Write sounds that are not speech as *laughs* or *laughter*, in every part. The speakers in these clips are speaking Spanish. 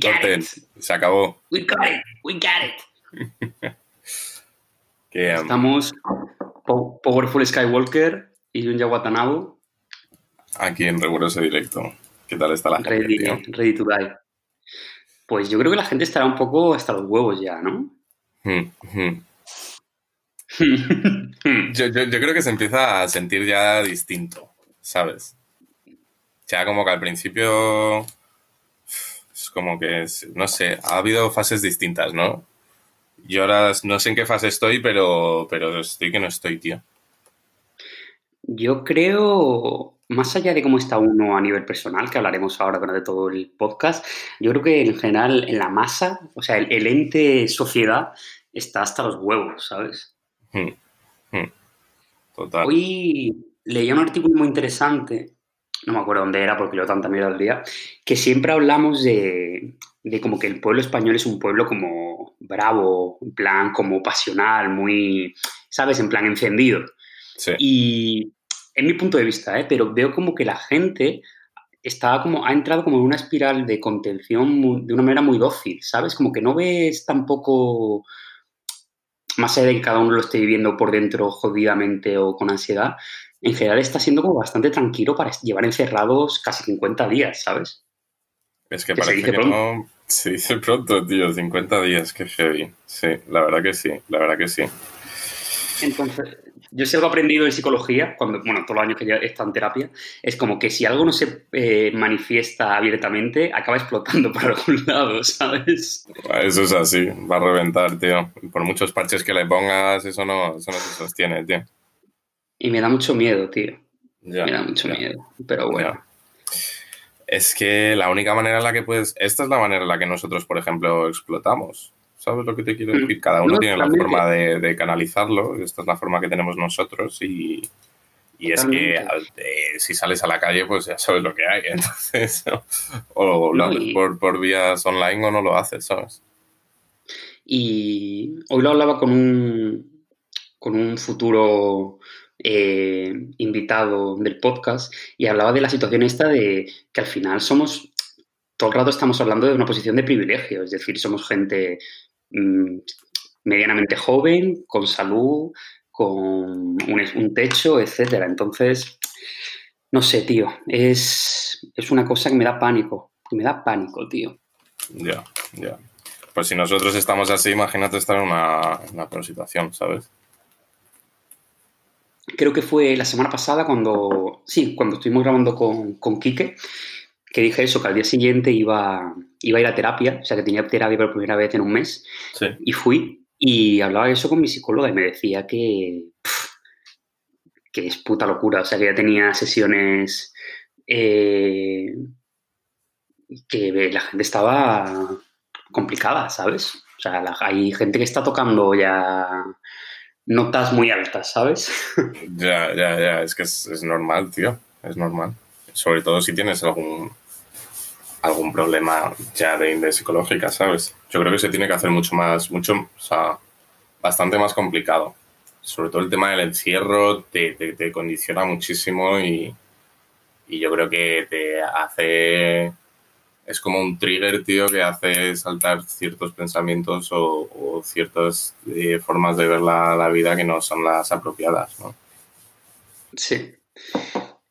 Yes. We got Corten, it. se acabó. We got it. We got it. *laughs* Que, um, Estamos Po- Powerful Skywalker y Junya Watanabe aquí en riguroso directo. ¿Qué tal está la gente, ready, tío? ready to die. Pues yo creo que la gente estará un poco hasta los huevos ya, ¿no? Hmm, hmm. *laughs* Yo, yo- yo creo que se empieza a sentir ya distinto, ¿sabes? Ya como que al principio es como que, es- no sé, ha habido fases distintas, ¿no? Yo ahora no sé en qué fase estoy, pero, pero estoy que no estoy, tío. Yo creo, más allá de cómo está uno a nivel personal, que hablaremos ahora durante todo el podcast, yo creo que en general en la masa, o sea, el, el ente sociedad está hasta los huevos, ¿sabes? Hmm, hmm. Total. Hoy leía un artículo muy interesante, no me acuerdo dónde era porque leo tanta mierda al día, que siempre hablamos de, de como que el pueblo español es un pueblo como bravo, en plan como pasional, muy, ¿sabes? En plan encendido. Sí. Y en mi punto de vista, ¿eh? pero veo como que la gente está como, ha entrado como en una espiral de contención muy- de una manera muy dócil, ¿sabes? Como que no ves tampoco, más allá de que cada uno lo esté viviendo por dentro jodidamente o con ansiedad, en general está siendo como bastante tranquilo para llevar encerrados casi 50 días, ¿sabes? Es que que se parece dice que pronto. no. Se dice pronto, tío. 50 días, qué heavy. Sí, la verdad que sí, la verdad que sí. Entonces, yo sé algo aprendido en psicología, cuando, bueno, todos los años que ya he estado en terapia, es como que si algo no se eh, manifiesta abiertamente, acaba explotando *laughs* por algún lado, ¿sabes? Eso es así, va a reventar, tío. Por muchos parches que le pongas, eso no, eso no se sostiene, tío. Y me da mucho miedo, tío. Ya, me da mucho ya. miedo. Pero bueno. Ya. Es que la única manera en la que puedes. Esta es la manera en la que nosotros, por ejemplo, explotamos. ¿Sabes lo que te quiero Mm. decir? Cada uno No, tiene la forma de, de canalizarlo. Esta es la forma que tenemos nosotros. Y, y es que eh, si sales a la calle, pues ya sabes lo que hay. *laughs* Entonces, o lo No, haces y- por, por vías online o no lo haces, ¿sabes? Y hoy lo hablaba con un, con un futuro eh, invitado del podcast y hablaba de la situación esta de que al final somos, todo el rato estamos hablando de una posición de privilegio, es decir, somos gente mm, medianamente joven, con salud, con un, techo, etcétera. Entonces, no sé, tío, es, es una cosa que me da pánico, que me da pánico, tío. Ya, ya. Pues si nosotros estamos así, imagínate estar en una, una situación, ¿sabes? Creo que fue la semana pasada cuando, sí, cuando estuvimos grabando con, con Quique, que dije eso, que al día siguiente iba, iba a ir a terapia, o sea, que tenía terapia por primera vez en un mes, Sí. y fui y hablaba eso con mi psicóloga y me decía que, pff, que es puta locura, o sea, que ya tenía sesiones eh, que la gente estaba complicada, ¿sabes? O sea, la- hay gente que está tocando ya notas muy altas, ¿sabes? Ya, ya, ya, es que es, normal, tío, es normal. Sobre todo si tienes algún algún problema ya de índole psicológica, ¿sabes? Yo creo que se tiene que hacer mucho más, mucho, o sea, bastante más complicado. Sobre todo el tema del encierro te, te, te condiciona muchísimo y, y yo creo que te hace... Es como un trigger, tío, que hace saltar ciertos pensamientos o, o ciertas eh, formas de ver la, la vida que no son las apropiadas, ¿no? Sí.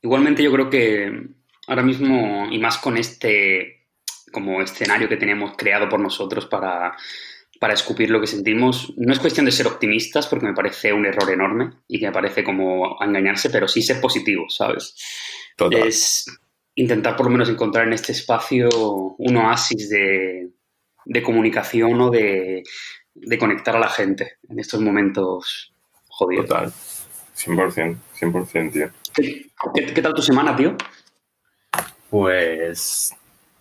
Igualmente yo creo que ahora mismo, y más con este como escenario que tenemos creado por nosotros para, para escupir lo que sentimos, no es cuestión de ser optimistas, porque me parece un error enorme y que me parece como engañarse, pero sí ser positivos, ¿sabes? Total. Es intentar por lo menos encontrar en este espacio un oasis de, de comunicación o de, de conectar a la gente en estos momentos jodidos. Total. 100%, 100%, tío. ¿Qué, qué- qué tal tu semana, tío? Pues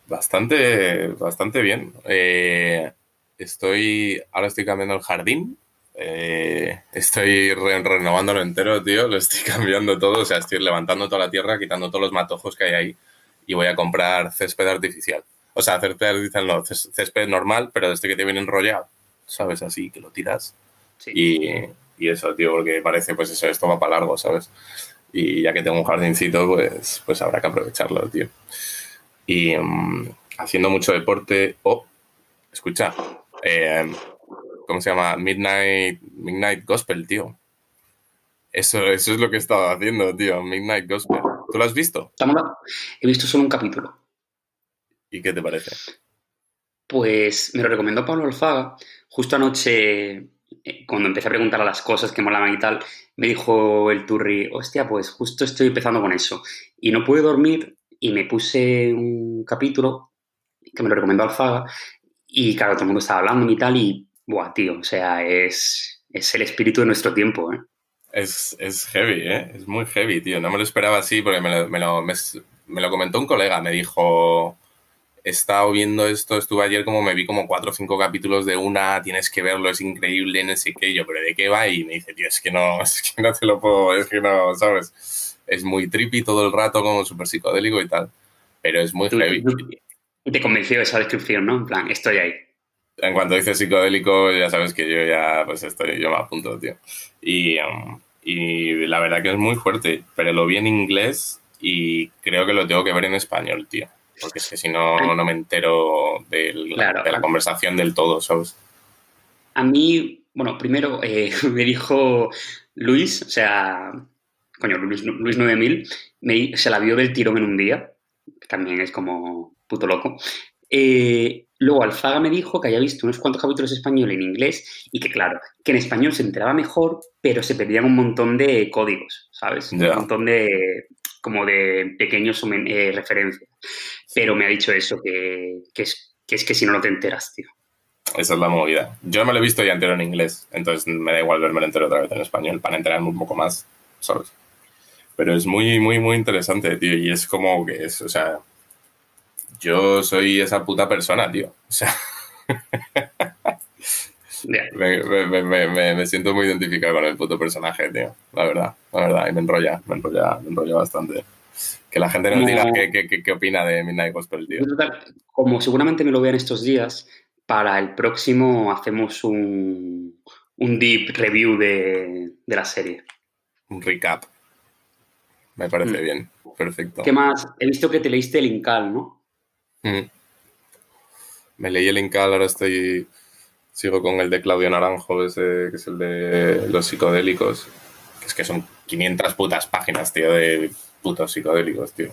bastante, bastante bien. Eh, estoy, ahora estoy cambiando el jardín. Eh, estoy re- renovándolo entero, tío. Lo estoy *laughs* cambiando todo. O sea, estoy levantando toda la tierra, quitando todos los matojos que hay ahí. Y voy a comprar césped artificial. O sea, césped artificial no, cés- césped normal, pero este que te viene enrollado. ¿Sabes? Así, que lo tiras. Sí. Y, y eso, tío, porque parece, pues eso, esto va para largo, ¿sabes? Y ya que tengo un jardincito, pues, pues habrá que aprovecharlo, tío. Y, mm, haciendo mucho deporte o, escucha, eh, ¿cómo se llama? Midnight, Midnight Gospel, tío. Eso, eso es lo que he estado haciendo, tío, Midnight Gospel. ¿Tú lo has visto? He visto solo un capítulo. ¿Y qué te parece? Pues me lo recomendó Pablo Alfaga. Justo anoche, eh, cuando empecé a preguntar a las cosas que molaban y tal, me dijo el turri, hostia, pues justo estoy empezando con eso. Y no pude dormir y me puse un capítulo que me lo recomendó Alfaga. Y claro, todo el mundo estaba hablando y tal. Y, buah, tío, o sea, es, es el espíritu de nuestro tiempo, ¿eh? Es, es, heavy, ¿eh? Es muy heavy, tío. No me lo esperaba así porque me lo, me lo, me, me lo comentó un colega. Me dijo, he estado viendo esto, estuve ayer como me vi como cuatro o cinco capítulos de una, tienes que verlo, es increíble, no sé qué, yo, pero ¿de qué va? Y me dice, tío, es que no, *laughs* es que no te lo puedo, es que no, ¿sabes? Es muy trippy todo el rato, como súper psicodélico y tal, pero es muy heavy. Y te convenció esa descripción, ¿no? En plan, estoy ahí. En cuanto dices psicodélico, ya sabes que yo ya, pues estoy, yo me apunto, tío. Y, um, y la verdad que es muy fuerte, pero lo vi en inglés y creo que lo tengo que ver en español, tío porque es que si no, no me entero de la conversación del todo, ¿sabes? A mí, bueno, primero eh, *laughs* me dijo Luis, o sea, coño, Luis, Luis 9000, me, se la vio del tirón en un día, también es como puto loco. Eh, luego Alfaga me dijo que había visto unos cuantos capítulos español en inglés y que, claro, que en español se enteraba mejor, pero se perdían un montón de códigos, ¿sabes? Un montón de, como de pequeños eh, referencias. Pero me ha dicho eso, que, es, que es que si no, no te enteras, tío. Esa es la movida. Yo me lo he visto ya entero en inglés, entonces me da igual verme entero otra vez en español para enterarme un poco más, ¿sabes? Pero es muy, muy, muy interesante, tío. Y es como que es, o sea, yo soy esa puta persona, tío. O sea, *laughs* me, siento muy identificado con el puto personaje, tío. La verdad, la verdad. Y me enrolla, me enrolla, me enrolla bastante. Que la gente nos diga qué, qué, opina de Midnight Gospel, tío. Como seguramente me lo vean estos días, para el próximo hacemos un, un deep review de, de, la serie. Un recap. Me parece mm. bien. Perfecto. ¿Qué más? He visto que te leíste el Incal, ¿no? Mm. Me leí el Incal, ahora estoy Sigo con el de Claudio Naranjo, ese, que es el de los psicodélicos. Que es que son 500 putas páginas, tío, de putos psicodélicos, tío.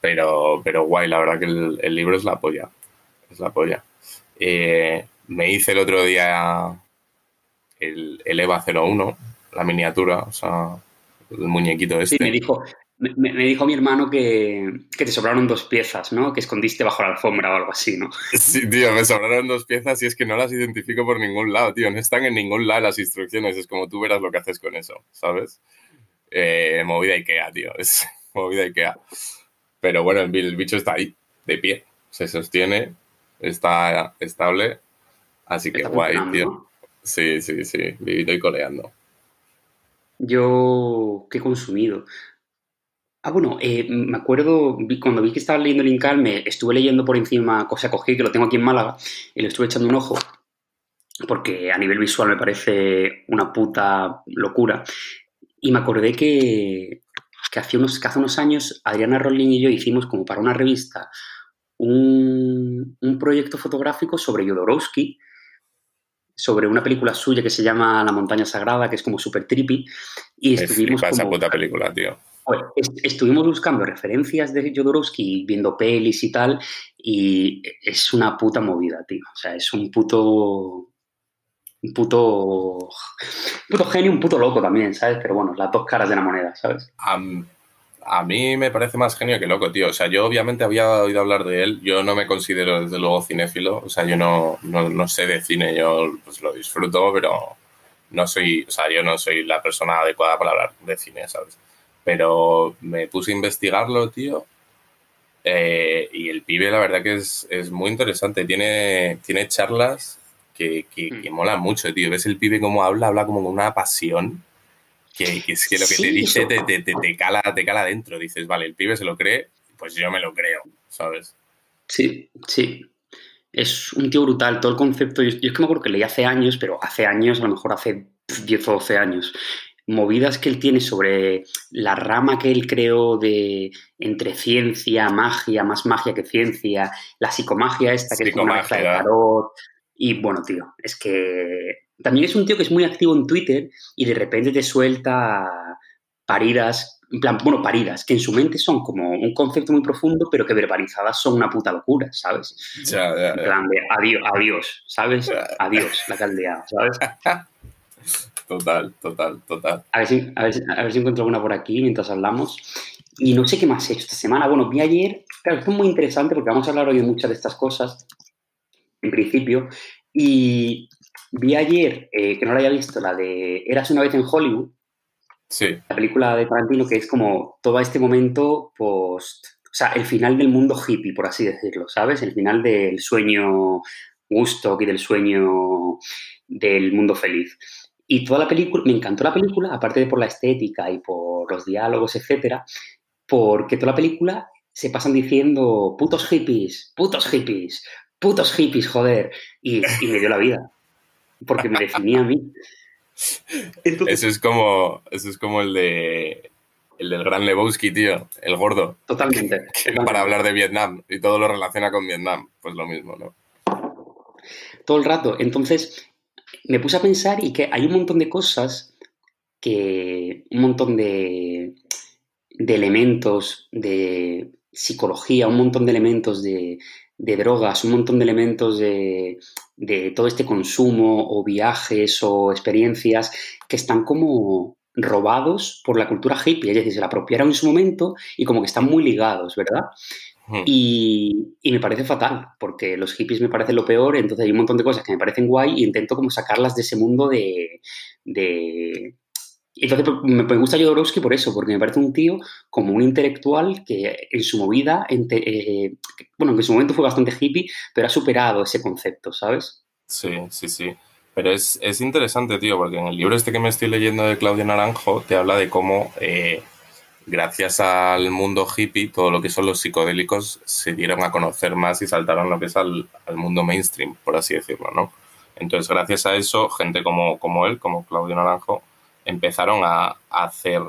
Pero, pero guay, la verdad que el, libro es la polla. Es la polla. Eh, me hice el otro día el, el EVA 01, la miniatura, o sea, el muñequito este. Sí, me dijo, me, dijo mi hermano que, te sobraron dos piezas, ¿no? Que escondiste bajo la alfombra o algo así, ¿no? Sí, tío, me sobraron dos piezas y es que no las identifico por ningún lado, tío. No están en ningún lado las instrucciones. Es como tú verás lo que haces con eso, ¿sabes? Eh, movida Ikea, tío. Es *laughs* movida Ikea. Pero bueno, el, bicho está ahí, de pie. Se sostiene, está estable. Así que guay, tío. Sí, sí, sí. Vivido y coleando. Yo, ¿qué he consumido? Ah, bueno, eh, me acuerdo, cuando vi que estaba leyendo el Incal, me estuve leyendo por encima Cosa Cogí, que lo tengo aquí en Málaga, y le estuve echando un ojo, porque a nivel visual me parece una puta locura. Y me acordé que, hace, unos, hace unos años Adriana Rolling y yo hicimos como para una revista un, proyecto fotográfico sobre Jodorowsky, sobre una película suya que se llama La montaña sagrada, que es como súper trippy. Y estuvimos como, esa puta película, tío. Estuvimos buscando referencias de Jodorowsky, viendo pelis y tal, y es una puta movida, tío. O sea, es un puto. Un puto. Un puto genio, un puto loco también, ¿sabes? Pero bueno, las dos caras de la moneda, ¿sabes? a mí me parece más genio que loco, tío. O sea, yo obviamente había oído hablar de él. Yo no me considero, desde luego, cinéfilo. O sea, yo no, no, no sé de cine, yo pues lo disfruto, pero no soy. O sea, yo no soy la persona adecuada para hablar de cine, ¿sabes? Pero me puse a investigarlo, tío. Eh, y el pibe, la verdad que es, muy interesante. Tiene, tiene charlas que, que, mm. molan mucho, tío. Ves el pibe cómo habla, habla como con una pasión. Que, es que lo que te dice te, te, te, cala, te cala dentro. Dices, vale, el pibe se lo cree, pues yo me lo creo, ¿sabes? Sí, sí. Es un tío brutal. Todo el concepto. Yo, es que me acuerdo que leí hace años, pero hace años, a lo mejor hace 10 o 12 años movidas que él tiene sobre la rama que él creó de entre ciencia, magia, más magia que ciencia, la psicomagia esta que es como una de tarot. Y bueno, tío, es que también es un tío que es muy activo en Twitter y de repente te suelta paridas, en plan, bueno, paridas, que en su mente son como un concepto muy profundo, pero que verbalizadas son una puta locura, ¿sabes? Ya, ya, En plan de adiós, adiós, ¿sabes? Adiós, la caldeada, ¿sabes? *laughs* Total, total, total. A ver, si, a, ver, a ver si encuentro alguna por aquí mientras hablamos. Y no sé qué más he hecho esta semana. Bueno, vi ayer, claro, esto es muy interesante porque vamos a hablar hoy de muchas de estas cosas, en principio. Y vi ayer, eh, que no la había visto, la de Eras una vez en Hollywood. Sí. La película de Tarantino, que es como todo este momento post. O sea, el final del mundo hippie, por así decirlo, ¿sabes? El final del sueño gusto y del sueño del mundo feliz. Y toda la película, me encantó la película, aparte de por la estética y por los diálogos, etcétera, porque toda la película se pasan diciendo putos hippies, putos hippies, putos hippies, joder. Y, y me dio la vida. Porque me definía a mí. Entonces, eso es como. Eso es como el de. El del gran Lebowski, tío. El gordo. Totalmente. Que, que para hablar de Vietnam y todo lo relaciona con Vietnam. Pues lo mismo, ¿no? Todo el rato. Entonces, me puse a pensar y que hay un montón de cosas que. un montón de, de elementos de psicología, un montón de elementos de, drogas, un montón de elementos de, de, todo este consumo o viajes o experiencias que están como robados por la cultura hippie, es decir, se la apropiaron en su momento y como que están muy ligados, ¿verdad? Y, y, me parece fatal, porque los hippies me parecen lo peor, entonces hay un montón de cosas que me parecen guay y intento como sacarlas de ese mundo de... de... Entonces me gusta Jodorowsky por eso, porque me parece un tío como un intelectual que en su movida, eh, bueno, en su momento fue bastante hippie, pero ha superado ese concepto, ¿sabes? Sí, sí, sí. Pero es, es interesante, tío, porque en el libro este que me estoy leyendo de Claudio Naranjo te habla de cómo... Eh, gracias al mundo hippie, todo lo que son los psicodélicos se dieron a conocer más y saltaron lo que es al, mundo mainstream, por así decirlo, ¿no? Entonces, gracias a eso, gente como, como él, como Claudio Naranjo, empezaron a, a hacer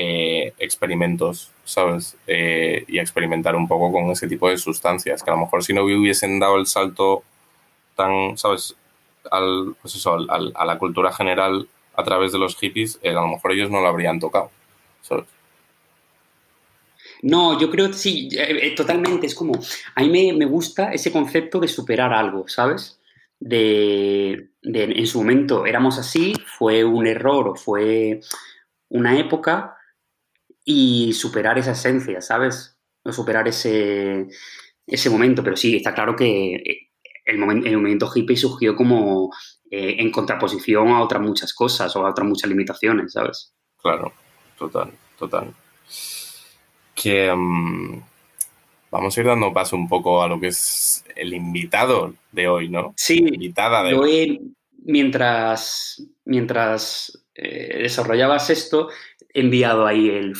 eh, experimentos, ¿sabes? Eh, y a experimentar un poco con ese tipo de sustancias, que a lo mejor si no hubiesen dado el salto tan, ¿sabes? Al, pues eso, al, a la cultura general a través de los hippies, eh, a lo mejor ellos no lo habrían tocado, ¿sabes? No, yo creo que sí, eh, totalmente. Es como, a mí me, me, gusta ese concepto de superar algo, ¿sabes? De, de, en su momento éramos así, fue un error o fue una época y superar esa esencia, ¿sabes? O superar ese, ese momento. Pero sí, está claro que el, momento, el movimiento hippie surgió como eh, en contraposición a otras muchas cosas o a otras muchas limitaciones, ¿sabes? Claro, total, total que um, vamos a ir dando paso un poco a lo que es el invitado de hoy, ¿no? Sí, la invitada de yo he, mientras, mientras eh, desarrollabas esto, he enviado ahí el,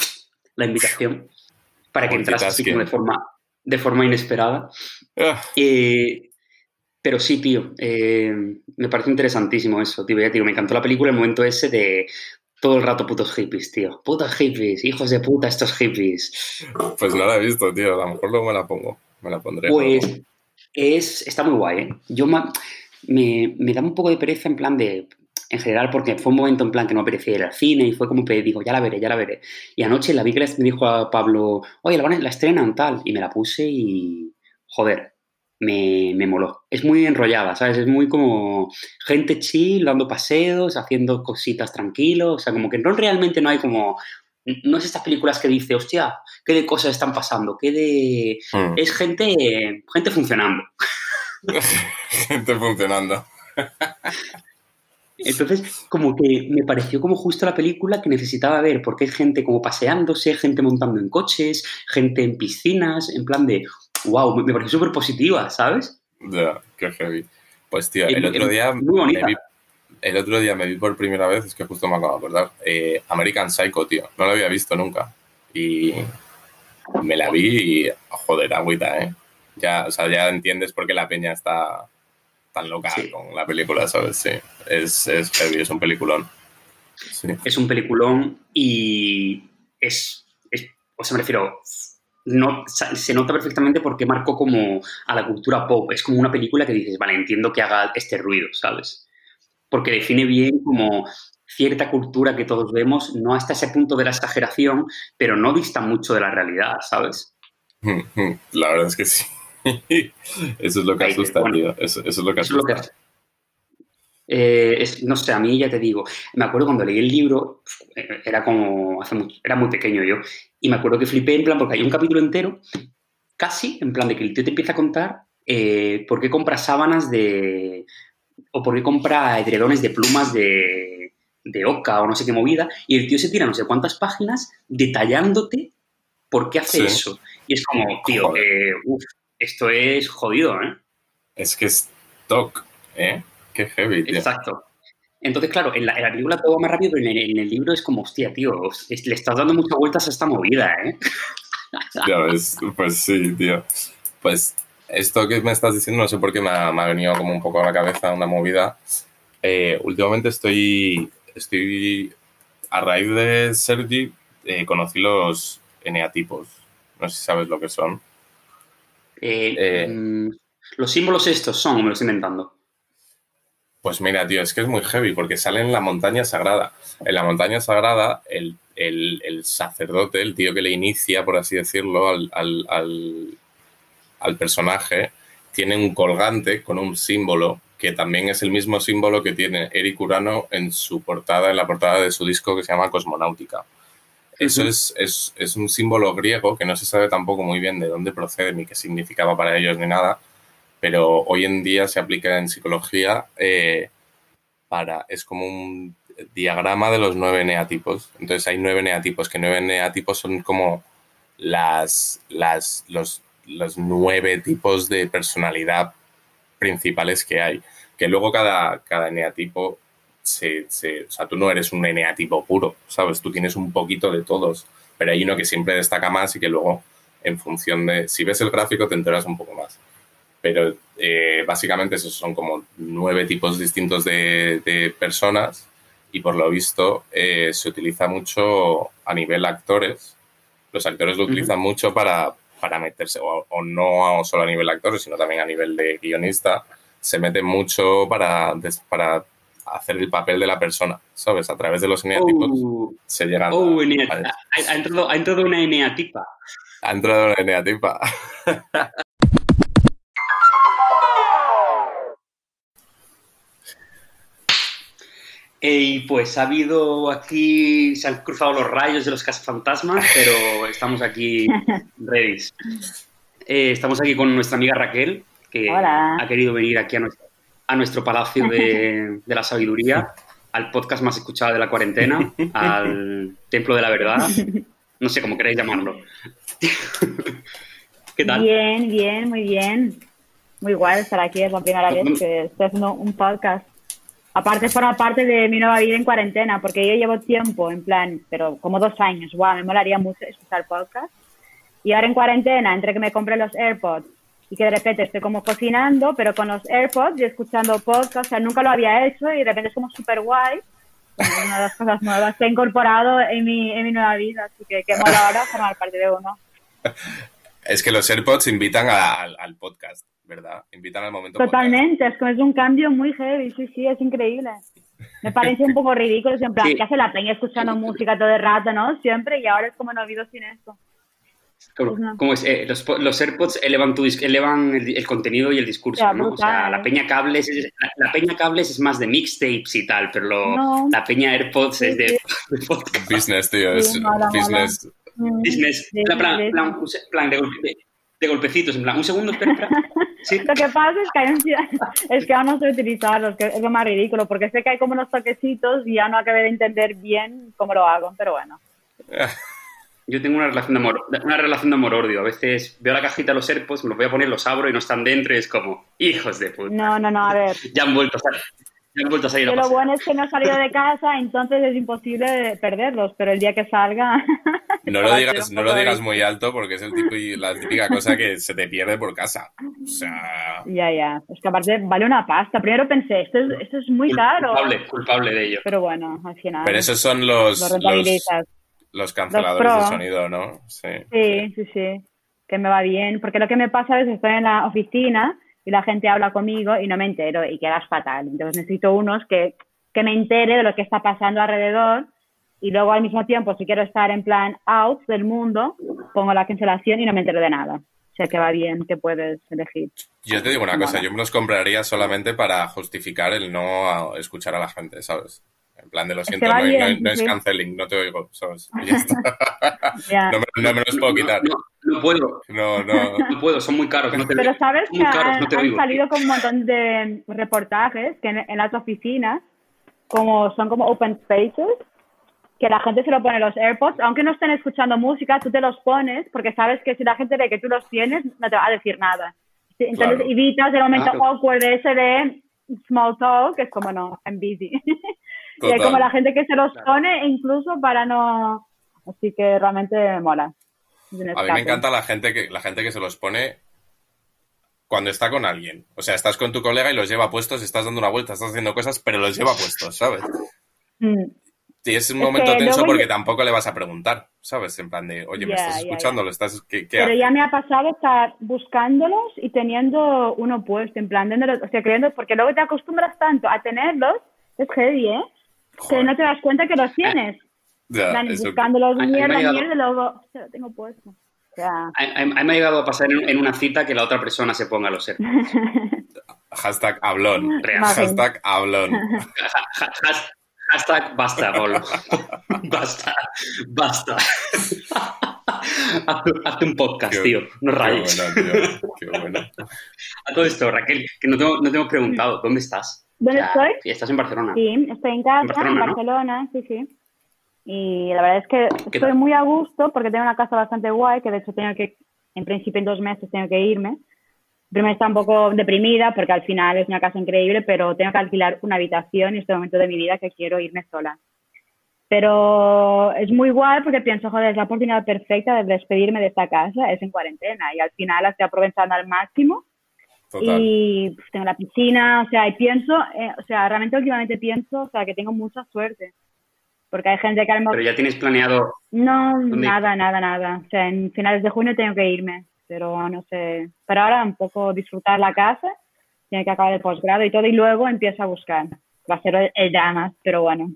la invitación para que entras así como de forma, de forma inesperada. Uh. Eh, pero sí, tío, eh, me parece interesantísimo eso, tío. Ya, tío. Me encantó la película, el momento ese de, todo el rato putos hippies, tío. Putos hippies, hijos de puta estos hippies. Pues no la he visto, tío. A lo mejor luego me la pongo. Me la pondré. Pues luego. es, está muy guay, ¿eh? Yo me, me, da un poco de pereza en plan de... En general, porque fue un momento en plan que no apetecía ir al cine y fue como que digo, ya la veré, ya la veré. Y anoche la vi que me dijo a Pablo, oye, la, la estrenan tal. Y me la puse y... Joder, me, me, moló. Es muy enrollada, ¿sabes? Es muy como gente chill, dando paseos, haciendo cositas tranquilos. O sea, como que no realmente no hay como. No es estas películas que dice, hostia, qué de cosas están pasando, qué de. Mm. Es gente, gente funcionando. *laughs* gente funcionando. *laughs* Entonces, como que me pareció como justo la película que necesitaba ver, porque hay gente como paseándose, gente montando en coches, gente en piscinas, en plan de, wow, me pareció súper positiva, ¿sabes? Ya, qué heavy. Pues tío, el, el otro día me vi, el otro día me vi por primera vez, es que justo me acabo de acordar, eh, American Psycho, tío. No lo había visto nunca. Y me la vi y, joder, agüita, ¿eh? Ya, o sea, ya entiendes por qué la peña está tan loca sí. con la película, ¿sabes? Sí, es, es heavy, es un peliculón. Es un peliculón y es, o sea, me refiero, no, se nota perfectamente porque marcó como a la cultura pop. Es como una película que dices, vale, entiendo que haga este ruido, ¿sabes? Porque define bien como cierta cultura que todos vemos, no hasta ese punto de la exageración, pero no dista mucho de la realidad, ¿sabes? *laughs* La verdad es que sí. Eso es lo que asusta, tío. Eso, es lo que asusta. Eh, no sé, a mí ya te digo, me acuerdo cuando leí el libro, eh, era como, hace era muy pequeño yo, y me acuerdo que flipé en plan, porque hay un capítulo entero, casi, en plan de que el tío te empieza a contar eh, por qué compra sábanas de, o por qué compra edredones de plumas de, de oca o no sé qué movida, y el tío se tira no sé cuántas páginas detallándote por qué hace eso. Y es como, tío, uff, esto es jodido, ¿eh? Es que es toc, ¿eh? Qué heavy, tío. Exacto. Entonces, claro, en la, película todo va más rápido, pero en el, libro es como, hostia, tío, le estás dando muchas vueltas a esta movida, ¿eh? *laughs* ya ves, pues sí, tío. Pues esto que me estás diciendo, no sé por qué me ha, venido como un poco a la cabeza una movida. Eh, últimamente estoy, estoy, a raíz de Sergi, eh, conocí los eneatipos. No sé si sabes lo que son. Eh, mm, los símbolos estos son, me los estoy inventando. Pues mira, tío, es que es muy heavy porque sale en la montaña sagrada. En la montaña sagrada, el, sacerdote, el tío que le inicia, por así decirlo, al, al, personaje, tiene un colgante con un símbolo que también es el mismo símbolo que tiene Eric Urano en su portada, en la portada de su disco que se llama Cosmonáutica. Eso es, es, un símbolo griego que no se sabe tampoco muy bien de dónde procede ni qué significaba para ellos ni nada, pero hoy en día se aplica en psicología eh, para, es como un diagrama de los nueve neatipos. Entonces hay nueve neatipos, que nueve neatipos son como las, los, nueve tipos de personalidad principales que hay. Que luego cada, cada neatipo se, se, o sea, tú no eres un eneatipo puro, ¿sabes? Tú tienes un poquito de todos, pero hay uno que siempre destaca más y que luego, en función de, si ves el gráfico, te enteras un poco más pero eh, básicamente esos son como nueve tipos distintos de, personas y por lo visto eh, se utiliza mucho a nivel actores. Los actores lo utilizan mucho para, para meterse, o, no solo a nivel actores, sino también a nivel de guionista, se mete mucho para, para hacer el papel de la persona, ¿sabes? A través de los eneatipos oh. se llega oh, a, ha, entrado, ha entrado una eneatipa. Ha entrado una eneatipa. *laughs* Y pues ha habido aquí, se han cruzado los rayos de los cazafantasmas, pero estamos aquí *laughs* ready. Eh, estamos aquí con nuestra amiga Raquel, que ha querido venir aquí a nuestro, a nuestro palacio *laughs* de, la sabiduría, al podcast más escuchado de la cuarentena, al templo de la verdad, no sé cómo queréis llamarlo. *laughs* ¿Qué tal? Bien, bien, muy bien. Muy guay estar aquí, es la primera vez que estoy haciendo un podcast aparte forma parte de mi nueva vida en cuarentena, porque yo llevo tiempo, en plan, pero como dos años, wow, me molaría mucho escuchar podcast. Y ahora en cuarentena, entre que me compré los AirPods y que de repente estoy como cocinando, pero con los AirPods y escuchando podcast, o sea, nunca lo había hecho y de repente es como súper guay. Una de las cosas nuevas que he incorporado en mi, en mi nueva vida, así que qué mola ahora formar parte de uno. Es que los AirPods invitan al podcast. ¿Verdad? Invitan al momento. Totalmente, es que es un cambio muy heavy, sí, sí, es increíble. Me parece un poco ridículo, en plan, que hace la peña escuchando música todo el rato, ¿no? Siempre, y ahora es como no vivo sin eso. Como, pues es, eh, los, AirPods elevan, tu, elevan el, contenido y el discurso, ¿no? o sea, la peña cables, es, la, peña cables es más de mixtapes y tal, pero la peña AirPods es de, Business, tío, es business. Business, plan, plan, de, de golpecitos, en plan, un segundo, espera, espera. *laughs* Lo que pasa es que, hay, es que no sé utilizarlos, que es lo más ridículo, porque sé que hay como unos toquecitos y ya no acabé de entender bien cómo lo hago, pero bueno. *laughs* Yo tengo una relación de amor, una relación de amor odio. A veces veo la cajita de los AirPods, me los voy a poner, los abro y no están dentro y es como, hijos de puta. No, no, no, a ver. ya han vuelto a estar, han vuelto a salir lo bueno es que no he salido de casa, entonces es imposible perderlos, pero el día que salga... *laughs* No lo digas, no lo digas muy alto porque es el tipo y la típica cosa que se te pierde por casa. O sea, Ya, ya. Es que aparte vale una pasta. Primero pensé, esto es, esto es muy caro. Culpable, culpable de ello. Pero bueno, al final pero esos son los, lo los, los canceladores Los de sonido, ¿no? Sí. Sí, sí, sí. Que me va bien. Porque lo que me pasa es que estoy en la oficina y la gente habla conmigo y no me entero y quedas fatal. Entonces necesito unos que, que me entere de lo que está pasando alrededor y luego al mismo tiempo, si quiero estar en plan out del mundo, pongo la cancelación y no me entero de nada. O sea que va bien, que puedes elegir. Yo te digo una cosa, yo me los compraría solamente para justificar el no escuchar a la gente, ¿sabes? En plan de lo siento, no, no bien, no es sí. canceling, no te oigo, ¿sabes? *laughs* Ya está. Ya. No me, no me los puedo quitar. No, no puedo, No, no. no puedo, son muy caros. No te Pero sabes que caros, han, no han salido con un montón de reportajes que en, en las oficinas, como son como open spaces, que la gente se lo pone los AirPods, aunque no estén escuchando música, tú te los pones porque sabes que si la gente ve que tú los tienes, no te va a decir nada. Entonces Claro. evitas el momento Claro. awkward ese de small talk, que es como no, I'm busy. *laughs* y hay como la gente que se los pone incluso para no... Así que realmente mola. A mí me encanta la gente que la gente que se los pone cuando está con alguien. O sea, estás con tu colega y los lleva puestos, estás dando una vuelta, estás haciendo cosas, pero los lleva puestos, ¿sabes? Mm. Y es un Es momento que tenso porque yo- tampoco le vas a preguntar, ¿sabes? En plan de, oye, ¿me estás escuchando? ¿Lo estás, ¿Qué, qué Pero haces? ya me ha pasado estar buscándolos y teniendo uno puesto, en plan, dándolo- o sea, creyendo, porque luego te acostumbras tanto a tenerlos, es heavy, ¿eh? Que Joder. no te das cuenta que los tienes. Ya, En plan, eso- buscándolos A- a mí me ha mierda, llegado- mierda, luego, hostia, lo tengo puesto. O sea, A, a- a mí me ha llegado a pasar en, en una cita que la otra persona se ponga los AirPods. *laughs* Hashtag hablón. Hashtag hablón. Ha- has- Hashtag basta, Pablo. *laughs* basta, basta. Hazte, hazte un podcast, Qué- tío. No Qué rayes. bueno, tío. Qué bueno. A todo esto, Raquel, que no te, no te hemos preguntado, ¿dónde estás? ¿Dónde estoy? sí, Estás en Barcelona. Sí, estoy en casa, En Barcelona, en ¿no? Barcelona, sí, sí. Y la verdad es que ¿Qué estoy muy a gusto porque tengo una casa bastante guay, que de hecho tengo que, en principio en dos meses tengo que irme. Primero está un poco deprimida porque al final es una casa increíble, pero tengo que alquilar una habitación y este momento de mi vida que quiero irme sola. Pero es muy guay porque pienso, joder, es la oportunidad perfecta de despedirme de esta casa, es en cuarentena y al final la estoy aprovechando al máximo Total. y pues, tengo la piscina, o sea, y pienso, eh, o sea, realmente últimamente pienso, o sea, que tengo mucha suerte. Porque hay gente que a lo mejor... Pero ya tienes planeado. No, ¿Dónde? nada, nada, nada. O sea, en finales de junio tengo que irme, pero no sé. Pero ahora un poco disfrutar la casa, tiene que acabar el posgrado y todo, y luego empiezo a buscar. Va a ser el, el drama, pero bueno.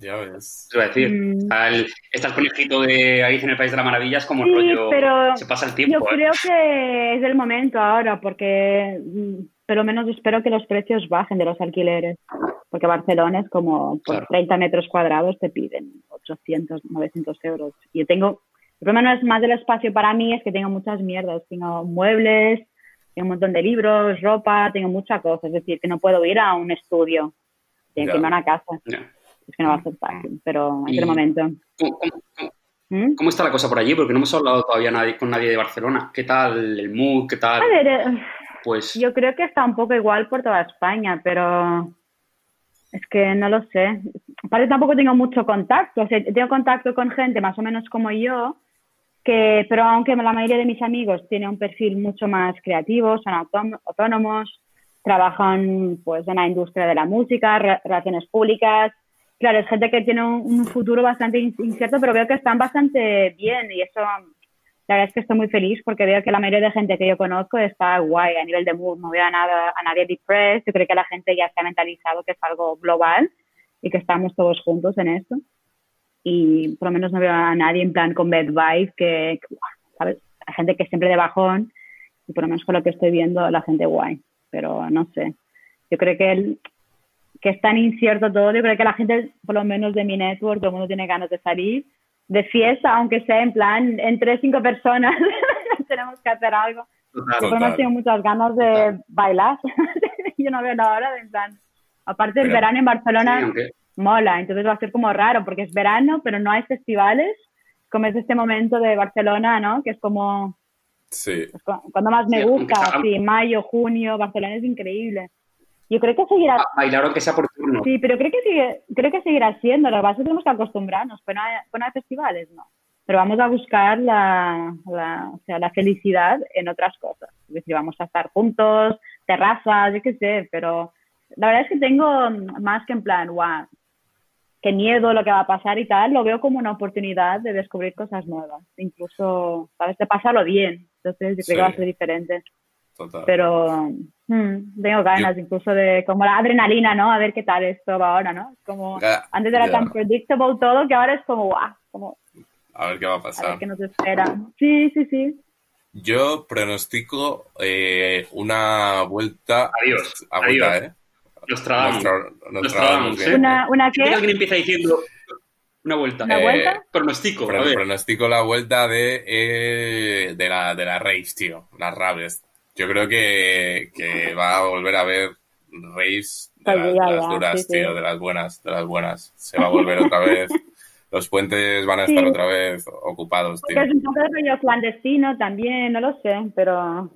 Ya ves. Te iba a decir, Mm. el, está el conejito de Alicia en el País de las Maravillas como el Sí, rollo. pero se pasa el Yo tiempo. ¿eh? creo que es el momento ahora, porque mm, por lo menos espero que los precios bajen de los alquileres, porque Barcelona es como por Claro. 30 metros cuadrados te piden 800, 900 euros. Y yo tengo, el problema no es más del espacio para mí, es que tengo muchas mierdas, tengo muebles, tengo un montón de libros, ropa, tengo muchas cosas, es decir, que no puedo ir a un estudio, tengo Ya. que irme a una casa, Ya. Es que no va a ser fácil, pero Y- el momento. ¿Cómo, cómo- cómo- ¿Mm? cómo está la cosa por allí? Porque no hemos hablado todavía nadie, con nadie de Barcelona. ¿Qué tal el mood? ¿Qué tal? A ver, eh, Pues Yo creo que está un poco igual por toda España, pero es que no lo sé. Aparte tampoco tengo mucho contacto, o sea, tengo contacto con gente más o menos como yo, que, pero aunque la mayoría de mis amigos tienen un perfil mucho más creativo, son autónomos, trabajan pues en la industria de la música, re- relaciones públicas. Claro, es gente que tiene un, un futuro bastante in- incierto, pero veo que están bastante bien y eso la verdad es que estoy muy feliz porque veo que la mayoría de gente que yo conozco está guay a nivel de mood. No veo a, nada, a nadie depressed. Yo creo que la gente ya se ha mentalizado que es algo global y que estamos todos juntos en esto. Y por lo menos no veo a nadie en plan con bad vibes, que, ¿sabes? Hay gente que siempre de bajón y por lo menos con lo que estoy viendo, la gente guay. Pero no sé. Yo creo que, el, que es tan incierto todo. Yo creo que la gente, por lo menos de mi network, todo el mundo tiene ganas de salir de fiesta, aunque sea en plan entre cinco personas, *laughs* tenemos que hacer algo. total, Total. tengo muchas ganas de Total. bailar. *laughs* Yo no veo la hora de en plan. Aparte, el Pero- verano en sí, Barcelona aunque- mola, entonces va a ser como raro porque es verano, pero no hay festivales. Como es este momento de Barcelona, ¿no? Que es como Sí. pues, cu- cuando más me Sí, gusta, sí, mayo, junio, Barcelona es increíble. Yo creo que seguirá. Bailar aunque sea por turno. Sí, pero creo que sigue, creo que seguirá siendo. Lo que pasa es que tenemos que acostumbrarnos. Pues no hay, festivales, no. Pero vamos a buscar la, la, o sea, la felicidad en otras cosas. Es decir, vamos a estar juntos, terrazas, yo qué sé, pero la verdad es que tengo más que en plan, guau, qué miedo lo que va a pasar y tal, lo veo como una oportunidad de descubrir cosas nuevas. Incluso, ¿sabes? De pasarlo bien. Entonces, yo creo que va a ser diferente. Total. Pero mm, tengo ganas incluso de como la adrenalina, ¿no? A ver qué tal esto va ahora, ¿no? Como Ya, antes era ya. tan predictable todo que ahora es como, guau, como A ver qué va a a ver pasar. qué nos espera. Sí, sí, sí. Yo pronostico eh, una vuelta. Adiós, A vuelta, adiós. ¿eh? Nos tragamos. Nos tra- nos Nos tragamos tragamos, bien. ¿eh? Una, una Creo que qué? alguien empieza diciendo una vuelta. ¿Una Eh, vuelta? Pronostico, a ver. pronostico la vuelta de, eh, de la de la raves, tío. Las raves. Yo creo que, que va a volver a ver de, Pues de las duras, sí, sí. tío, de las buenas, de las buenas. Se va a volver otra vez. *laughs* Los puentes van a Sí. estar otra vez ocupados, tío. Porque es un poco de rollo clandestino también, no lo sé, pero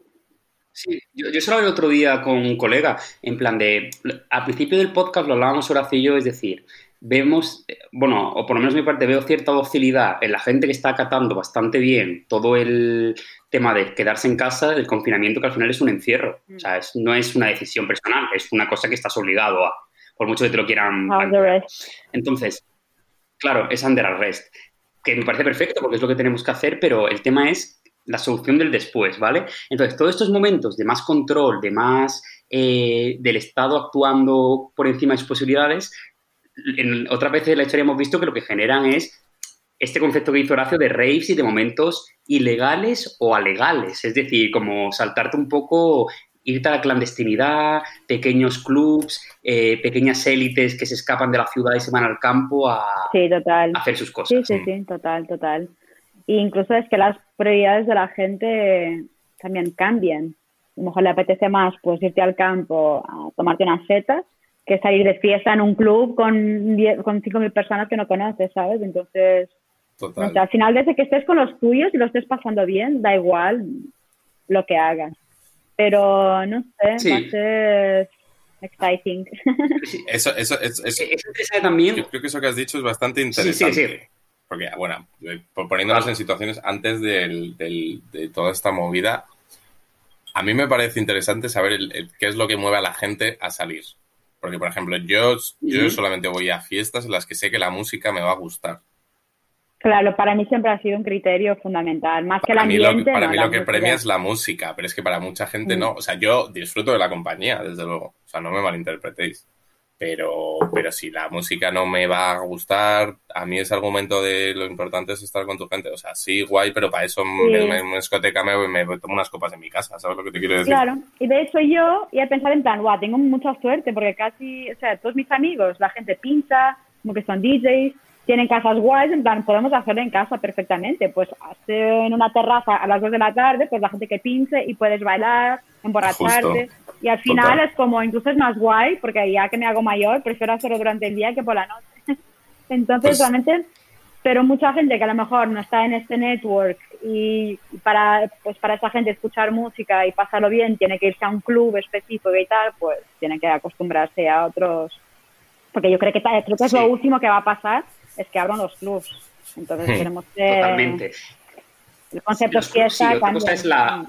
Sí, yo, yo solo el otro día con un colega, en plan de, al principio del podcast lo hablábamos Horacio y yo, es decir, vemos, bueno, o por lo menos mi parte, veo cierta docilidad en la gente que está acatando bastante bien todo el tema de quedarse en casa, del confinamiento, que al final es un encierro. O sea, es- no es una decisión personal, es una cosa que estás obligado a, por mucho que te lo quieran. Entonces, claro, es under arrest, que me parece perfecto porque es lo que tenemos que hacer, pero el tema es la solución del después, ¿vale? Entonces, todos estos momentos de más control, de más eh, del Estado actuando por encima de sus posibilidades, en otras veces en la historia hemos visto que lo que generan es este concepto que hizo Horacio de raves y de momentos ilegales o alegales, es decir, como saltarte un poco, irte a la clandestinidad, pequeños clubs, eh, pequeñas élites que se escapan de la ciudad y se van al campo a, Sí, total. a hacer sus Sí, cosas. sí, sí, total, total. E incluso es que las prioridades de la gente también cambian. A lo mejor le apetece más pues irte al campo a tomarte unas setas que salir de fiesta en un club con, die- con 5.000 personas que no conoces, ¿sabes? Entonces, Total. sé, al final desde que estés con los tuyos y lo estés pasando bien, da igual lo que hagas. Pero, no sé, Sí. va a ser exciting. *laughs* Sí, Eso, eso, eso, eso- Es interesante también yo creo que eso que has dicho es bastante Sí, sí, interesante. sí. Porque, bueno, por- poniéndonos Claro. en situaciones antes del- del- de toda esta movida, a mí me parece interesante saber el- el- qué es lo que mueve a la gente a salir. Porque, por ejemplo, yo, solamente voy a fiestas en las que sé que la música me va a gustar. Claro, para mí siempre ha sido un criterio fundamental, más que el Para mí lo, ambiente. para no, mí lo que música. premia es la música, pero es que para mucha gente no. O sea, yo disfruto de la compañía, desde luego. O sea, no me malinterpretéis. Pero, pero si la música no me va a gustar, a mí ese argumento de lo importante es estar con tu gente. O sea, sí, guay, pero para eso me- me- en una discoteca me, me tomo unas copas en mi casa, ¿sabes lo que te quiero decir? Claro, y de hecho yo iba a pensar en plan, guau, tengo mucha suerte porque casi, o sea, todos mis amigos, la gente pincha, como que son DJs, tienen casas guays, en plan, podemos hacerlo en casa perfectamente, pues hacer en una terraza a las 2 de la tarde, pues la gente que pinche y puedes bailar, emborracharte, y al final Total. es como, incluso es más guay, porque ya que me hago mayor, prefiero hacerlo durante el día que por la noche. *laughs* Entonces, Pues- realmente, pero mucha gente que a lo mejor no está en este network y para, pues para esa gente escuchar música y pasarlo bien tiene que irse a un club específico y tal, pues tiene que acostumbrarse a otros. Porque yo creo que, creo que es Sí. lo último que va a pasar, es que abran los clubs. Entonces Hmm. tenemos que... totalmente. El concepto Los fiesta sí, otra cosa es la-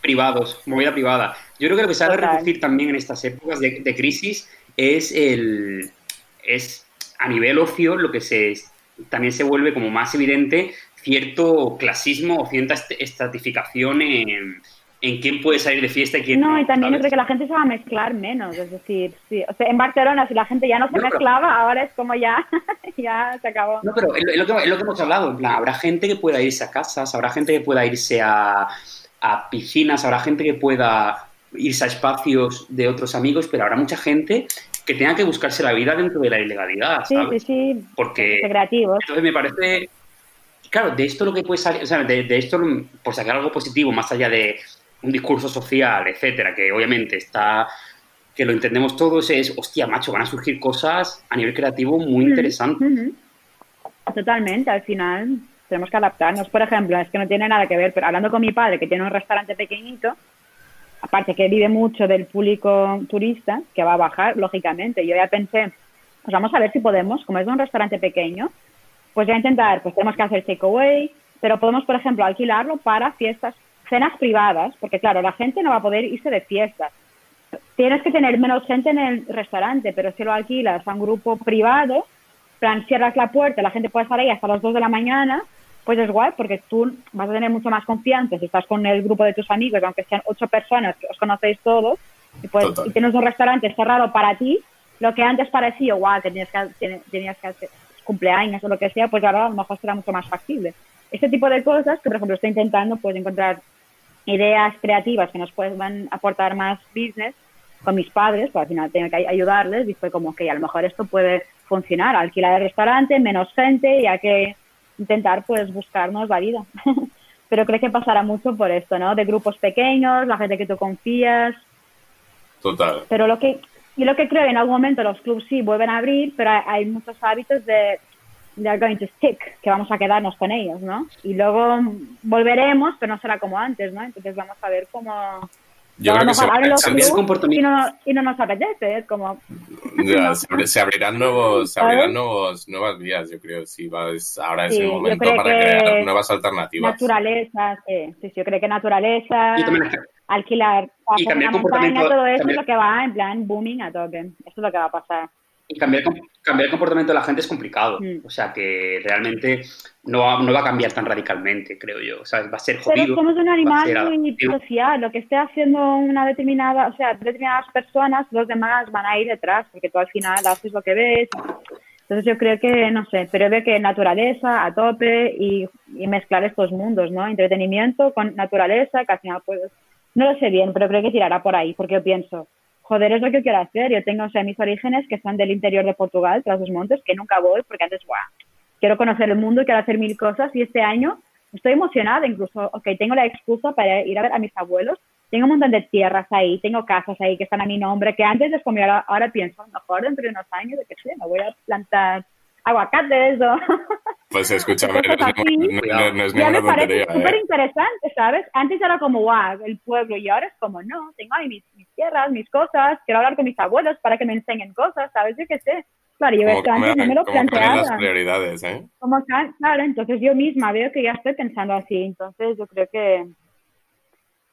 privados, movida privada. Yo creo que lo que se ha de reducir también en estas épocas de, de crisis es el es a nivel ocio lo que se también se vuelve como más evidente cierto clasismo o cierta est- estratificación en, en quién puede salir de fiesta y quién no. No, y también yo creo que la gente se va a mezclar menos, es decir, sí, o sea, en Barcelona si la gente ya no se No, pero- mezclaba, ahora es como ya, *laughs* ya se acabó. No, pero es lo, que, es lo que hemos hablado. Plan, habrá gente que pueda irse a casas, habrá gente que pueda irse a, a piscinas, habrá gente que pueda irse a espacios de otros amigos, pero habrá mucha gente que tenga que buscarse la vida dentro de la ilegalidad, Sí, sí, sí, Porque creativos. entonces me parece, claro, de esto lo que puede salir, o sea, de, de esto, por sacar algo positivo, más allá de un discurso social, etcétera, que obviamente está, que lo entendemos todos, es, hostia, macho, van a surgir cosas a nivel creativo muy interesantes. Totalmente, al final tenemos que adaptarnos. Por ejemplo, es que no tiene nada que ver, pero hablando con mi padre, que tiene un restaurante pequeñito, aparte que vive mucho del público turista, que va a bajar, lógicamente. Yo ya pensé, pues vamos a ver si podemos, como es un restaurante pequeño, pues ya intentar, pues tenemos que hacer takeaway, pero podemos, por ejemplo, alquilarlo para fiestas, cenas privadas, porque claro, la gente no va a poder irse de fiestas. Tienes que tener menos gente en el restaurante, pero si lo alquilas a un grupo privado, plan, cierras la puerta, la gente puede estar ahí hasta las 2 de la mañana, pues es guay porque tú vas a tener mucho más confianza si estás con el grupo de tus amigos, aunque sean ocho personas que os conocéis todos, y, pues, y tienes un restaurante cerrado para ti, lo que antes parecía, guau, tenías que, tenías que hacer cumpleaños o lo que sea, pues ahora a lo mejor será mucho más factible. Este tipo de cosas que, por ejemplo, estoy intentando pues encontrar ideas creativas que nos puedan aportar más business con mis padres, pues al final tengo que ayudarles y fue como que a lo mejor esto puede funcionar, alquilar el restaurante, menos gente, ya que intentar pues buscarnos la vida. *laughs* pero creo que pasará mucho por esto, ¿no? De grupos pequeños, la gente que tú confías. Total. Pero lo que yo lo que creo en algún momento los clubs sí vuelven a abrir, pero hay, muchos hábitos de they're going to stick, que vamos a quedarnos con ellos, ¿no? Y luego volveremos, pero no será como antes, ¿no? Entonces vamos a ver cómo yo creo que se, comportamiento... y, no, y no nos apetece, es como... *laughs* se, abrirán nuevos, se abrirán nuevos, nuevas vías, yo creo, si vas, ahora es el momento para crear nuevas alternativas. Naturaleza, sí, sí, yo creo que naturaleza, alquilar, y cambiar comportamiento, todo eso es lo que va en plan booming a tope, eso es lo que va a pasar. Y cambiar, cambiar el comportamiento de la gente es complicado. Mm. O sea, que realmente no va, no va a cambiar tan radicalmente, creo yo. O sea, va a ser jodido. Pero somos un animal muy social. Lo que esté haciendo una determinada, o sea, determinadas personas, los demás van a ir detrás, porque tú al final haces lo que ves. Entonces yo creo que, no sé, pero veo que naturaleza a tope y, y mezclar estos mundos, ¿no? Entretenimiento con naturaleza, que al final pues, no lo sé bien, pero creo que tirará por ahí, porque yo pienso, joder, es lo que quiero hacer. Yo tengo, o sea, mis orígenes que son del interior de Portugal, tras los montes, que nunca voy porque antes, guau, quiero conocer el mundo, quiero hacer mil cosas y este año estoy emocionada, incluso, ok, tengo la excusa para ir a ver a mis abuelos, tengo un montón de tierras ahí, tengo casas ahí que están a mi nombre, que antes les comía, ahora, ahora pienso, mejor dentro de unos años, de que sé, me voy a plantar aguacates o... Pues escúchame, no, es ya me parece súper ¿eh? interesante, ¿sabes? Antes era como, wow, el pueblo, y ahora es como, no, tengo ahí mis, tierras, mis cosas, quiero hablar con mis abuelos para que me enseñen cosas, ¿sabes? Yo qué sé. Claro, yo esto antes no me lo planteaba. las prioridades, ¿eh? Como, claro, entonces yo misma veo que ya estoy pensando así, entonces yo creo que...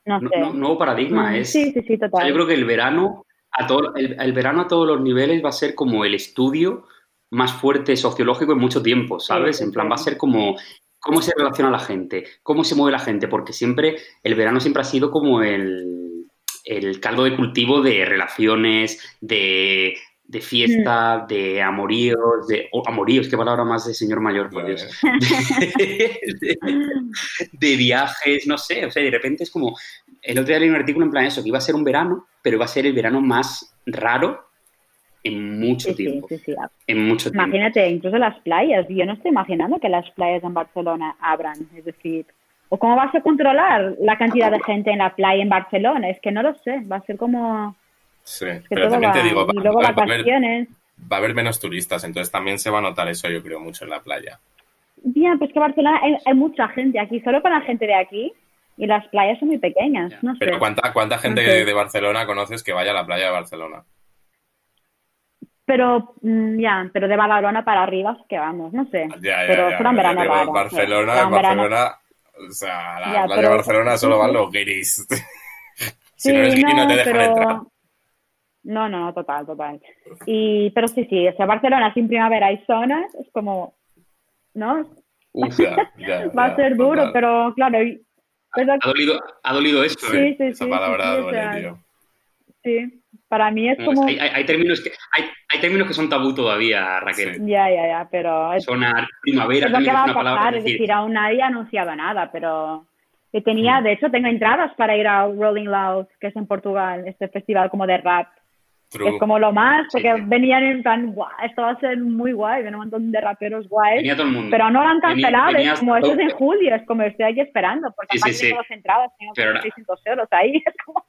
No sé. nuevo paradigma mm, es... Sí, sí, sí, total. yo creo que el verano, a todo, el verano a todos los niveles va a ser como el estudio más fuerte sociológico en mucho tiempo, ¿sabes? en plan, va a ser como cómo se relaciona la gente, cómo se mueve la gente, porque siempre, el verano siempre ha sido como el, el caldo de cultivo de relaciones, de, de fiesta, mm. de amoríos, de amoríos, qué palabra más de señor mayor, por Dios. *laughs* De, viajes, no sé, o sea, de repente es como, el otro día leí un artículo en plan eso, que iba a ser un verano, pero iba a ser el verano más raro en mucho tiempo. En mucho Imagínate, incluso las playas. Yo no estoy imaginando que las playas en Barcelona abran. Es decir, ¿o cómo vas a controlar la cantidad de gente en la playa en Barcelona? Es que no lo sé. Va a ser como. Sí, pero también te digo, y luego vacaciones. Va a, haber, menos turistas, entonces también se va a notar eso, yo creo, mucho en la playa. Bien, pues que Barcelona hay, mucha gente aquí, solo para la gente de aquí. Y las playas son muy pequeñas, no Pero ¿cuánta, cuánta gente de Barcelona conoces que vaya a la playa de Barcelona? Pero mm, ya, pero de Badalona para arriba que vamos, no sé. Ya, ya, pero ya, verano raro, Barcelona, en Barcelona, o sea, la playa de Barcelona solo van los guiris. *laughs* si no eres guiri no, te dejan pero... entrar. No, no, total, total. Y, pero sí, sí, o sea, Barcelona sin primavera y zonas es como, ¿no? Uf, ya, ya, *laughs* Va a ser duro, pero claro. Ha, dolido, ha dolido esto, sí, ¿eh? Sí, Esa sí, palabra sí, duele, tío. Sí, para mí es como... Hay, hay, términos que, hay, hay, términos que son tabú todavía, Raquel. Ya, ya, ya, pero... Es, Sonar primavera es lo que va a pasar, palabra, es decir, aún nadie ha anunciado nada, pero... Yo tenía, de hecho, tengo entradas para ir a Rolling Loud, que es en Portugal, este festival como de rap. Es como lo más, porque venían en plan, guau, esto va a ser muy guay, viene un montón de raperos guay. Venía todo el mundo. Pero no lo han cancelado, es como eso es en julio, es como estoy aquí esperando, porque sí, sí, las entradas, tengo pero 600 euros ahí, *laughs* es como,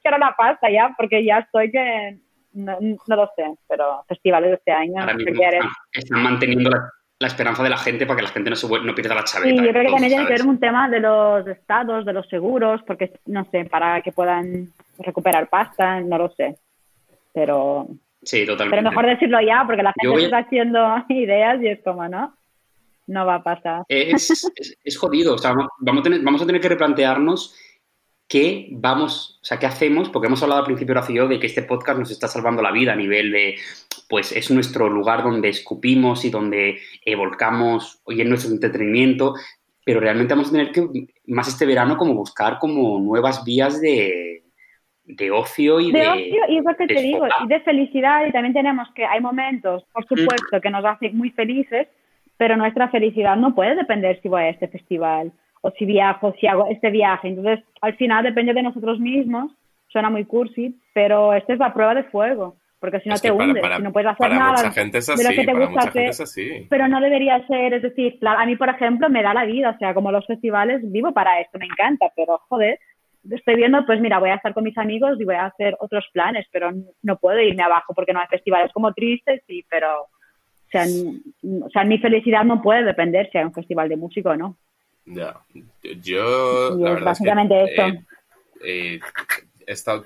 quiero la pasta ya, porque ya estoy que, no, no lo sé, pero festivales de este año, Ahora mismo están, están, manteniendo la esperanza de la gente para que la gente no, se, no pierda la chaveta. Sí, yo creo que también tiene que ver un tema de los estados, de los seguros, porque, no sé, para que puedan recuperar pasta, no lo sé. Pero... Sí, totalmente. Pero mejor decirlo ya, porque la gente está haciendo *laughs* ideas y es como, ¿no? No va a pasar. Es, es, jodido. O sea, vamos a, tener, vamos a tener que replantearnos qué vamos, o sea, qué hacemos, porque hemos hablado al principio, yo, de que este podcast nos está salvando la vida a nivel de, pues es nuestro lugar donde escupimos y donde volcamos hoy en nuestro entretenimiento, pero realmente vamos a tener que, más este verano, como buscar como nuevas vías de, de ocio y de... De ocio, y es lo que te digo, y de felicidad, y también tenemos que, hay momentos, por supuesto, que nos hacen muy felices, pero nuestra felicidad no puede depender si voy a este festival o si viajo, si hago este viaje. Entonces, al final depende de nosotros mismos, suena muy cursi, pero esta es la prueba de fuego, porque si no te hundes, si no puedes hacer nada gente es así, de lo que te gusta hacer, pero no debería ser, es decir, a mí, por ejemplo, me da la vida, o sea, como los festivales, vivo para esto, me encanta, pero joder, estoy viendo, pues mira, voy a estar con mis amigos y voy a hacer otros planes, pero no puedo irme abajo porque no hay festivales como tristes, sí, pero, o sea, o sea, mi felicidad no puede depender si hay un festival de música o no. Ya, yo la verdad básicamente es que, he estado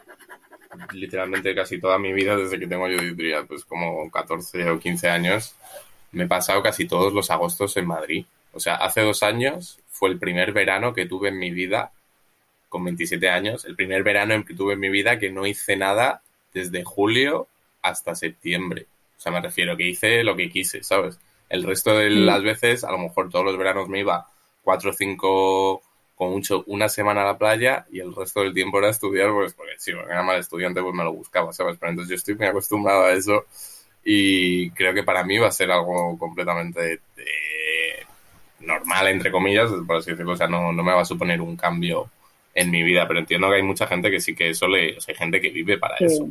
literalmente casi toda mi vida desde que tengo yo diría pues como 14 o 15 años me he pasado casi todos los agostos en Madrid. O sea, hace dos años fue el primer verano que tuve en mi vida con 27 años, el primer verano en que tuve en mi vida que no hice nada desde julio hasta septiembre. O sea, me refiero que hice lo que quise, ¿sabes? El resto de mm. las veces, a lo mejor todos los veranos me iba cuatro o cinco, con mucho, una semana a la playa y el resto del tiempo era estudiar, pues porque porque era mal estudiante, pues me lo buscaba, ¿sabes? Pero entonces yo estoy muy acostumbrado a eso y creo que para mí va a ser algo completamente eh, normal, entre comillas, por así decirlo, o sea, no, no me va a suponer un cambio en mi vida, pero entiendo que hay mucha gente que sí que eso le, o sea, hay gente que vive para eso.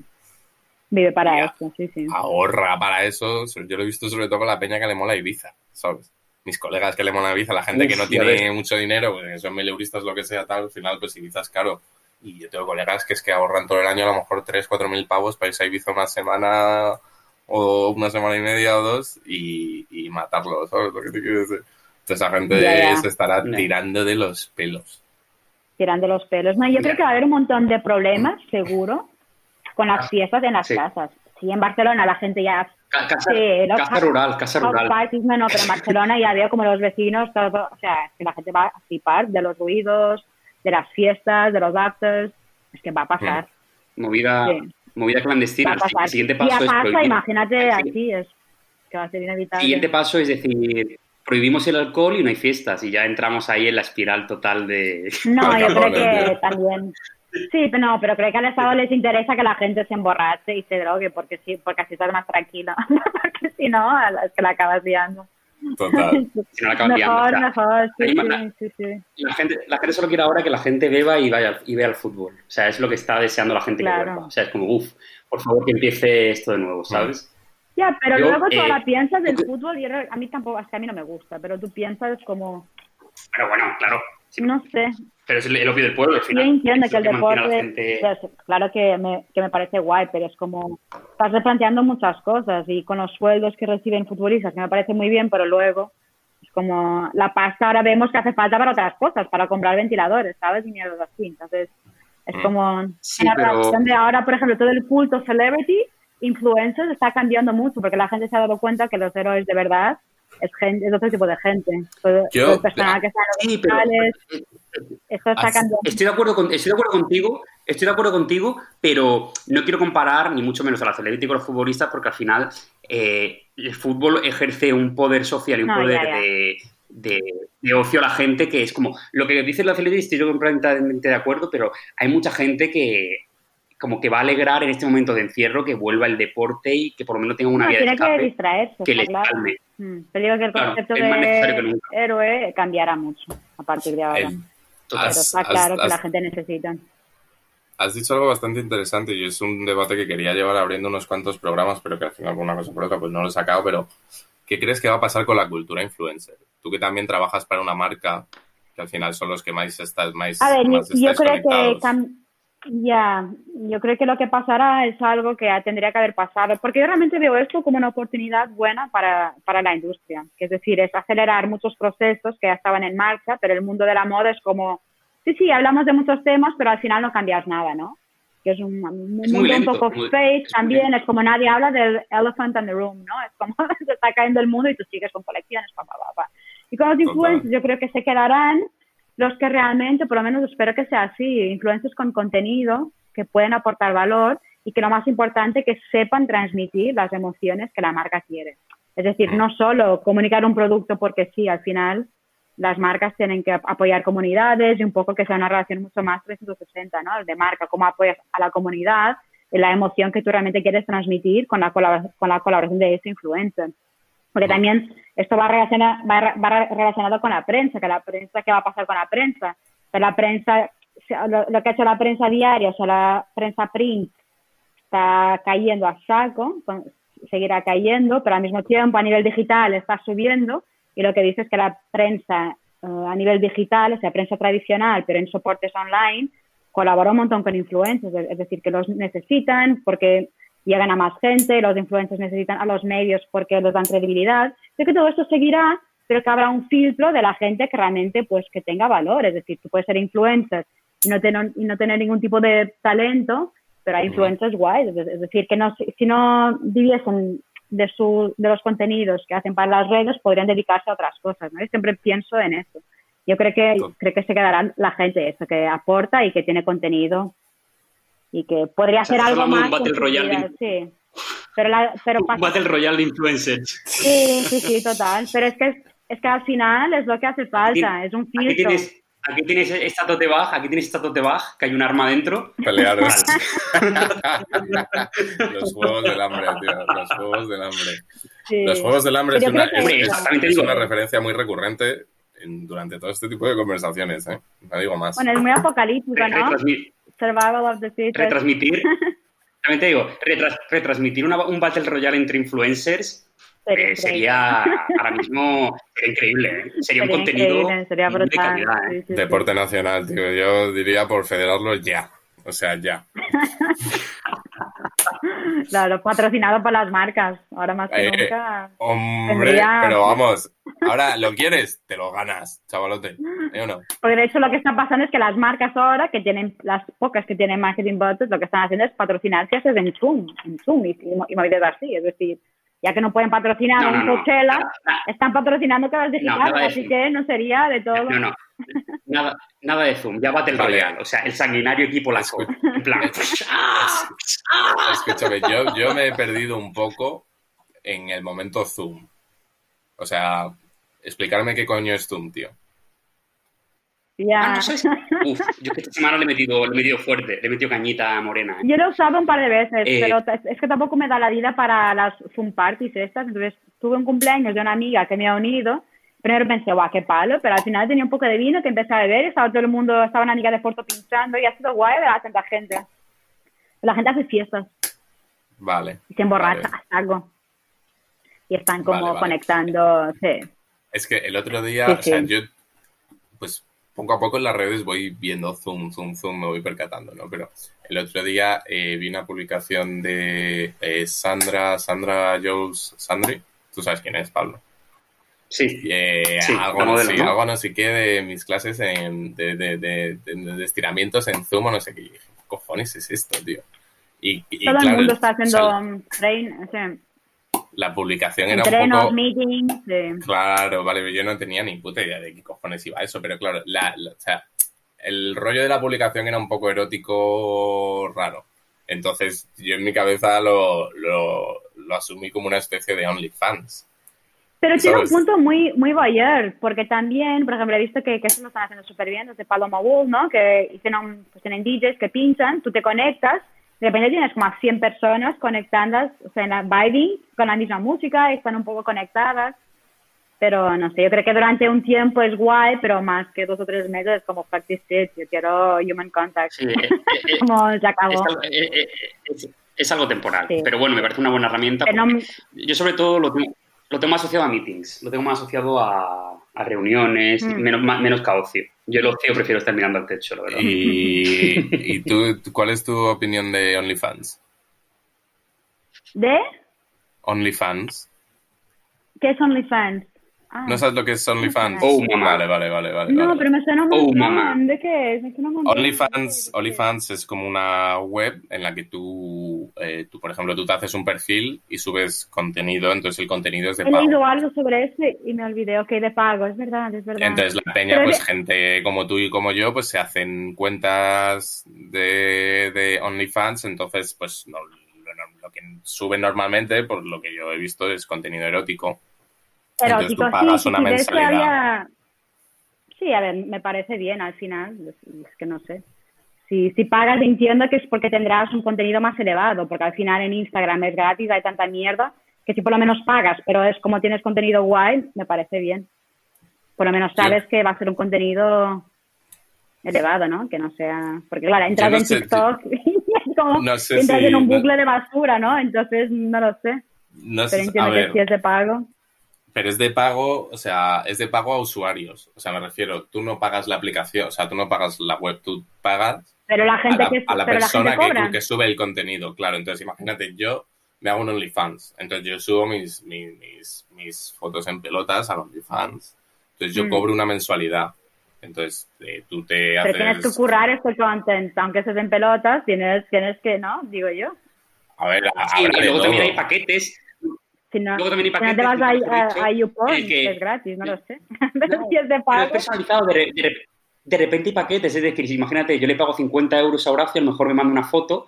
Vive para eso, sí, sí. Ahorra para eso. Yo lo he visto sobre todo con la peña que le mola Ibiza, ¿sabes? mis colegas que le mola Ibiza, la gente que no tiene mucho dinero, pues son mil euristas, lo que sea, tal, al final, pues Ibiza es caro. Y yo tengo colegas que es que ahorran todo el año a lo mejor 3, 4 mil pavos para irse a Ibiza una semana o una semana y media o dos y, y matarlo, ¿sabes lo que te quiero decir? Entonces esa gente se estará tirando de los pelos. Tirando los pelos. No, yo creo que va a haber un montón de problemas, seguro, con las fiestas en las casas. Sí, en Barcelona la gente ya Casa, rural, casa rural. no, pero en Barcelona ya veo como los vecinos, todo, o sea, que la gente va a flipar de los ruidos, de las fiestas, de los actos, es que va a pasar. Movida, movida clandestina. El siguiente paso ya pasa, imagínate así, es que va a ser inevitable. El siguiente paso es decir, prohibimos el alcohol y no hay fiestas y ya entramos ahí en la espiral total de... No, *laughs* yo creo que también Sí, pero no, pero creo que al Estado les interesa que la gente se emborrache y se drogue porque sí, porque así estás más tranquilo. *laughs* porque si no, es que la acabas liando. Total. *laughs* si no la acabas mejor, mejor, sí, sí, sí, La gente, la gente solo quiere ahora que la gente beba y vaya y vea el fútbol. O sea, es lo que está deseando la gente que beba. O sea, es como, uff, por favor que empiece esto de nuevo, ¿sabes? Ya, pero luego tú ahora eh, piensas del fútbol y a mí tampoco, es que a mí no me gusta, pero tú piensas como... Pero bueno, claro. No sé, pero es el, opio del pueblo, al final. Yo entiendo que el deporte, pues, claro que me, que me parece guay, pero es como, estás replanteando muchas cosas y con los sueldos que reciben futbolistas, que me parece muy bien, pero luego es como, la pasta ahora vemos que hace falta para otras cosas, para comprar ventiladores, ¿sabes? Y mierdas así. Entonces, es mm. como, sí, pero... de ahora, por ejemplo, todo el culto celebrity, influencers, está cambiando mucho, porque la gente se ha dado cuenta que los héroes de verdad es, gente, es otro tipo de gente. Yo, que están sí, pero, Estoy de, acuerdo con, estoy de acuerdo contigo, estoy de acuerdo contigo, pero no quiero comparar ni mucho menos a la celebrity con los futbolistas porque al final eh, el fútbol ejerce un poder social y un poder De, ocio a la gente que es como lo que dice la celebrity, estoy completamente de acuerdo, pero hay mucha gente que como que va a alegrar en este momento de encierro que vuelva el deporte y que por lo menos tenga una no, vía de escape que, distraerse, que le calme. Mm, pero digo que el concepto de héroe cambiará mucho a partir de ahora. Pero está claro que la gente necesita. Has dicho algo bastante interesante y es un debate que quería llevar abriendo unos cuantos programas, pero que al final por una cosa por otra pues no lo he sacado, pero ¿qué crees que va a pasar con la cultura influencer? Tú que también trabajas para una marca, que al final son los que más estás más A ver, yo creo que Ya, yo creo que lo que pasará es algo que tendría que haber pasado, porque yo realmente veo esto como una oportunidad buena para, para la industria, que es decir, es acelerar muchos procesos que ya estaban en marcha, pero el mundo de la moda es como, sí, sí, hablamos de muchos temas, pero al final no cambias nada, ¿no? Que es un, mundo un poco fake también, es como nadie habla del elephant in the room, ¿no? Es como *laughs* se está cayendo el mundo y tú sigues con colecciones, pa, pa, pa, Y con los influencers yo creo que se quedarán los que realmente, por lo menos espero que sea así, influencers con contenido que pueden aportar valor y que lo más importante que sepan transmitir las emociones que la marca quiere. Es decir, no solo comunicar un producto porque sí, al final las marcas tienen que apoyar comunidades y un poco que sea una relación mucho más 360, ¿no? El de marca, cómo apoyas a la comunidad y la emoción que tú realmente quieres transmitir con la, con la colaboración de ese influencer. Porque también esto va relacionado, va, relacionado con la prensa, que la prensa, ¿qué va a pasar con la prensa? Que la prensa, lo, que ha hecho la prensa diaria, o sea, la prensa print, está cayendo a saco, seguirá cayendo, pero al mismo tiempo a nivel digital está subiendo y lo que dice es que la prensa eh, a nivel digital, o sea, prensa tradicional, pero en soportes online, colabora un montón con influencers, es decir, que los necesitan porque llegan a más gente, los influencers necesitan a los medios porque les dan credibilidad. Creo que todo esto seguirá, pero que habrá un filtro de la gente que realmente pues que tenga valor. Es decir, tú puedes ser influencer y no, tener, y no tener ningún tipo de talento, pero hay influencers guays. Es decir, que no, si no viviesen de, su, de los contenidos que hacen para las redes, podrían dedicarse a otras cosas. ¿no? siempre pienso en eso. Yo creo que, creo que se quedará la gente eso, que aporta y que tiene contenido y que podría ser algo más. Un Battle Royale. Sí. Pero, la, pero *laughs* un Battle Royale de influencers. Sí, sí, sí, total. Pero es que, es que al final es lo que hace falta, es un filtro. Aquí tienes, aquí tienes esta tote bag, aquí tienes esta tote bag, que hay un arma dentro. Pelearos. *laughs* *laughs* los juegos del hambre, tío. Los juegos del hambre. Los juegos del hambre es una, es, una, referencia muy recurrente durante todo este tipo de conversaciones, ¿eh? No digo más. Bueno, es muy apocalíptico, ¿no? Survival of the Fittest. Retransmitir, *laughs* también te digo, retransmitir un Battle Royale entre influencers eh, sería ahora mismo increíble. ¿eh? Sería, un contenido sería de calidad. ¿eh? Deporte nacional, tío. Yo diría por federarlo ya. O sea, ya. *laughs* Claro, patrocinado por las marcas. Ahora más que nunca. Hombre, pero vamos, ahora lo quieres, te lo ganas, chavalote. ¿Eh no? Porque de hecho lo que está pasando es que las marcas ahora, que tienen, las pocas que tienen marketing budget, lo que están haciendo es patrocinarse en Zoom, en Zoom y, y, movidas así. Es decir, ya que no pueden patrocinar en Coachella, están patrocinando cada digital, así que no sería de todo. No, no, nada, nada de Zoom, ya Battle Royale, o sea, el sanguinario equipo la en plan. *laughs* *laughs* Escúchame, yo, yo me he perdido un poco en el momento Zoom. O sea, explicarme qué coño es Zoom, tío. Ya. Ah, Uf, yo esta semana le he, metido, le he metido fuerte, le he metido cañita morena. ¿eh? Yo lo he usado un par de veces, eh, pero es que tampoco me da la vida para las Zoom parties estas. Entonces, tuve un cumpleaños de una amiga que me ha unido. Primero pensé, guau, qué palo, pero al final tenía un poco de vino que empecé a beber, estaba todo el mundo, estaba una amiga de Puerto pinchando y ha sido guay ver a tanta gente. La gente hace fiestas. Vale. Y se emborracha hasta algo. Y están como conectando, sí. Es que el otro día, o sea, yo, pues poco a poco en las redes voy viendo zoom, zoom, zoom, me voy percatando, ¿no? Pero el otro día eh, vi una publicación de eh, Sandra, Sandra Jules Sandri. Tú sabes quién es, Pablo. Sí. Eh, algo, no, sé, algo no sé qué de mis clases en, de, de, de, estiramientos en Zoom o no sé qué. ¿Qué cojones es esto, tío? Y, y Todo el mundo está haciendo train, la publicación era un poco... meetings, Claro, vale, yo no tenía ni puta idea de qué cojones iba eso, pero claro, la, o sea, el rollo de la publicación era un poco erótico raro. Entonces yo en mi cabeza lo, lo, asumí como una especie de OnlyFans. Pero tiene un punto muy, muy Bayer, porque también, por ejemplo, he visto que, que eso lo están haciendo súper bien desde Paloma Wool, ¿no? Que hicieron, pues tienen DJs que pinchan, tú te conectas de repente tienes como a 100 personas conectadas, o sea, en la vibing con la misma música, están un poco conectadas. Pero no sé, yo creo que durante un tiempo es guay, pero más que dos o tres meses es como practice yo quiero human contact. Sí, eh, *laughs* eh, como se acabó. Es, es, algo temporal, pero bueno, me parece una buena herramienta. Yo sobre todo lo tengo, lo tengo más asociado a meetings, lo tengo más asociado a, a reuniones, Mm. menos, más- menos caocio. Yo el ocio prefiero estar mirando al techo, la verdad. ¿Y, *laughs* y tú, cuál es tu opinión de OnlyFans? ¿De? OnlyFans. ¿Qué es OnlyFans? Ah. ¿No sabes lo que es OnlyFans? Oh, mamá. Vale, vale, vale, vale. No, vale. pero me suena un Oh, mamá. ¿De qué es? OnlyFans, OnlyFans es como una web en la que tú, eh, tú, por ejemplo, tú te haces un perfil y subes contenido, entonces el contenido es de He leído pago. algo sobre eso y me olvidé. Ok, de pago, es verdad, es verdad. Entonces la peña, Pero pues de- gente como tú y como yo, pues se hacen cuentas de, de OnlyFans, entonces pues no, lo, lo que suben normalmente, por lo que yo he visto, es contenido erótico. Entonces Erótico, tú pagas sí, una sí, de eso mensualidad. había- Sí, a ver, me parece bien al final. Es, que no sé. Si, si pagas, entiendo que es porque tendrás un contenido más elevado, porque al final en Instagram es gratis, hay tanta mierda, que si por lo menos pagas, pero es como tienes contenido guay, me parece bien. Por lo menos sabes que va a ser un contenido elevado, ¿no? Que no sea... Porque claro, entras no en sé, TikTok *laughs* y es como No sé entras si- en un no- bucle de basura, ¿no? Entonces, no lo sé. No Pero sé, a entiendo que ver, si es de pago... pero es de pago, o sea, es de pago a usuarios. O sea, me refiero, tú no pagas la aplicación, o sea, tú no pagas la web, tú pagas Pero la a gente la, que, a la pero la persona gente que, que sube el contenido, claro. Entonces, imagínate, yo me hago un OnlyFans. Entonces, yo subo mis, mis, mis, mis fotos en pelotas al OnlyFans. Entonces, yo Mm. cobro una mensualidad. Entonces, eh, tú te Pero tienes que haces... currar este content, aunque estés en pelotas, tienes, tienes que, ¿no? Digo yo. A ver, Sí, y luego también hay paquetes. Si no, Luego también hay si no te vas paquetes, a, a, a YouPorn, que- es gratis, no lo sé. *laughs* Pero No, si es de es personalizado, de, de re- de repente hay paquetes, es decir, si imagínate, yo le pago 50 euros a Horacio, a lo mejor me manda una foto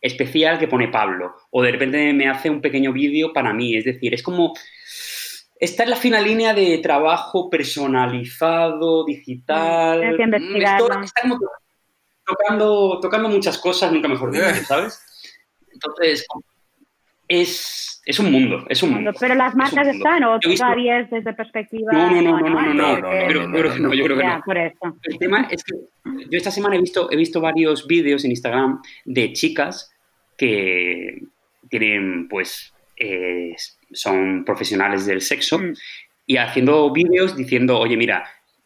especial que pone Pablo, o de repente me hace un pequeño vídeo para mí, es decir, es como... Está en la fina línea de trabajo personalizado, digital. Tienes que Mm, investigarlo. esto está como to- tocando, tocando muchas cosas, nunca mejor dicho, ¿sabes? Entonces, es, es un mundo, es un mundo. pero las marcas están, o todavía es desde perspectiva. No, no, no, no, no, no, no, no, no, no, creo que no, yo creo que no. por eso. El tema es que yo esta semana he visto, he visto varios vídeos en Instagram de chicas que tienen, pues, eh, son profesionales del sexo Mm. y haciendo vídeos diciendo, oye, mira,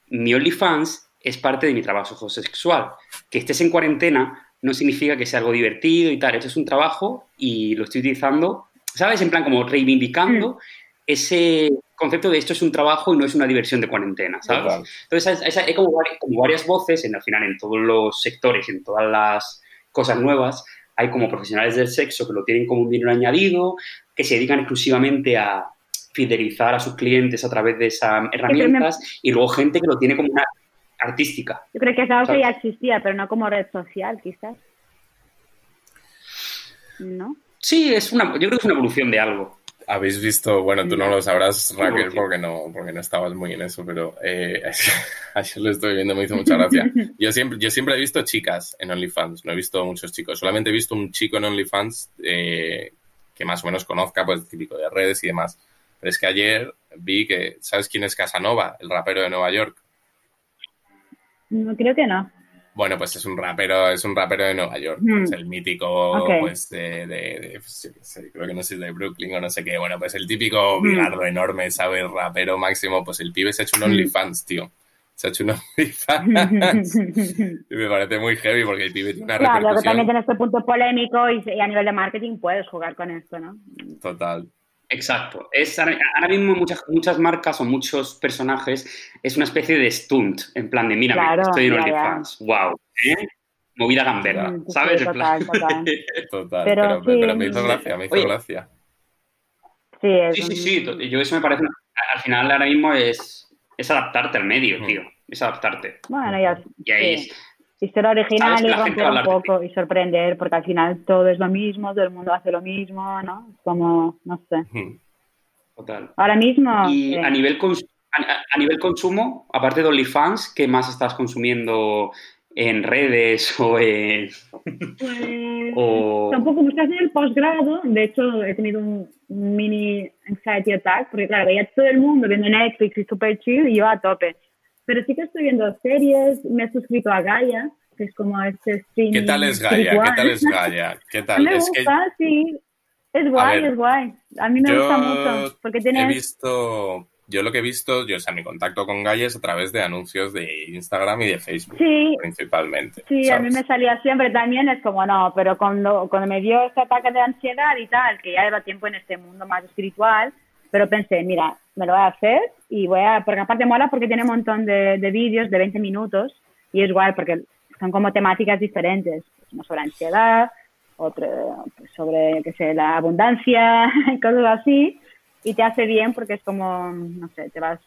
mi OnlyFans es parte de mi trabajo sexual. Que estés en cuarentena no significa que sea algo divertido y tal. Esto es un trabajo y lo estoy utilizando, ¿sabes? En plan, como reivindicando ese concepto de esto es un trabajo y no es una diversión de cuarentena, ¿sabes? Entonces, hay, como, vari- como varias voces, en, al final, en todos los sectores, en todas las cosas nuevas, hay como profesionales del sexo que lo tienen como un dinero añadido, que se dedican exclusivamente a fidelizar a sus clientes a través de esas herramientas, y luego gente que lo tiene como una artística. Yo creo que es algo que ya existía, pero no como red social, quizás. ¿No? Sí, es una, yo creo que es una evolución de algo. Habéis visto, bueno, tú no lo sabrás, Raquel, porque no, porque no estabas muy en eso, pero eh, *laughs* ayer lo estoy viendo, me hizo mucha gracia. *laughs* Yo siempre, yo siempre he visto chicas en OnlyFans, no he visto muchos chicos, solamente he visto un chico en OnlyFans eh, que más o menos conozca, pues típico de redes y demás. Pero es que ayer vi que, ¿sabes quién es Casanova, el rapero de Nueva York? No, creo que no. Bueno, pues es un rapero, es un rapero de Nueva York, es el mítico, pues, de, de- de- pues, creo que no sé, de Brooklyn o no sé qué, bueno, pues el típico bigardo enorme, ¿sabes? Rapero máximo, pues el pibe se ha hecho un Hmm. OnlyFans, tío. Se ha hecho un OnlyFans. *laughs* y me parece muy heavy porque el pibe tiene una Claro, repercusión también tienes este punto polémico y, y a nivel de marketing puedes jugar con esto, ¿no? total. Exacto. Es, ahora, mismo muchas, muchas marcas o muchos personajes es una especie de stunt, en plan de, mira, Claro, estoy en. OnlyFans, wow, ¿eh? movida gambera, sí, ¿sabes? Total, total. Total, Pero pero, sí, pero me hizo gracia, me hizo oye. gracia. Sí, es Sí, sí, un- sí. Yo eso me parece. Al final, ahora mismo es, es adaptarte al medio, Mm. tío. Es adaptarte. Bueno, ya Y ahí sí. es. Y ser original Sabes y la romper un poco y sorprender, porque al final todo es lo mismo, todo el mundo hace lo mismo, ¿no? Es como, no sé. Total. Ahora mismo, Y eh, a nivel, a, nivel consumo, aparte de OnlyFans, ¿qué más estás consumiendo en redes *laughs* o en. pues, o- tampoco estoy haciendo el posgrado, de hecho he tenido un un mini anxiety attack, porque claro, veía todo el mundo viendo Netflix y super chill y yo a tope. Pero sí que estoy viendo series, me he suscrito a Gaia, que es como este streaming. ¿Qué tal es Gaia? ¿Qué tal es Gaia? ¿Qué *laughs* tal? me Es que gusta, sí. Es guay, ver, es guay. A mí me gusta mucho, porque he tienes... visto, yo lo que he visto, yo, o sea, mi contacto con Gaia es a través de anuncios de Instagram y de Facebook, Sí, principalmente. Sí, a mí me salía siempre también, es como no, pero cuando, cuando me dio este ataque de ansiedad y tal, que ya lleva tiempo en este mundo más espiritual, pero pensé, mira, me lo voy a hacer y voy a, porque aparte mola porque tiene un montón de, de vídeos de 20 minutos y es guay porque son como temáticas diferentes, uno sobre ansiedad, otro pues, sobre, qué sé, la abundancia y *laughs* cosas así, y te hace bien porque es como, no sé, te vas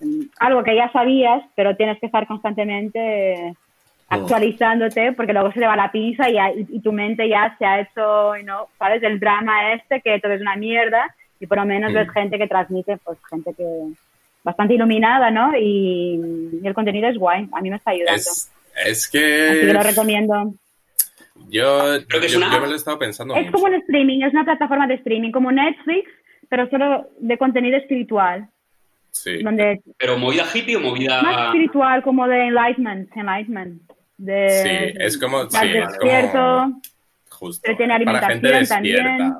mm, algo que ya sabías, pero tienes que estar constantemente actualizándote porque luego se te va la pinza y, ya- y- y tu mente ya se ha hecho, ¿no? ¿sabes? El drama este que todo es una mierda y por lo menos Mm. ves gente que transmite, pues gente que bastante iluminada, ¿no? Y, y el contenido es guay, a mí me está ayudando. Es, es Así que lo que recomiendo. yo, Creo que es yo, una yo me lo he estado pensando Es mucho. como un streaming, es una plataforma de streaming, como Netflix, pero solo de contenido espiritual, Sí. donde Pero movida hippie o movida... más espiritual como de enlightenment, enlightenment, de Sí, es como- sí, es despierto, como- Justo. Pero tiene para gente alimentación despierta. también.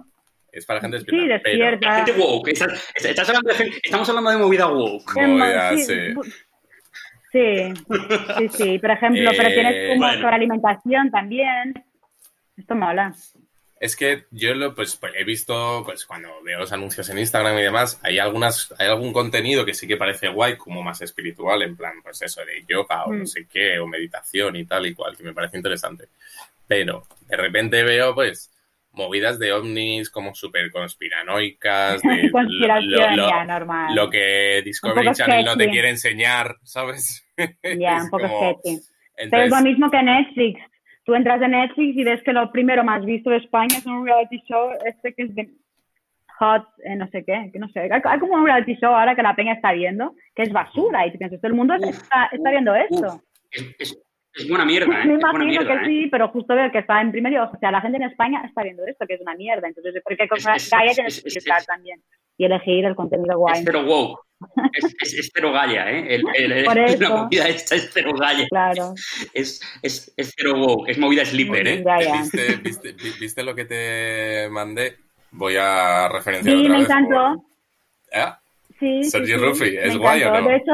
Es para gente Sí, despierta. pero- despierta. Gente woke. Estás- estás hablando de gente- estamos hablando de movida woke. Movida, sí, sí. sí, sí, sí, por ejemplo, pero Eh, tienes como bueno. sobre alimentación también. Esto mola. Es que yo lo, pues, pues, he visto, pues cuando veo los anuncios en Instagram y demás, hay algunas, hay algún contenido que sí que parece guay, como más espiritual, en plan, pues eso, de yoga o no Mm. sé qué, o meditación y tal y cual, que me parece interesante. Pero de repente veo, pues, movidas de ovnis como súper conspiranoicas, *laughs* de Conspiración, lo, lo- ya, normal. lo que Discovery Channel no te quiere enseñar, ¿sabes? *laughs* Ya, Es un poco como- sketchy. Pero es Entonces, lo mismo que Netflix. Tú entras en Netflix y ves que lo primero más visto de España es un reality show este que es de Hot, eh, no sé qué, que no sé. Hay, hay como un reality show ahora que la peña está viendo, que es basura. Y tú piensas, todo el mundo Uf, está, está viendo esto. Es- es buena mierda, ¿eh? Me imagino mierda, que ¿eh? sí, pero justo veo que está en primer ojo. O sea, la gente en España está viendo esto, que es una mierda. Entonces, ¿por qué cosa Es- es- Gaia es- tienes que es- filtrar es- también? Y elegir el contenido guay. Es cero woke. Es, es, es cero galla, ¿eh? El, el- Por la eso. movida esta es cero galla. Claro. Es, es, es cero woke. Es movida sleeper, ¿eh? ¿viste, viste, vi- viste lo que te mandé? Voy a referenciar Sí, otra me vez. encantó. por- ¿Eh? Sí, sí, Sergi sí, Ruffi, me ¿es guay o no? De hecho,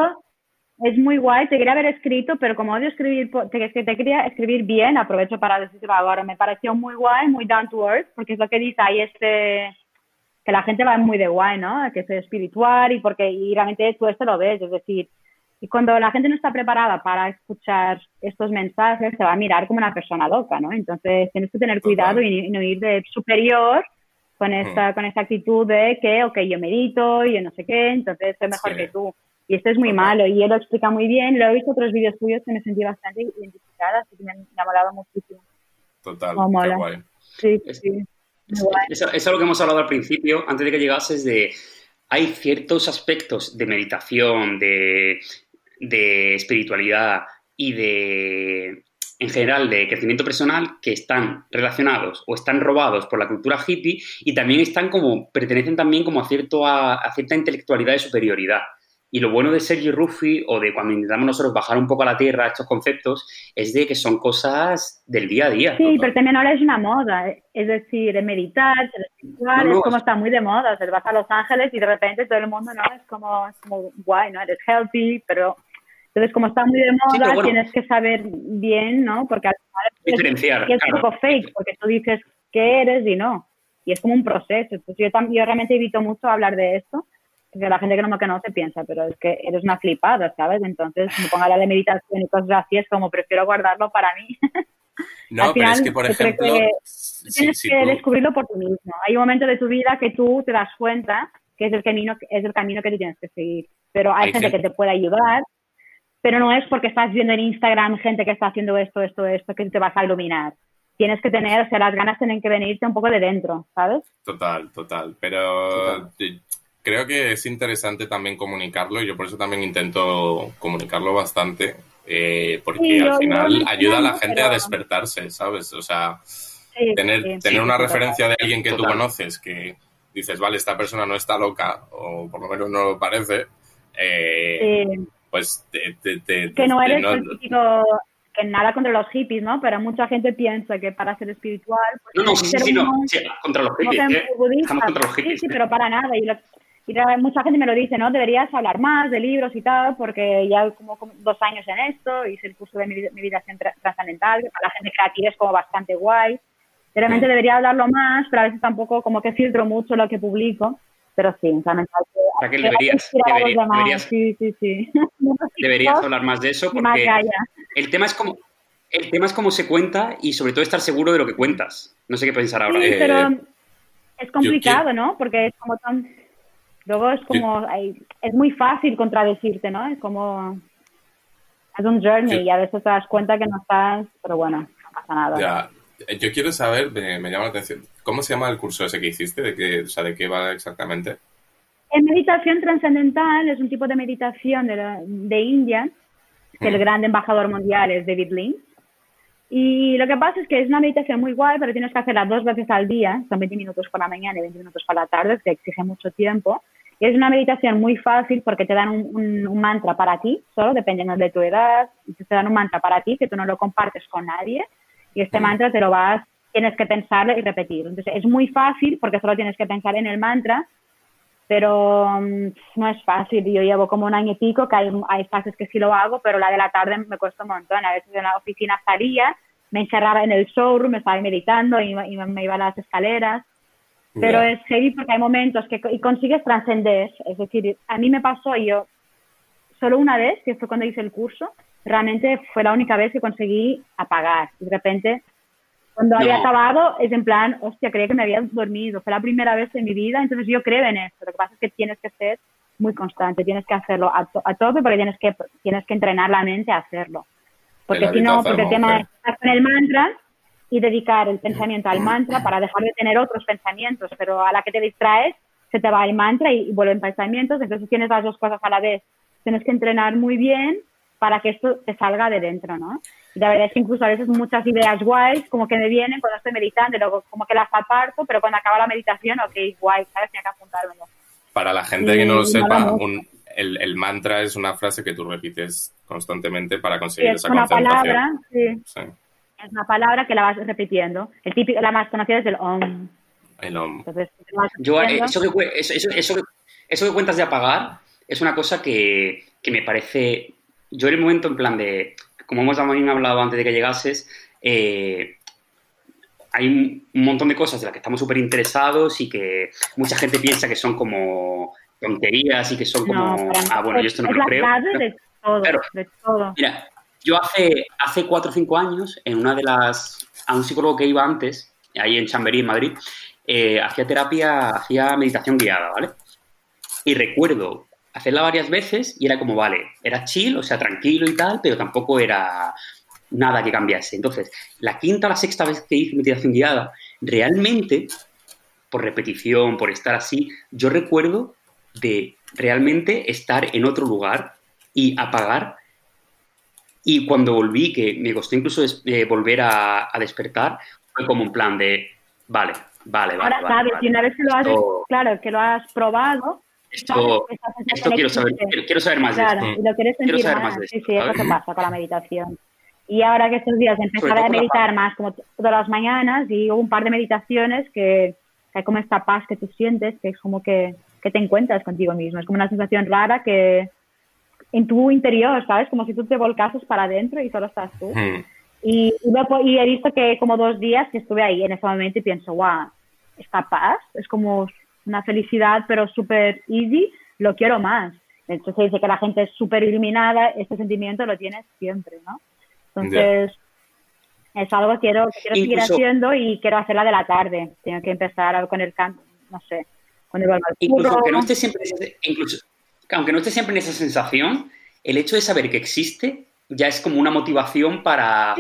es muy guay. Te quería haber escrito, pero como odio escribir, te, te quería escribir bien, aprovecho para decirlo ahora. Me pareció muy guay, muy down to earth, porque es lo que dice ahí este que la gente va muy de guay, ¿no? Que es espiritual y porque y realmente tú esto lo ves, es decir, y cuando la gente no está preparada para escuchar estos mensajes, se va a mirar como una persona loca, ¿no? Entonces tienes que tener cuidado y, y no ir de superior con esta, con esta actitud de que, ok, yo medito, yo no sé qué, entonces soy mejor Sí. que tú. Y esto es muy malo y él lo explica muy bien. Lo he visto otros vídeos tuyos que me sentí bastante identificada, así que me, ha molado muchísimo. Total, Oh, qué mola. guay. Sí, Es- sí. Guay. Es lo que hemos hablado al principio, antes de que llegases, de hay ciertos aspectos de meditación, de, de espiritualidad y de, en general, de crecimiento personal que están relacionados o están robados por la cultura hippie y también están como, pertenecen también como a, cierto, a, a cierta intelectualidad de superioridad. Y lo bueno de Sergi Ruffi o de cuando intentamos nosotros bajar un poco a la tierra estos conceptos es de que son cosas del día a día. Sí, pero también ahora es una moda, eh. es decir, meditar, el espiritual, No, no, es como es- está muy de moda, o sea, vas a Los Ángeles y de repente todo el mundo, ¿no? Es como, es como guay, ¿no? Eres healthy, pero entonces como está muy de moda, pero bueno. tienes que saber bien, ¿no? Porque al final es, Diferenciar, y es claro. un poco fake, porque tú dices qué eres y no, y es como un proceso. Entonces yo, yo realmente evito mucho hablar de esto, porque la gente que no me conoce piensa, pero es que eres una flipada, ¿sabes? Entonces me pongo a hablar de meditación y cosas así, es como prefiero guardarlo para mí. *laughs* No, Al pero es final, que, por ejemplo, que Tienes si que tú- descubrirlo por ti mismo. Hay un momento de tu vida que tú te das cuenta que es el camino, es el camino que tú tienes que seguir. Pero hay, Hay gente, gente- que te puede ayudar, pero no es porque estás viendo en Instagram gente que está haciendo esto, esto, esto, que te vas a iluminar. Tienes que tener, o sea, las ganas tienen que venirte un poco de dentro, ¿sabes? Total, total. Pero eh, creo que es interesante también comunicarlo y yo por eso también intento comunicarlo bastante. eh, porque Sí, al final ayuda a la gente a despertarse, ¿sabes? O sea, Sí, tener, sí, tener sí, una referencia de alguien que tú Total. conoces que dices, vale, esta persona no está loca, o por lo menos no lo parece, eh, Sí. pues te, te- te- que no eres no- el típico que nada contra los hippies, ¿no? Pero mucha gente piensa que para ser espiritual, pues, No, no, sí, sí, no. Sí, contra los hippies, ¿eh? budistas. Estamos contra los Sí, hippies. sí, ¿eh? pero para nada. Y, lo- Y mucha gente me lo dice, ¿no? Deberías hablar más de libros y tal, porque ya como, como dos años en esto, hice el curso de meditación trascendental, que para la gente creativa es como bastante guay. Realmente debería hablarlo más, pero a veces tampoco como que filtro mucho lo que publico. Pero sí, o sea, que deberías, deberías, sí, sí, sí. *laughs* deberías hablar más de eso porque el tema es como el tema es cómo se cuenta y sobre todo estar seguro de lo que cuentas. No sé qué pensar ahora. Sí, pero eh, es complicado, ¿no? Porque es como tan luego es como es muy fácil contradecirte, ¿no? Es como es un journey y a veces te das cuenta que no estás, pero bueno, no pasa nada. Ya. Yo quiero saber, me, llama la atención, ¿cómo se llama el curso ese que hiciste? ¿De qué, o sea, ¿de qué va exactamente? En meditación trascendental es un tipo de meditación de, de India, que el gran embajador mundial es David Lynch. Y lo que pasa es que es una meditación muy guay, pero tienes que hacerla dos veces al día, son 20 minutos por la mañana y 20 minutos por la tarde, que exige mucho tiempo. Y es una meditación muy fácil porque te dan un, un, mantra para ti, solo dependiendo de tu edad, te dan un mantra para ti que tú no lo compartes con nadie y este mantra te lo vas, tienes que pensarlo y repetir. Entonces es muy fácil porque solo tienes que pensar en el mantra, pero mm, no es fácil. Yo llevo como un año y pico que hay, hay fases que sí lo hago, pero la de la tarde me cuesta un montón. A veces en la oficina salía, me encerraba en el showroom, me estaba meditando y, me iba a las escaleras. Pero es heavy porque hay momentos que y consigues trascender. Es decir, a mí me pasó yo solo una vez, que fue cuando hice el curso, realmente fue la única vez que conseguí apagar. Y de repente, cuando había acabado, es en plan, hostia, creía que me había dormido. Fue la primera vez en mi vida, entonces yo creo en esto. Lo que pasa es que tienes que ser muy constante, tienes que hacerlo a, a tope porque tienes que, tienes que entrenar la mente a hacerlo. Porque si no, porque el tema es estar con el mantra y dedicar el pensamiento al mantra para dejar de tener otros pensamientos, pero a la que te distraes se te va el mantra y, y vuelven pensamientos, entonces tienes las dos cosas a la vez. Tienes que entrenar muy bien para que esto te salga de dentro, ¿no? Y la verdad es que incluso a veces muchas ideas guays como que me vienen cuando estoy meditando, y luego como que las aparto, pero cuando acaba la meditación, ok, guay, ¿sabes? Tiene que apuntármelo. Para la gente que no lo sepa, el, el, mantra es una frase que tú repites constantemente para conseguir esa una Palabra, sí. Es una palabra que la vas repitiendo. El típico, la más conocida es el om. El om. Entonces, Yo, eh, eso, que, eso, eso, eso, que cuentas de apagar es una cosa que, que me parece yo en el momento en plan de, como hemos también hablado antes de que llegases, eh, hay un, montón de cosas de las que estamos súper interesados y que mucha gente piensa que son como tonterías y que son como, ah, bueno, yo esto no lo creo. De todo, de todo. Mira, yo hace, hace cuatro o cinco años, en una de las, a un psicólogo que iba antes, ahí en Chamberí, en Madrid, eh, hacía terapia, hacía meditación guiada, ¿vale? Y recuerdo hacerla varias veces y era como, vale, era chill, o sea, tranquilo y tal, pero tampoco era nada que cambiase. Entonces, la quinta o la sexta vez que hice meditación guiada, realmente, por repetición, por estar así, yo recuerdo de realmente estar en otro lugar y apagar. Y cuando volví, que me costó incluso eh, volver a, despertar, fue como un plan de, vale, vale, vale. Ahora sabes, y una vez que lo has, claro, que lo has probado, esto, esto quiero saber, quiero, saber más de esto. Y lo quieres sentir más. sí, sí, eso te pasa con la meditación. Y ahora que estos días empezar a meditar más como todas las mañanas y hubo un par de meditaciones que, hay como esta paz que tú sientes, que es como que, que te encuentras contigo mismo. Es como una sensación rara que en tu interior, ¿sabes? Como si tú te volcases para adentro y solo estás tú. Hmm. Y, y, he visto que como dos días que estuve ahí en ese momento y pienso, wow, esta paz es como una felicidad, pero súper easy, lo quiero más. Entonces se dice que la gente es súper iluminada, este sentimiento lo tienes siempre, ¿no? Entonces, es algo que quiero, quiero seguir haciendo y quiero hacerla de la tarde. Tengo que empezar con el canto, no sé, con el Incluso aunque no esté siempre, incluso, aunque no esté siempre en esa sensación, el hecho de saber que existe ya es como una motivación para,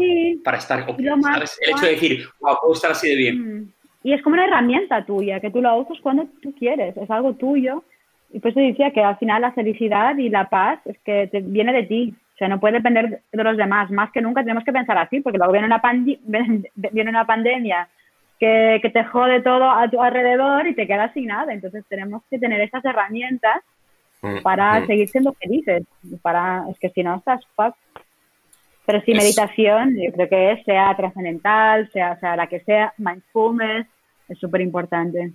para estar, ¿sabes? El hecho de decir, wow, puedo estar así de bien. Mm. Y es como una herramienta tuya, que tú la usas cuando tú quieres, es algo tuyo. Y por eso decía que al final la felicidad y la paz es que te, viene de ti, o sea, no puede depender de los demás. Más que nunca tenemos que pensar así, porque luego viene una, *laughs* viene una pandemia que, que, te jode todo a tu alrededor y te quedas sin nada. Entonces tenemos que tener esas herramientas para mm. seguir siendo felices. Para, es que si no estás fuck. Pero sí, meditación, yo creo que sea trascendental, sea, sea la que sea, mindfulness, es súper importante.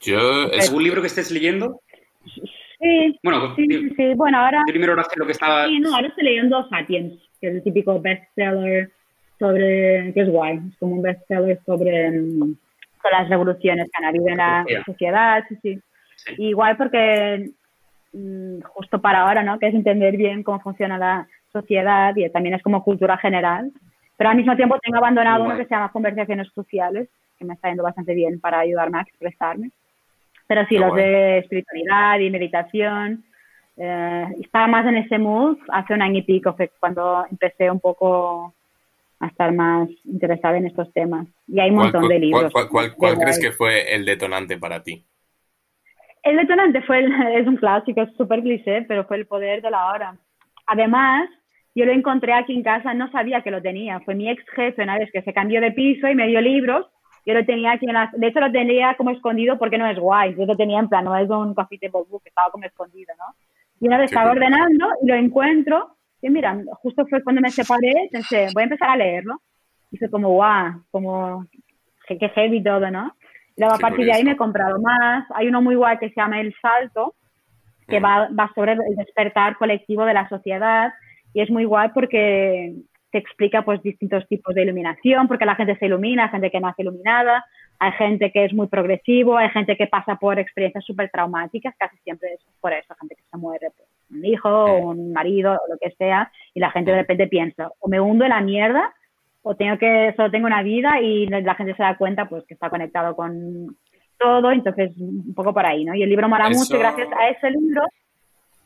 Yo, ¿Es un libro que estés leyendo? Sí, Bueno, sí, sí, sí. Bueno, ahora... primero Horacio lo que estaba... Sí, no, ahora estoy leyendo Sapiens, que es el típico bestseller sobre, que es guay, es como un bestseller sobre, mm, sobre las revoluciones que han habido en la Sociedad. sí, sí. Sí. Igual porque mm, justo para ahora, ¿no? Que es entender bien cómo funciona la sociedad y también es como cultura general. Pero al mismo tiempo tengo abandonado uno que se llama Conversaciones Cruciales, que me está yendo bastante bien para ayudarme a expresarme. Pero sí, Qué los de espiritualidad y meditación. eh, estaba más en ese mood hace un año y pico, fue cuando empecé un poco a estar más interesada en estos temas. Y hay un ¿Cuál, montón cuál- de libros. cuál- cuál- de cuál crees que fue el detonante para ti? El detonante fue, el- *laughs* es un clásico, es súper cliché, pero fue el poder de la hora. Además, yo lo encontré aquí en casa, no sabía que lo tenía. Fue mi ex jefe una vez que se cambió de piso y me dio libros. Yo lo tenía aquí en las... De hecho, lo tenía como escondido porque no es guay. Yo lo tenía en plan, no es un table book, estaba como escondido, ¿no? Y una vez estaba ordenando y lo encuentro. Y mira, justo fue cuando me separé, pensé, voy a empezar a leerlo. Y fue como, guau, como, qué, qué heavy todo, ¿no? Luego a partir de ahí me he comprado más. Hay uno muy guay que se llama El Salto, que Mm. va, va sobre el despertar colectivo de la sociedad y es muy guay porque te explica pues distintos tipos de iluminación, porque la gente se ilumina, hay gente que nace iluminada, hay gente que es muy progresivo, hay gente que pasa por experiencias súper traumáticas, casi siempre es por eso, gente que se muere, pues, un hijo, Mm. un marido, o lo que sea, y la gente de repente piensa, o me hundo en la mierda, o tengo que, solo tengo una vida y la gente se da cuenta pues que está conectado con todo, entonces un poco por ahí, ¿no? Y el libro mola Eso- mucho gracias a ese libro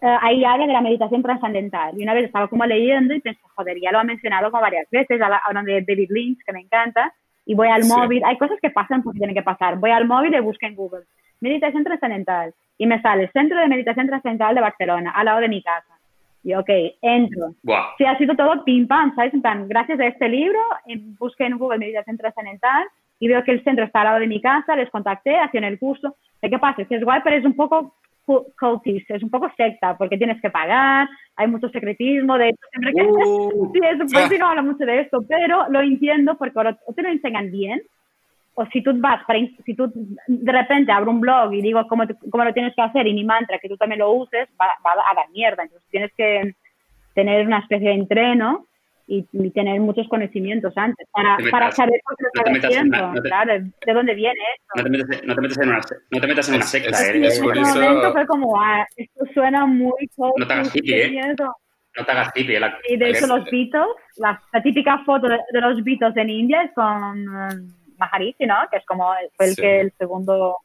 eh, ahí habla de la meditación trascendental. Y una vez estaba como leyendo y pensé, joder, ya lo ha mencionado como varias veces, habla- hablan de David Lynch, que me encanta, y voy al Sí. móvil, hay cosas que pasan porque tienen que pasar, voy al móvil y busco en Google, meditación trascendental, y me sale Centro de Meditación Trascendental de Barcelona, al lado de mi casa. Y ok, entro. Buah. Sí, ha sido todo pim pam, ¿sabes? En plan, gracias a este libro, eh, busqué en Google Meditación Trascendental y veo que el centro está al lado de mi casa, les contacté, hacían el curso. ¿De qué pasa? Es que es guay, pero es un poco cu- cultist, es un poco secta, porque tienes que pagar, hay mucho secretismo, de hecho, siempre que... Uh, *laughs* Sí, es un poco no habla mucho de esto, pero lo entiendo porque ahora o te lo enseñan bien, o si tú vas, para, si tú de repente abro un blog y digo cómo, te- cómo lo tienes que hacer y mi mantra, que tú también lo uses, va, va a dar mierda. Entonces tienes que tener una especie de entreno y, y tener muchos conocimientos antes para, te metas- para saber por qué no te estás metas en haciendo. no te- claro, de dónde viene esto. no, te metas, no te metas en una, no te metas en una secta, es- eh. En ese momento fue como, ah, esto suena muy No te hagas hippie, ¿eh? No te hagas hippie. La, Y de hecho los Beatles, la, la típica foto de, de los Beatles en India es con eh, Maharishi, ¿no? Que es como fue el Sí. que el segundo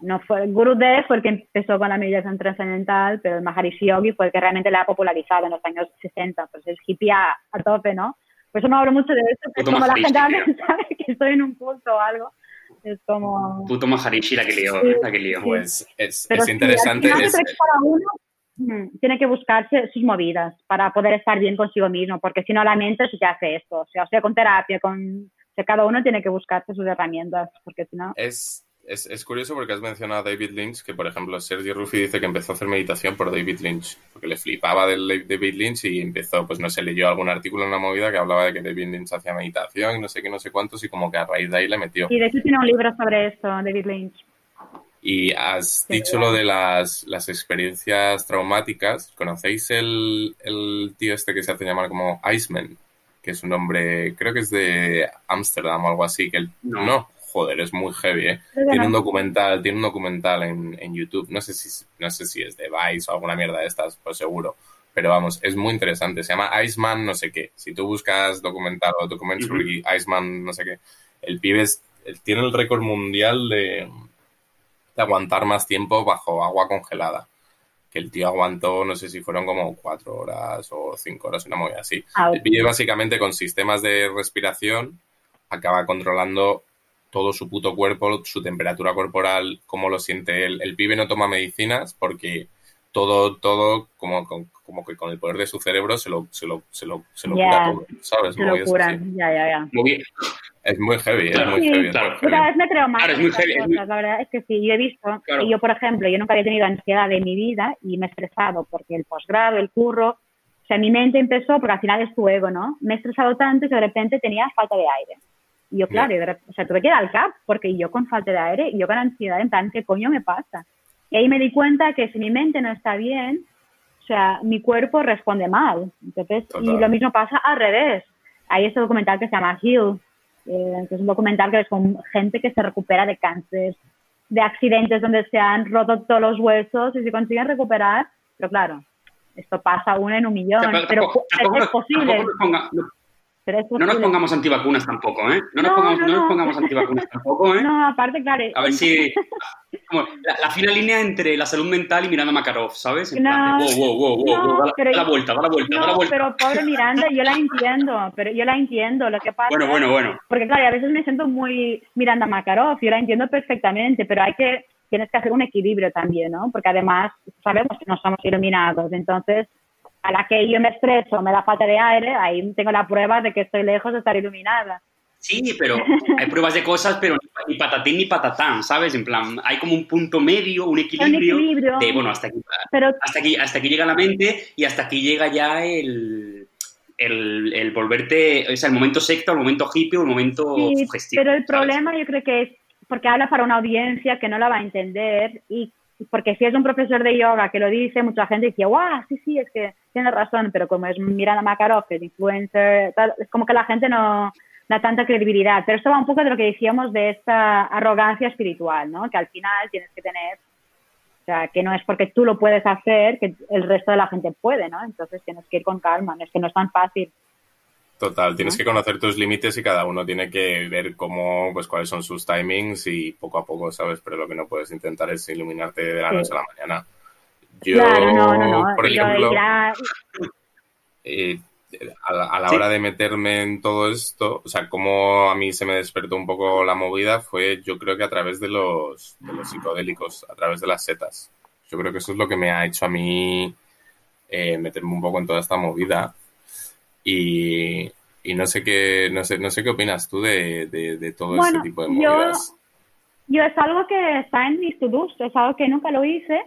no fue Gurudev fue el que empezó con la meditación trascendental, pero el Maharishi Yogi fue el que realmente la ha popularizado en los años 60, pues es hippie a, a tope, ¿no? Por eso no hablo mucho de esto, que es Puto como la gente tío. sabe que estoy en un culto o algo, es como... Puto Maharishi la que lió, Sí. la que lió. Pues es, Pero es interesante. final es- cada uno mm, tiene que buscarse sus movidas para poder estar bien consigo mismo, porque si no la mente sí que hace esto, o sea, o sea con terapia, con... Sea, cada uno tiene que buscarse sus herramientas, porque si no... Es, es, es curioso porque has mencionado a David Lynch, que por ejemplo Sergio Ruffi dice que empezó a hacer meditación por David Lynch, porque le flipaba del David Lynch y empezó, pues no sé, leyó algún artículo en una movida que hablaba de que David Lynch hacía meditación y no sé qué, no sé cuántos, y como que a raíz de ahí le metió. Y de hecho tiene un libro sobre esto, David Lynch. Y has Sí, dicho lo de las, las experiencias traumáticas. ¿Conocéis el, el tío este que se hace llamar como Iceman? Que es un hombre, creo que es de Ámsterdam o algo así. Que él, No. no. joder, es muy heavy, ¿eh? Tiene un documental, tiene un documental en, en YouTube. No sé si no sé si es de Vice o alguna mierda de estas, pues seguro. Pero vamos, es muy interesante. Se llama Iceman no sé qué. Si tú buscas documental o documentary Iceman no sé qué, el pibe es- tiene el récord mundial de, de aguantar más tiempo bajo agua congelada. Que el tío aguantó, no sé si fueron como cuatro horas o cinco horas, una movida así. Ah, El pibe básicamente con sistemas de respiración acaba controlando todo su puto cuerpo, su temperatura corporal, cómo lo siente él. El pibe no toma medicinas porque todo, todo, como, como que con el poder de su cerebro se lo, se lo, se lo, se lo Ya. cura todo, ¿sabes? se lo curan, ya, ya, ya. Muy bien. Es muy heavy, Claro. es muy Sí, heavy. claro, muy Yo heavy. cada vez me creo más Claro, es muy heavy, es cosas, la verdad es que sí, yo he visto, Claro. y yo por ejemplo, yo nunca había tenido ansiedad en mi vida y me he estresado porque el posgrado, el curro, o sea, mi mente empezó, porque al final es tu ego, ¿no? Me he estresado tanto que de repente tenía falta de aire. Y yo, claro, y de rep- o sea, tuve que ir al CAP porque yo con falta de aire y yo con ansiedad, en plan, ¿qué coño me pasa? Y ahí me di cuenta que si mi mente no está bien, o sea, mi cuerpo responde mal. Entonces, y lo mismo pasa al revés. Hay este documental que se llama Heal, eh, que es un documental que es con gente que se recupera de cáncer, de accidentes donde se han roto todos los huesos y se consiguen recuperar. Pero claro, esto pasa uno en un millón. pero, es posible. No nos pongamos antivacunas tampoco, ¿eh? No nos, pongamos, no, nos pongamos antivacunas *laughs* tampoco, ¿eh? No, aparte, claro. A ver si. *laughs* la, fina línea entre la salud mental y Miranda Makarov, ¿sabes? En no, wow, wow, wow, wow, da, la vuelta, da la vuelta, da la vuelta. Pero pobre *laughs* Miranda, yo la entiendo, pero yo la entiendo. Lo que pasa. Bueno, bueno, bueno. Porque, claro, a veces me siento muy Miranda Makarov, yo la entiendo perfectamente, pero hay que. Tienes que hacer un equilibrio también, ¿no? Porque además sabemos que no somos iluminados, entonces a la que yo me estreso, me da falta de aire, ahí tengo la prueba de que estoy lejos de estar iluminada. Sí, pero hay pruebas de cosas, pero ni patatín ni patatán, ¿sabes? En plan, hay como un punto medio, un equilibrio, de, bueno, hasta aquí, hasta, aquí, hasta aquí llega la mente y hasta aquí llega ya el, el, volverte, o sea, el momento secta, el momento hippie, el momento sí, Pero el problema yo creo que es porque habla para una audiencia que no la va a entender y porque si es un profesor de yoga que lo dice, mucha gente dice, guau, sí, sí, es que tiene razón, pero como es Miranda Makarov, que es influencer, es como que la gente no da tanta credibilidad. Pero esto va un poco de lo que decíamos de esta arrogancia espiritual, ¿no? Que al final tienes que tener, o sea, que no es porque tú lo puedes hacer, que el resto de la gente puede, ¿no? Entonces tienes que ir con calma, es que no es tan fácil. Total, tienes que conocer tus límites y cada uno tiene que ver cómo, pues cuáles son sus timings y poco a poco, ¿sabes? Pero lo que no puedes intentar es iluminarte de la noche a la mañana. Yo, no, no, no. por ejemplo, eh, a, la, hora de meterme en todo esto, o sea, cómo a mí se me despertó un poco la movida fue, yo creo que a través de los, de los psicodélicos, a través de las setas. Yo creo que eso es lo que me ha hecho a mí eh, meterme un poco en toda esta movida y, no sé qué, no sé, no sé qué opinas tú de, de, todo este tipo de movidas. Yo, es algo que está en mis to es algo que nunca lo hice,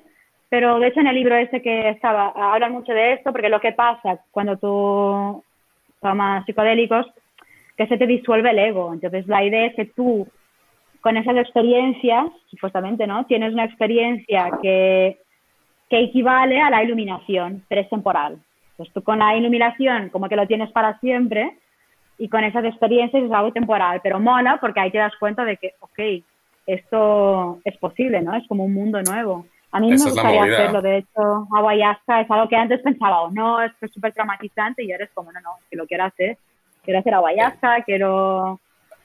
pero de hecho en el libro ese que estaba, hablan mucho de esto, porque lo que pasa cuando tú tomas psicodélicos, que se te disuelve el ego. Entonces la idea es que tú, con esas experiencias, supuestamente, ¿no? Tienes una experiencia que, que equivale a la iluminación, pero es temporal. Pues tú con la iluminación como que lo tienes para siempre y con esas experiencias es algo temporal, pero mola porque ahí te das cuenta de que, ok, esto es posible, ¿no? Es como un mundo nuevo. A mí me gustaría hacerlo, de hecho, ayahuasca es algo que antes pensaba, oh, no, es súper traumatizante y ahora es como, no, no, que lo quiero hacer. Quiero hacer ayahuasca, quiero...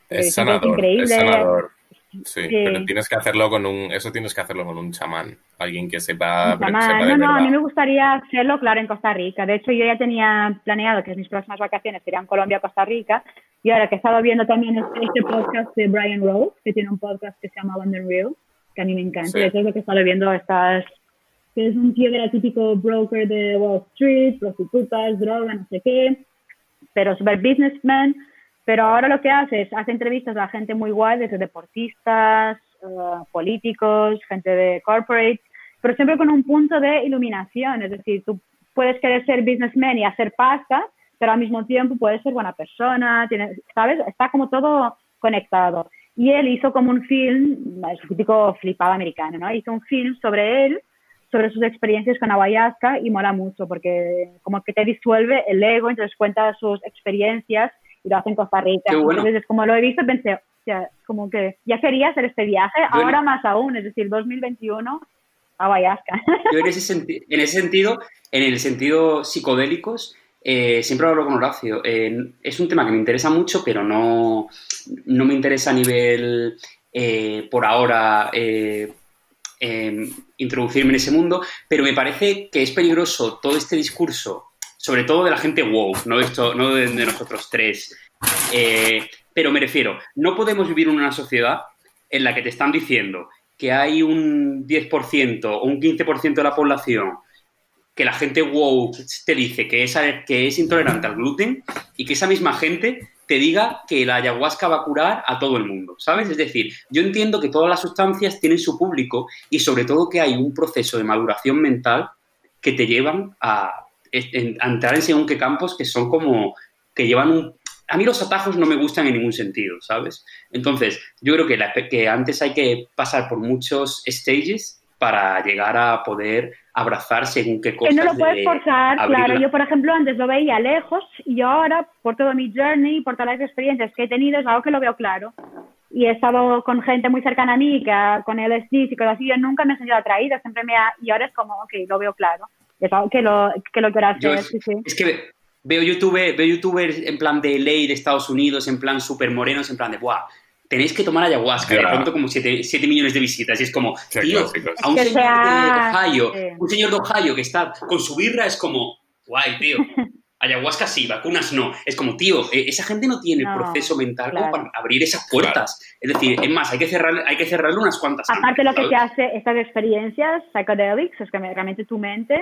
Es, sanador, increíble. Es sanador. Sí, pero tienes que hacerlo con un, eso tienes que hacerlo con un chamán, alguien que sepa. no, no, a mí me gustaría hacerlo, claro, en Costa Rica. De hecho, yo ya tenía planeado que mis próximas vacaciones serían Colombia, Costa Rica. Y ahora que he estado viendo también este, este podcast de Brian Rose, que tiene un podcast que se llama London Real, que a mí me encanta. Y eso es lo que he estado viendo estas que es un tío que era típico broker de Wall Street, prostitutas, droga, no sé qué, pero super businessman pero ahora lo que hace es, hace entrevistas a gente muy guay, desde deportistas, eh, políticos, gente de corporate, pero siempre con un punto de iluminación. Es decir, tú puedes querer ser businessman y hacer pasta, pero al mismo tiempo puedes ser buena persona, tienes, ¿sabes? Está como todo conectado. Y él hizo como un film, es un típico flipado americano, ¿no? Hizo un film sobre él, sobre sus experiencias con ayahuasca y mola mucho porque como que te disuelve el ego, entonces cuenta sus experiencias y lo hace en Costa Rica. Entonces, como lo he visto, pensé, o sea, como que ya quería hacer este viaje, ahora más aún, es decir, 2021 a Vallasca. Yo en ese, en ese sentido, en el sentido psicodélicos, eh, siempre hablo con Horacio. Eh, es un tema que me interesa mucho, pero no, no me interesa a nivel, eh, por ahora, introducirme en ese mundo, pero me parece que es peligroso todo este discurso sobre todo de la gente wow, no esto, no de, nosotros tres. Eh, pero me refiero, no podemos vivir en una sociedad en la que te están diciendo que hay un 10% o un 15% de la población que la gente wow te dice que es, que es intolerante al gluten y que esa misma gente te diga que la ayahuasca va a curar a todo el mundo, ¿sabes? Es decir, yo entiendo que todas las sustancias tienen su público y sobre todo que hay un proceso de maduración mental que te llevan a, entrar en según qué campos que son como que llevan un... A mí los atajos no me gustan en ningún sentido, ¿sabes? Entonces, yo creo que, que antes hay que pasar por muchos stages para llegar a poder abrazar según qué cosas. Que no lo puedes forzar, claro. Yo, por ejemplo, antes lo veía lejos y ahora, por todo mi journey, por todas las experiencias que he tenido, es algo que lo veo claro. Y he estado con gente muy cercana a mí, que con el SDIS y cosas así, yo nunca me he sentido atraída, siempre me ha... Y ahora es como, ok, lo veo claro. Es algo que lo, que lo quiero hacer, sí, sí. Es que veo, YouTube, veo youtubers en plan de ley de Estados Unidos, en plan súper morenos, en plan de, ¡buah! tenéis que tomar ayahuasca. De pronto como 7 millones de visitas. Y es como, tío, a un señor de Ohio, un señor de Ohio que está con su birra es como, guay, tío. *laughs* Ayahuasca sí, vacunas no. Es como, tío, eh, esa gente no tiene el proceso mental como para abrir esas puertas. Es decir, es más, hay que cerrar, hay que cerrarle unas cuantas. Aparte, lo que te hace estas experiencias psychedelics es que realmente tu mente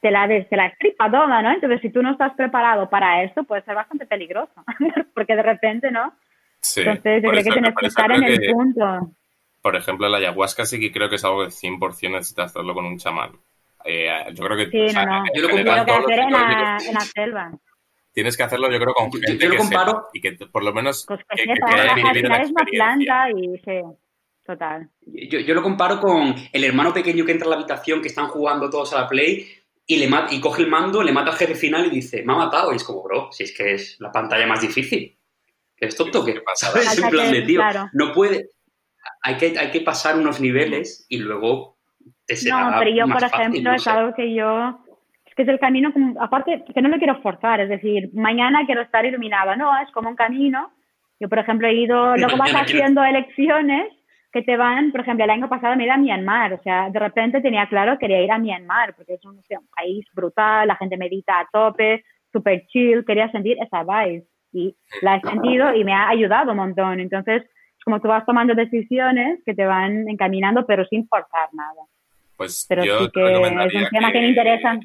te la, te la estripa toda, ¿no? Entonces, si tú no estás preparado para esto, puede ser bastante peligroso. *laughs* Porque de repente, ¿no? Sí. Entonces, yo creo que tienes que estar en el punto. Por ejemplo, la ayahuasca sí que creo que es algo que 100% necesitas hacerlo con un chamán. Eh, yo creo que... Sí, no, no. Yo lo comparo que hacer en la, en la selva. Tienes que hacerlo, yo creo, con gente yo, yo lo comparo, sepa, y que por lo menos... Pues que, que, sepa, que al final es una planta y sí, total. Yo, yo, lo comparo con el hermano pequeño que entra a la habitación, que están jugando todos a la Play, y, le mata, y coge el mando, le mata al jefe final y dice, me ha matado. Y es como, bro, si es que es la pantalla más difícil. ¿Es tonto que pasa? ¿Sabes? En plan de, tío, claro. no puede... Hay que, hay que pasar unos niveles y luego te será No, pero yo, más por fácil, ejemplo, no es sé. algo que yo... Es que es el camino, como, aparte, que no lo quiero forzar, es decir, mañana quiero estar iluminada, no, es como un camino. Yo, por ejemplo, he ido, luego vas haciendo elecciones que te van, por ejemplo, el año pasado me iba a Myanmar, o sea, de repente tenía claro que quería ir a Myanmar, porque es un, país brutal, la gente medita a tope, super chill, quería sentir esa vibe y la he sentido y me ha ayudado un montón. Entonces, es como tú vas tomando decisiones que te van encaminando, pero sin forzar nada. Pues Pero yo sí te que es un tema que, me interesa.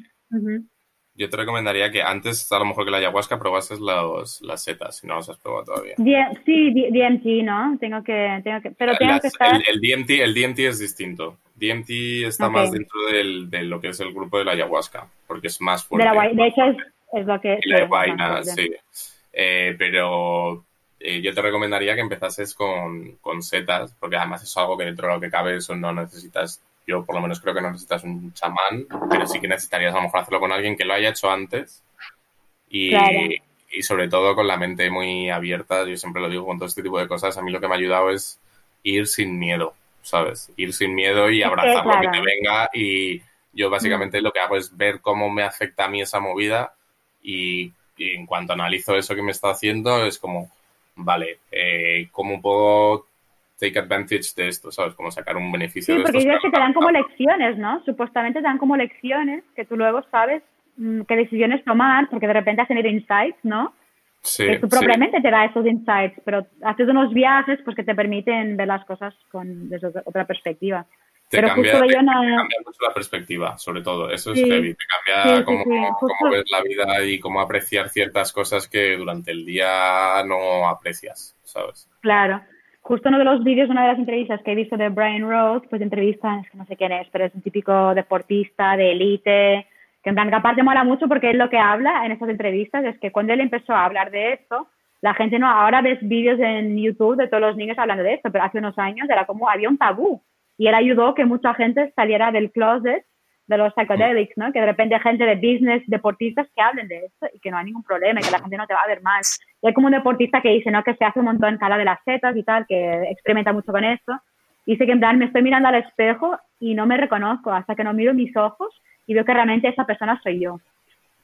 Yo te recomendaría que antes, a lo mejor que la ayahuasca, probases los, las setas, si no las has probado todavía. D- sí, D- DMT, ¿no? Tengo que, tengo que, pero tengo Las- que estar. el, el DMT, el DMT es distinto. DMT está más dentro del, de lo que es el grupo de la ayahuasca, porque es más De, fuerte. la, guay- de hecho, es, es lo que. La sí, vaina, sí. Eh, pero eh, yo te recomendaría que empezases con, con setas, porque además es algo que dentro de lo que cabe eso no necesitas, yo por lo menos creo que no necesitas un chamán, pero sí que necesitarías a lo mejor hacerlo con alguien que lo haya hecho antes y, Claro. y sobre todo con la mente muy abierta, yo siempre lo digo con todo este tipo de cosas, a mí lo que me ha ayudado es ir sin miedo, ¿sabes? Ir sin miedo y abrazar lo que claro. te venga y yo básicamente lo que hago es ver cómo me afecta a mí esa movida y, y en cuanto analizo eso que me está haciendo es como, vale, eh, ¿cómo puedo take advantage de esto? ¿Sabes? Como sacar un beneficio Sí, de porque ellos que te dan como lecciones, ¿no? Supuestamente te dan como lecciones que tú luego sabes mm, qué decisiones tomar, porque de repente has tenido insights, ¿no? Sí, que tu sí. propia mente te da esos insights, pero haces unos viajes pues que te permiten ver las cosas con desde otra- perspectiva. Te pero cambia, justo te yo no... cambia mucho la perspectiva, sobre todo. Eso es Sí. heavy. Te cambia Sí, sí, cómo, sí, cómo ves la vida y cómo apreciar ciertas cosas que durante el día no aprecias, ¿sabes? Claro. Justo uno de los vídeos, una de las entrevistas que he visto de Brian Rose, pues entrevistan, es que no sé quién es, pero es un típico deportista de élite, que en plan, que aparte mola mucho porque él lo que habla en estas entrevistas es que cuando él empezó a hablar de esto, la gente no, ahora ves vídeos en YouTube de todos los niños hablando de esto, pero hace unos años era como, había un tabú. Y él ayudó que mucha gente saliera del closet de los psychedelics, ¿no? Que de repente gente de business, deportistas que hablen de esto y que no hay ningún problema y que la gente no te va a ver mal. Y hay como un deportista que dice, ¿no? Que se hace un montón cada de las setas y tal, que experimenta mucho con esto. Dice que en plan me estoy mirando al espejo y no me reconozco hasta que no miro mis ojos y veo que realmente esa persona soy yo. O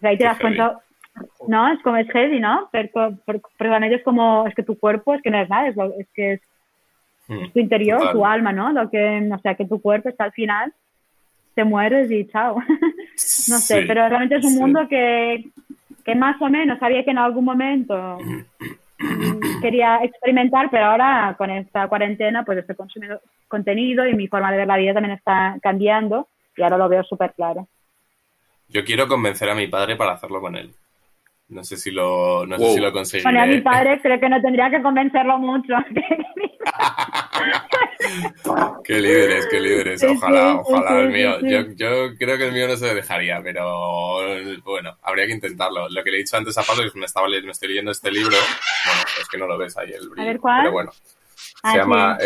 sea, ahí te das cuenta, ¿no? Es como es heavy, ¿no? Pero, pero, pero es como, es que tu cuerpo es que no es nada, es, lo- es que es Mm, tu interior, total. tu alma, ¿no? Lo que, o sea, que tu cuerpo está al final, te mueres y chao. *laughs* no sé, Sí, pero realmente es un sí. mundo que, que más o menos sabía que en algún momento *clears throat* quería experimentar, pero ahora con esta cuarentena pues estoy consumiendo contenido y mi forma de ver la vida también está cambiando y ahora lo veo súper claro. Yo quiero convencer a mi padre para hacerlo con él. No sé si lo, no sé si lo conseguiré. Bueno, a mi padre *laughs* creo que no tendría que convencerlo mucho. *laughs* Qué líderes, qué líderes. Ojalá, sí, ojalá sí, el mío. Yo, yo creo que el mío no se dejaría, pero bueno, habría que intentarlo. Lo que le he dicho antes a Pablo es que me, estaba, me estoy leyendo este libro. Bueno, es que no lo ves ahí el brillo. ver, ¿cuál? Pero bueno. Se llama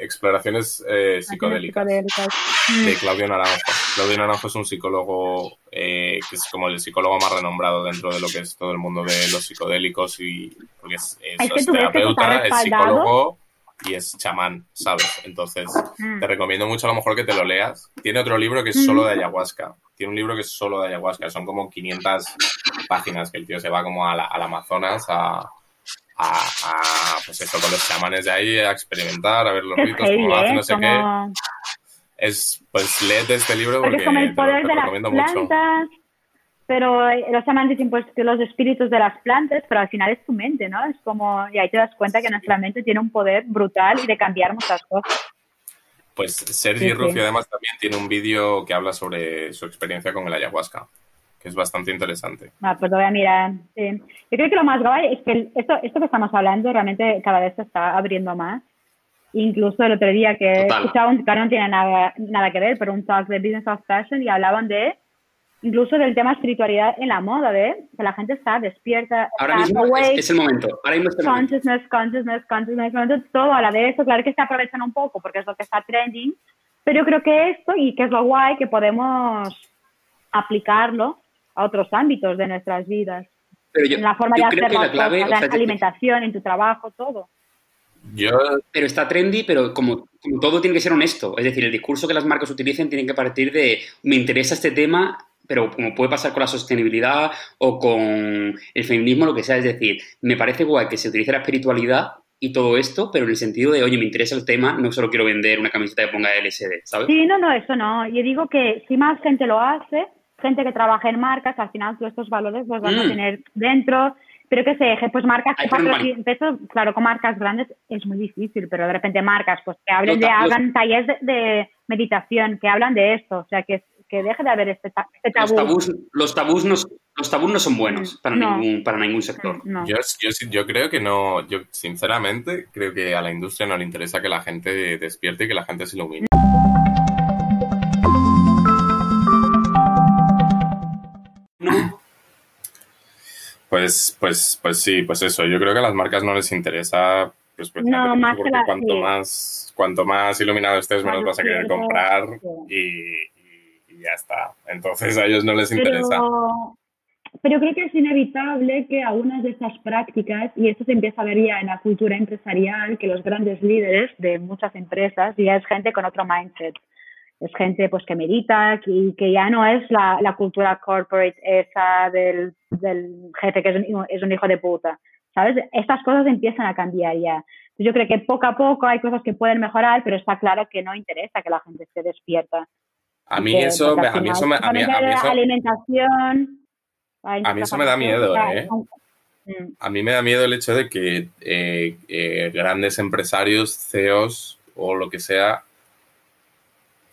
Exploraciones Psicodélicas, de Claudio Naranjo. Claudio Naranjo es un psicólogo que es como el psicólogo más renombrado dentro de lo que es todo el mundo de los psicodélicos y porque es, terapeuta, es psicólogo y es chamán, ¿sabes? Entonces, mm. te recomiendo mucho a lo mejor que te lo leas. Tiene otro libro que es solo de ayahuasca. Tiene un libro que es solo de ayahuasca. Son como 500 páginas que el tío se va como a la, al Amazonas a, a, pues eso, con los chamanes de ahí a experimentar, a ver los ritos, cómo hacen, no sé qué. Es, pues léete este libro porque, porque el poder te, lo, recomiendo de las plantas, mucho pero eh, los llaman dicen pues que los espíritus de las plantas, pero al final es tu mente, ¿no? Es como, y ahí te das cuenta que nuestra mente tiene un poder brutal y de cambiar muchas cosas. Pues Sergi Rufio además también tiene un vídeo que habla sobre su experiencia con el ayahuasca, que es bastante interesante. Ah, pues lo voy a mirar. Yo creo que lo más guay es que esto, esto que estamos hablando realmente cada vez se está abriendo más. Incluso el otro día que escuchaba un, claro, no tiene nada, nada que ver, pero un talk de Business of Fashion y hablaban de incluso del tema espiritualidad en la moda, ¿ves? Que la gente está despierta. Ahora mismo es, el momento. Ahora mismo es consciousness, consciousness, consciousness, todo a la vez. Claro que se aprovechan un poco porque es lo que está trending, pero yo creo que esto, y que es lo guay, que podemos aplicarlo a otros ámbitos de nuestras vidas. en la forma de hacer las cosas, en la alimentación, en tu trabajo, todo. Yo... Pero está trendy, pero como, como, todo tiene que ser honesto. Es decir, el discurso que las marcas utilicen tiene que partir de me interesa este tema pero como puede pasar con la sostenibilidad o con el feminismo, lo que sea, es decir, me parece guay que se utilice la espiritualidad y todo esto, pero en el sentido de, oye, me interesa el tema, no solo quiero vender una camiseta que ponga LSD, ¿sabes? Sí, no, no, eso no. Yo digo que si más gente lo hace, gente que trabaja en marcas, al final todos estos valores los van a mm. tener dentro, pero que se pues marcas que claro, con marcas grandes es muy difícil, pero de repente marcas pues que hablen de, hagan talleres de meditación, que hablan de esto, o sea, que que deje de haber este, este tabú. Los tabús, no, los tabús no son buenos para, ningún, para ningún sector. Yo, yo, creo que no, yo sinceramente creo que a la industria no le interesa que la gente despierte y que la gente se ilumine. No. Pues, pues, pues sí, pues eso. Yo creo que a las marcas no les interesa pues, no, más porque cuanto más cuanto más iluminado estés, menos vas a querer comprar y, ya está. Entonces a ellos no les interesa. Pero, creo que es inevitable que algunas de estas prácticas, y esto se empieza a ver ya en la cultura empresarial, que los grandes líderes de muchas empresas ya es gente con otro mindset. Es gente pues que medita y que ya no es la, la cultura corporate esa del, del jefe que es un, es un hijo de puta. ¿Sabes? Estas cosas empiezan a cambiar ya. Yo creo que poco a poco hay cosas que pueden mejorar, pero está claro que no interesa que la gente esté despierta. A mí eso, a mí eso me, a mí, eso, alimentación. A mí eso me da miedo, ¿eh? Mm. A mí me da miedo el hecho de que eh, eh, grandes empresarios, CEOs o lo que sea,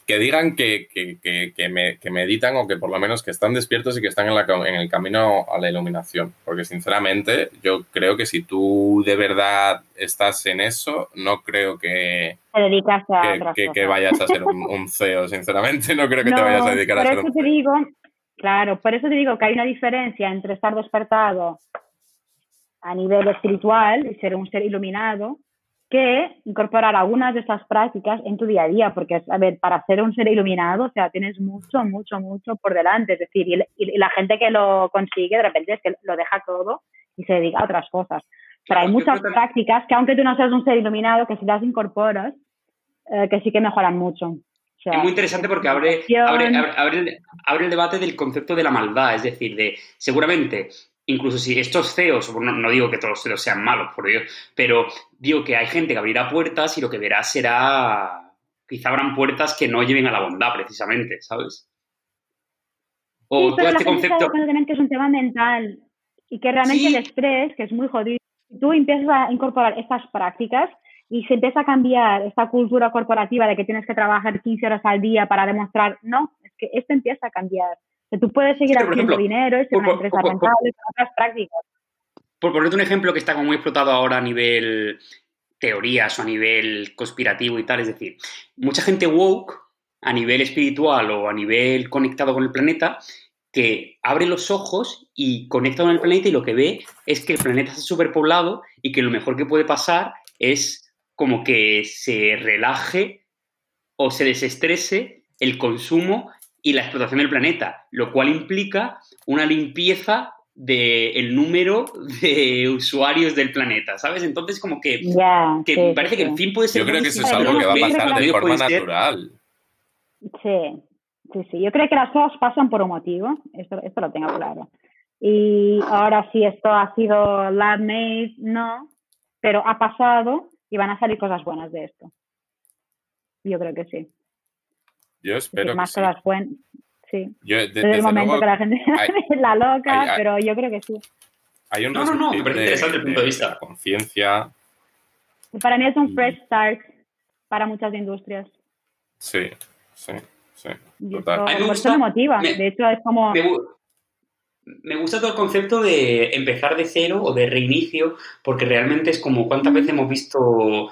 que digan que, que, que, me, que, meditan o que por lo menos que están despiertos y que están en, la, en el camino a la iluminación. Porque sinceramente yo creo que si tú de verdad estás en eso, no creo que, que, vayas a ser *laughs* un, CEO, sinceramente. No creo que te vayas a dedicar a ser eso te digo, Claro, por eso te digo que hay una diferencia entre estar despertado a nivel espiritual y ser un ser iluminado que incorporar algunas de estas prácticas en tu día a día, porque, a ver, para ser un ser iluminado, o sea, tienes mucho, mucho, mucho por delante, es decir, y, la gente que lo consigue, de repente es que lo deja todo y se dedica a otras cosas. Pero hay muchas prácticas que, aunque tú no seas un ser iluminado, que si las incorporas, eh, que sí que mejoran mucho. es muy interesante porque abre, abre, abre, abre, el debate del concepto de la maldad, es decir, de seguramente incluso si estos CEOs, no, digo que todos los CEOs sean malos, por Dios, pero digo que hay gente que abrirá puertas y lo que verá será, quizá abran puertas que no lleven a la bondad precisamente, ¿sabes? O todo este concepto... Que es un tema mental y que realmente el estrés, que es muy jodido, tú empiezas a incorporar estas prácticas y se empieza a cambiar esta cultura corporativa de que tienes que trabajar 15 horas al día para demostrar, no, es que esto empieza a cambiar que tú puedes seguir haciendo dinero, es una empresa rentable, con otras prácticas. Por ponerte un ejemplo que está como muy explotado ahora a nivel teorías o a nivel conspirativo y tal, es decir, mucha gente woke a nivel espiritual o a nivel conectado con el planeta que abre los ojos y conecta con el planeta y lo que ve es que el planeta está superpoblado y que lo mejor que puede pasar es como que se relaje o se desestrese el consumo y la explotación del planeta, lo cual implica una limpieza del número de usuarios del planeta, ¿sabes? Entonces, como que, me parece que el fin puede ser... Yo creo que eso es algo que va a pasar de forma natural. Sí, sí, sí. Yo creo que las cosas pasan por un motivo, esto, esto lo tengo claro. Y ahora sí, esto ha sido lab-made, no, pero ha pasado y van a salir cosas buenas de esto. Yo creo que sí. Yo espero más que cosas buenas. Sí. desde, el momento que la gente es *laughs* la loca, pero yo creo que sí. Hay un no, no, no, me parece interesante el punto de vista. Conciencia. Para mí es un fresh start para muchas industrias. Sí, sí, sí. Total. por eso me motiva. de hecho, es como. Me, gusta todo el concepto de empezar de cero o de reinicio, porque realmente es como cuántas veces hemos visto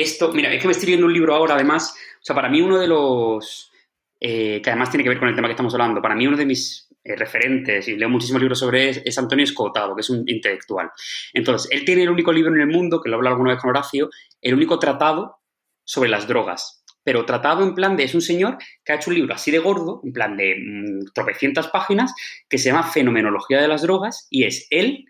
esto. Mira, es que me estoy leyendo un libro ahora, además. O sea, para mí uno de los eh, que además tiene que ver con el tema que estamos hablando. Para mí uno de mis eh, referentes, y leo muchísimos libros sobre él, es Antonio Escotado, que es un intelectual. Entonces, él tiene el único libro en el mundo, que lo habla alguna vez con Horacio, el único tratado sobre las drogas. Pero tratado en plan de, es un señor que ha hecho un libro así de gordo, en plan de mm, tropecientas páginas, que se llama Fenomenología de las drogas, y es él,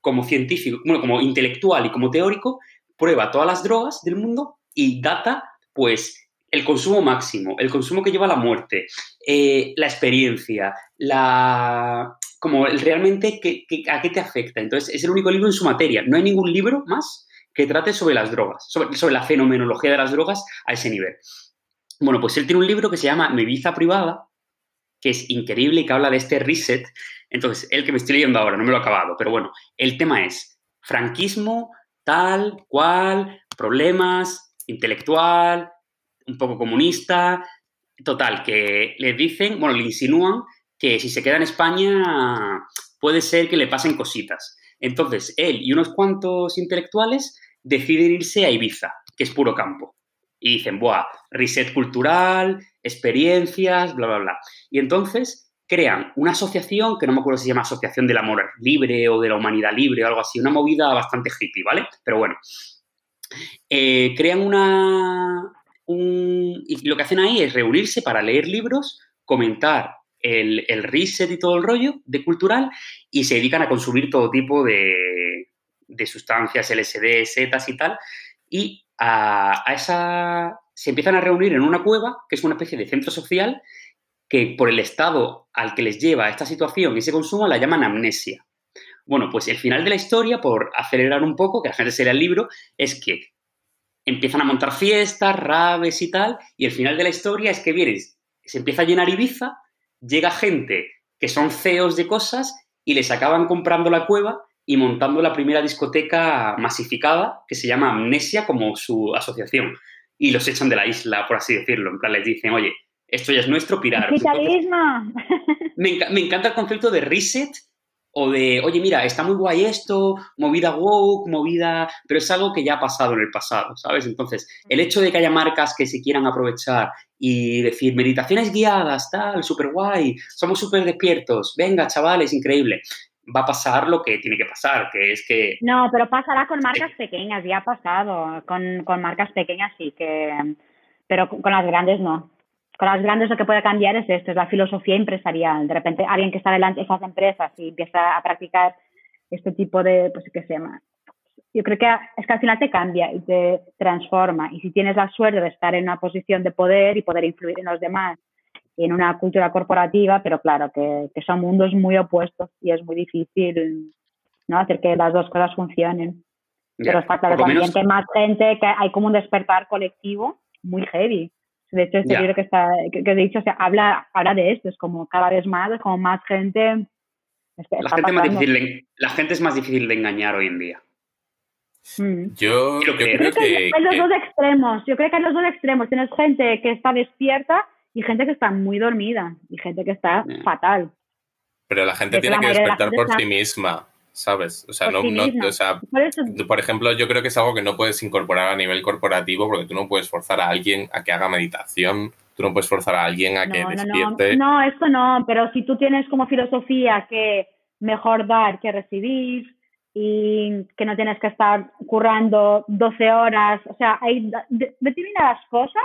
como científico, bueno, como intelectual y como teórico, prueba todas las drogas del mundo y data, pues, el consumo máximo, el consumo que lleva a la muerte, eh, la experiencia, la como realmente a qué te afecta. Entonces, es el único libro en su materia. No hay ningún libro más que trate sobre las drogas, sobre, sobre la fenomenología de las drogas a ese nivel. Bueno, pues él tiene un libro que se llama Mi vida privada, que es increíble y que habla de este reset. Entonces, el que me estoy leyendo ahora, no me lo he acabado, pero bueno, el tema es franquismo, tal, cual, problemas, intelectual, un poco comunista. Total, que le dicen, bueno, le insinúan que si se queda en España puede ser que le pasen cositas. Entonces, él y unos cuantos intelectuales deciden irse a Ibiza, que es puro campo. Y dicen, buah, reset cultural, experiencias, bla, bla, bla. Y entonces crean una asociación, que no me acuerdo si se llama Asociación del Amor Libre o de la Humanidad Libre o algo así, una movida bastante hippie, ¿vale? Pero bueno, eh, crean una, y lo que hacen ahí es reunirse para leer libros, comentar el, el, reset y todo el rollo de cultural y se dedican a consumir todo tipo de, de sustancias, LSD, setas y tal. Y a, esa se empiezan a reunir en una cueva, que es una especie de centro social, que por el estado al que les lleva esta situación y ese consumo la llaman amnesia. Bueno, pues el final de la historia, por acelerar un poco, que la gente se lea el libro, es que empiezan a montar fiestas, raves y tal, y el final de la historia es que vienes, se empieza a llenar Ibiza, llega gente que son feos de cosas y les acaban comprando la cueva y montando la primera discoteca masificada que se llama Amnesia como su asociación. Y los echan de la isla, por así decirlo. En plan, les dicen, oye, esto ya es nuestro, pirar. *laughs* me, me encanta el concepto de reset o de, oye, mira, está muy guay esto, movida woke, movida, pero es algo que ya ha pasado en el pasado, ¿sabes? Entonces, el hecho de que haya marcas que se quieran aprovechar y decir, meditaciones guiadas, tal, súper guay, somos súper despiertos, venga, chavales, increíble, va a pasar lo que tiene que pasar, que es que... No, pero pasará con marcas pequeñas, ya ha pasado, con, con marcas pequeñas sí que... Pero con las grandes no con las grandes lo que puede cambiar es esto, es la filosofía empresarial. De repente alguien que está delante de esas empresas y empieza a practicar este tipo de, pues, ¿qué se llama? Yo creo que es que al final te cambia y te transforma. Y si tienes la suerte de estar en una posición de poder y poder influir en los demás y en una cultura corporativa, pero claro, que, que son mundos muy opuestos y es muy difícil ¿no? hacer que las dos cosas funcionen. pero está claro también que más gente, que hay como un despertar colectivo muy heavy. De hecho, este libro que, está, que, he dicho o sea, habla, habla de esto, es como cada vez más, como más gente. la, gente más difícil la gente es más difícil de engañar hoy en día. Mm. Yo, creo que, hay los dos extremos. Yo creo que hay los dos extremos. Tienes gente que está despierta y gente que está muy dormida y gente que está fatal. Pero la gente tiene que despertar por sí misma. ¿Sabes? O sea, no, no o sea, por ejemplo, yo creo que es algo que no puedes incorporar a nivel corporativo porque tú no puedes forzar a alguien a que haga meditación, tú no puedes forzar a alguien a que despierte. No, esto no, pero si tú tienes como filosofía que mejor dar que recibir, y que no tienes que estar currando 12 horas. O sea, hay determinadas cosas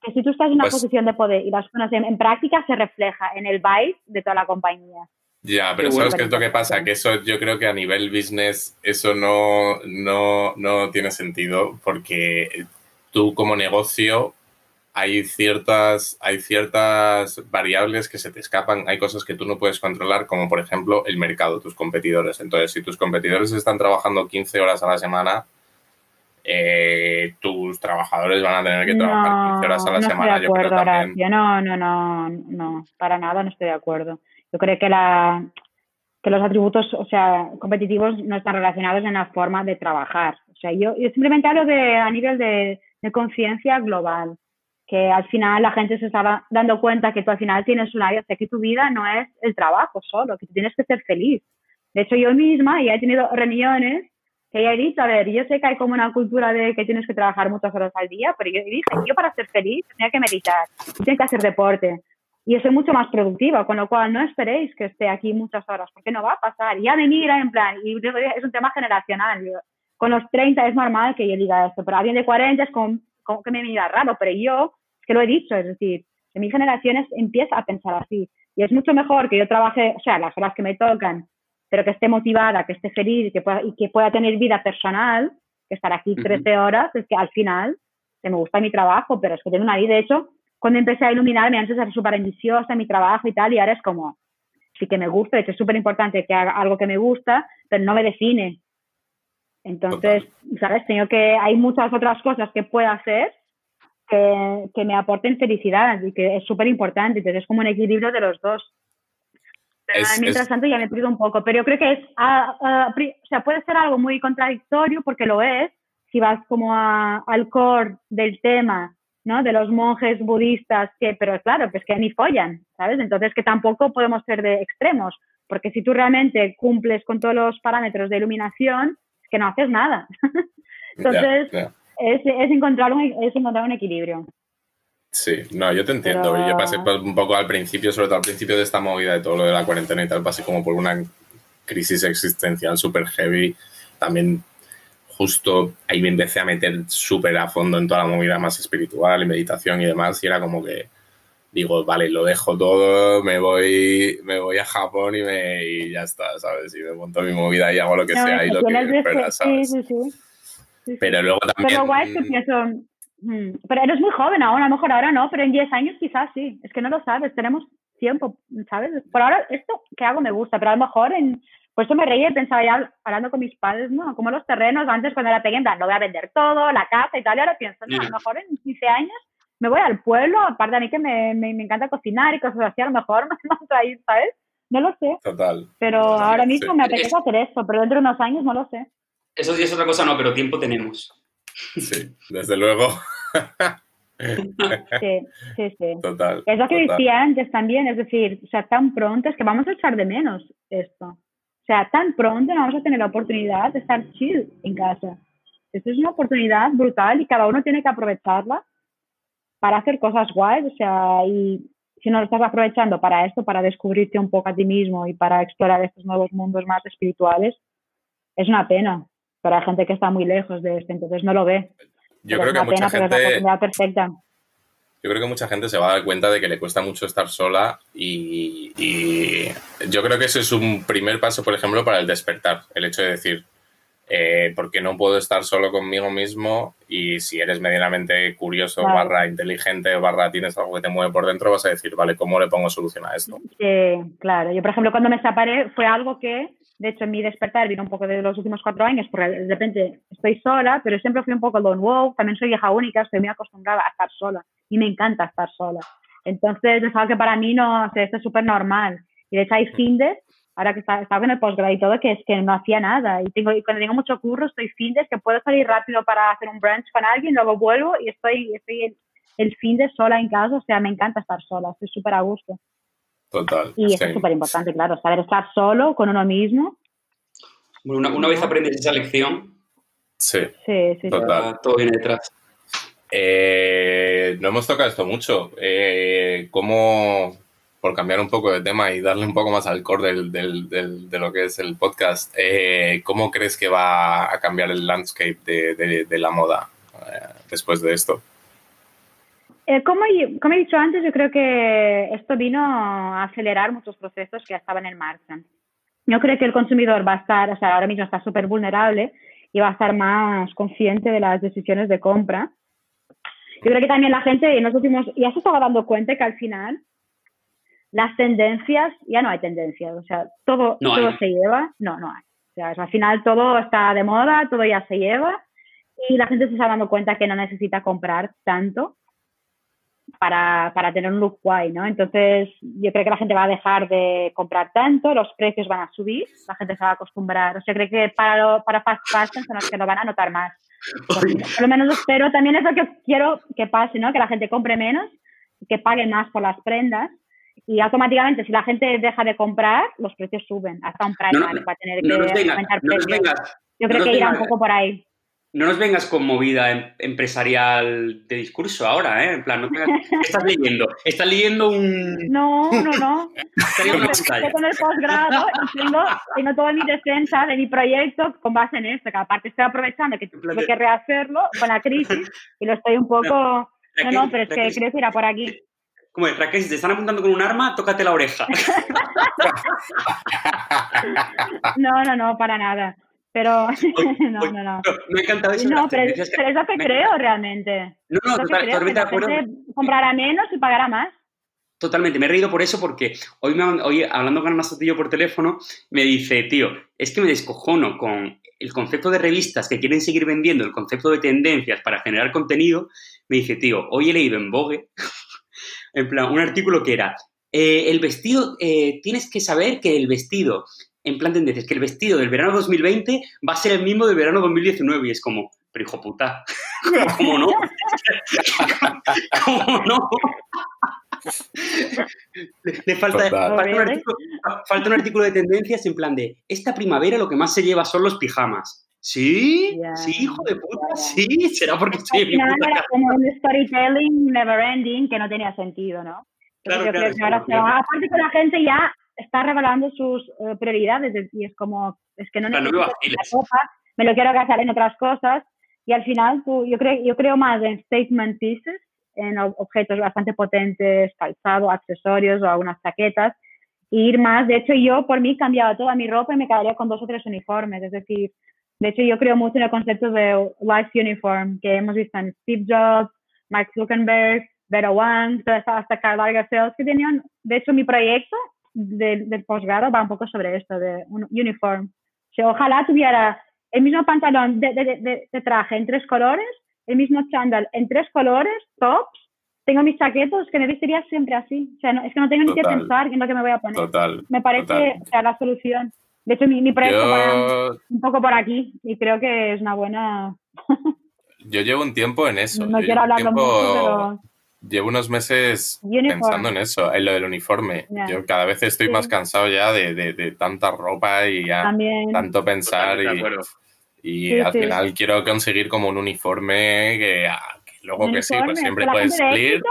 que si tú estás en una pues posición de poder y las pones en, práctica, se refleja en el vibe de toda la compañía. Ya, pero ¿sabes qué es lo que pasa? Que eso yo creo que a nivel business eso no, no, no tiene sentido porque tú como negocio hay ciertas, hay ciertas variables que se te escapan, hay cosas que tú no puedes controlar, como por ejemplo el mercado, tus competidores. Entonces, si tus competidores están trabajando 15 horas a la semana, eh, tus trabajadores van a tener que trabajar 15 horas a la semana. Estoy de acuerdo, yo No, no, no, no, para nada no estoy de acuerdo. Yo creo que la que los atributos, o sea, competitivos no están relacionados en la forma de trabajar. O sea, yo, yo simplemente hablo de a nivel de, de conciencia global que al final la gente se estaba dando cuenta que tú al final tienes una vida, que tu vida no es el trabajo solo, que tienes que ser feliz. De hecho, yo misma ya he tenido reuniones que ya he dicho, a ver, yo sé que hay como una cultura de que tienes que trabajar muchas horas al día, pero yo dije, yo para ser feliz tenía que meditar, tengo que hacer deporte y soy mucho más productiva, con lo cual no esperéis que esté aquí muchas horas, porque no va a pasar. Ya me mira en plan, y es un tema generacional. con los 30 es normal que yo diga esto, pero alguien de 40 es como, como que me mira raro, pero yo que lo he dicho, es decir, en mis generaciones empieza a pensar así. Y es mucho mejor que yo trabaje, o sea, las horas que me tocan, pero que esté motivada, que esté feliz que pueda, y que pueda tener vida personal, que estar aquí 13 horas, es que al final me gusta mi trabajo, pero es que tengo una vida. De hecho, cuando empecé a iluminarme, antes era súper ambiciosa mi trabajo y tal, y ahora es como, sí que me gusta, de hecho es súper importante que haga algo que me gusta, pero no me define. Entonces, ¿sabes? Tengo que, hay muchas otras cosas que puedo hacer que, me aporten felicidad y que es súper importante. Entonces es como un equilibrio de los dos. mientras tanto ya me he perdido un poco, pero yo creo que es, o sea, puede ser algo muy contradictorio porque lo es, si vas como al core del tema, ¿no? De los monjes budistas, que, pero claro, pues que ni follan, ¿sabes? Entonces que tampoco podemos ser de extremos, porque si tú realmente cumples con todos los parámetros de iluminación, es que no haces nada. *laughs* Entonces, es, encontrar un, es encontrar un equilibrio. Sí, no, yo te entiendo. Yo pasé un poco al principio, sobre todo al principio de esta movida de todo lo de la cuarentena y tal, pasé como por una crisis existencial súper heavy. También justo ahí me empecé a meter súper a fondo en toda la movida más espiritual y meditación y demás. Y era como que digo, vale, lo dejo todo, me voy, me voy a Japón y, me, y ya está, ¿sabes? Y me monto mi movida y hago lo que sea y lo que ¿sabes? Sí, sí, sí. Pero luego también... Pero guay que pienso, mm, pero eres muy joven aún, a lo mejor ahora no, pero en 10 años quizás sí. Es que no lo sabes, tenemos tiempo, ¿sabes? Por ahora esto que hago me gusta, pero a lo mejor en... Por eso me reía y pensaba ya, hablando con mis padres, ¿no? Como los terrenos, antes cuando era pequeña, no voy a vender todo, la casa y tal, y ahora pienso, no, a lo mejor en 15 años me voy al pueblo, aparte a mí que me, me, encanta cocinar y cosas así, a lo mejor *laughs* me monto ahí, ¿sabes? No lo sé. Total. Pero ahora mismo me apetece hacer esto, pero dentro de unos años no lo sé. Eso sí es otra cosa, no, pero tiempo tenemos. Sí, desde luego. Sí, sí, sí. Total. Es lo que decía antes también, es decir, o sea, tan pronto es que vamos a echar de menos esto. O sea, tan pronto no vamos a tener la oportunidad de estar chill en casa. Esto es una oportunidad brutal y cada uno tiene que aprovecharla para hacer cosas guays. O sea, y si no lo estás aprovechando para esto, para descubrirte un poco a ti mismo y para explorar estos nuevos mundos más espirituales, es una pena para gente que está muy lejos de esto, entonces no lo ve. Yo creo que mucha gente... perfecta. Yo creo que mucha gente se va a dar cuenta de que le cuesta mucho estar sola y, yo creo que ese es un primer paso, por ejemplo, para el despertar. El hecho de decir, eh, ¿por qué no puedo estar solo conmigo mismo? Y si eres medianamente curioso, barra inteligente, barra tienes algo que te mueve por dentro, vas a decir, vale, ¿cómo le pongo solución a esto? Sí, claro. Yo, por ejemplo, cuando me separé fue algo que de hecho, en mi despertar vino un poco de los últimos cuatro años, porque de repente estoy sola, pero siempre fui un poco lone wolf, también soy hija única, estoy muy acostumbrada a estar sola y me encanta estar sola. Entonces, es algo que para mí no, o sea, esto es súper normal. Y de hecho hay findes, ahora que estaba, en el postgrado y todo, que es que no hacía nada. Y, tengo, y cuando tengo mucho curro, estoy findes, que puedo salir rápido para hacer un brunch con alguien, luego vuelvo y estoy, estoy el, el fin de sola en casa, o sea, me encanta estar sola, estoy súper a gusto. Total. Y eso es súper importante, claro, saber estar solo con uno mismo. Bueno, una, vez aprendes esa lección, sí, sí, sí total. todo viene detrás. Eh, no hemos tocado esto mucho. Eh, ¿cómo, por cambiar un poco de tema y darle un poco más al core del, del, de lo que es el podcast, eh, ¿cómo crees que va a cambiar el landscape de, de, la moda eh, después de esto? Eh, como, como, he dicho antes, yo creo que esto vino a acelerar muchos procesos que ya estaban en marcha. Yo creo que el consumidor va a estar, o sea, ahora mismo está súper vulnerable y va a estar más consciente de las decisiones de compra. Yo creo que también la gente en los últimos, ya se estaba dando cuenta que al final las tendencias, ya no hay tendencias, o sea, todo, todo se lleva, no, no hay. O sea, al final todo está de moda, todo ya se lleva y la gente se está dando cuenta que no necesita comprar tanto para, para tener un look guay, ¿no? Entonces, yo creo que la gente va a dejar de comprar tanto, los precios van a subir, la gente se va a acostumbrar. O sea, creo que para, para fast fashion son los que lo van a notar más. por lo menos espero, también es lo que quiero que pase, ¿no? Que la gente compre menos, que pague más por las prendas y automáticamente si la gente deja de comprar, los precios suben. Hasta un Primark va a tener que aumentar precios. Yo creo que irá un poco por ahí. No nos vengas con movida em, empresarial de discurso ahora, ¿eh? En plan, no estás leyendo? ¿Estás leyendo un...? No, no, no. *laughs* Estoy con el posgrado y tengo, tengo toda mi defensa de mi proyecto con base en esto, que aparte estoy aprovechando que tengo que rehacerlo con la crisis y lo estoy un *laughs* poco... No, no, pero es que creo que irá por aquí. Como es, Raquel, si te están apuntando con un arma, tócate la oreja. *laughs* no, no, no, para nada. Pero, *laughs* no, no, no. Me ha encantado eso. No, pero, es, pero es lo que creo realmente. No, no, totalmente de acuerdo. comprará menos y pagará más. Totalmente, me he reído por eso porque hoy, me, hoy hablando con Ana Sotillo por teléfono, me dice, tío, es que me descojono con el concepto de revistas que quieren seguir vendiendo, el concepto de tendencias para generar contenido. Me dice, tío, hoy he leído en Vogue, *laughs* en plan, un artículo que era, eh, el vestido, eh, tienes que saber que el vestido en plan tendencias, que el vestido del verano 2020 va a ser el mismo del verano 2019 y es como, pero hijo puta, *laughs* ¿cómo no? *laughs* ¿Cómo no? Le, falta, falta, un artículo, de tendencias en plan de, esta primavera lo que más se lleva son los pijamas. ¿Sí? ¿Sí, hijo de puta? ¿Sí? ¿Será porque estoy en mi puta era como un storytelling never ending que no tenía sentido, ¿no? Claro, claro, aparte que la gente ya está revelando sus eh, prioridades y es como, es que no necesito la ropa, me lo quiero gastar en otras cosas y al final tú, yo, creo, yo creo más en statement pieces, en objetos bastante potentes, calzado, accesorios o algunas chaquetas, e ir más. De hecho, yo por mí cambiaba toda mi ropa y me quedaría con dos o tres uniformes. Es decir, de hecho, yo creo mucho en el concepto de life uniform que hemos visto en Steve Jobs, Mark Zuckerberg, Vera Wang, hasta Karl Lagerfeld, que tenían, de hecho, mi proyecto del, posgrado va un poco sobre esto, de un uniform. ojalá tuviera el mismo pantalón de, traje en tres colores, el mismo chándal en tres colores, tops, tengo mis chaquetos que me vestiría siempre así. O sea, es que no tengo ni que pensar en lo que me voy a poner. Total. Me parece la solución. De hecho, mi, proyecto va un poco por aquí y creo que es una buena... Yo llevo un tiempo en eso. No quiero hablar mucho, pero Llevo unos meses pensando en eso, en lo del uniforme. Yo cada vez estoy más cansado ya de, de, tanta ropa y ya tanto pensar y, al final quiero conseguir como un uniforme que, ah, luego que sí, pues siempre puedes salir.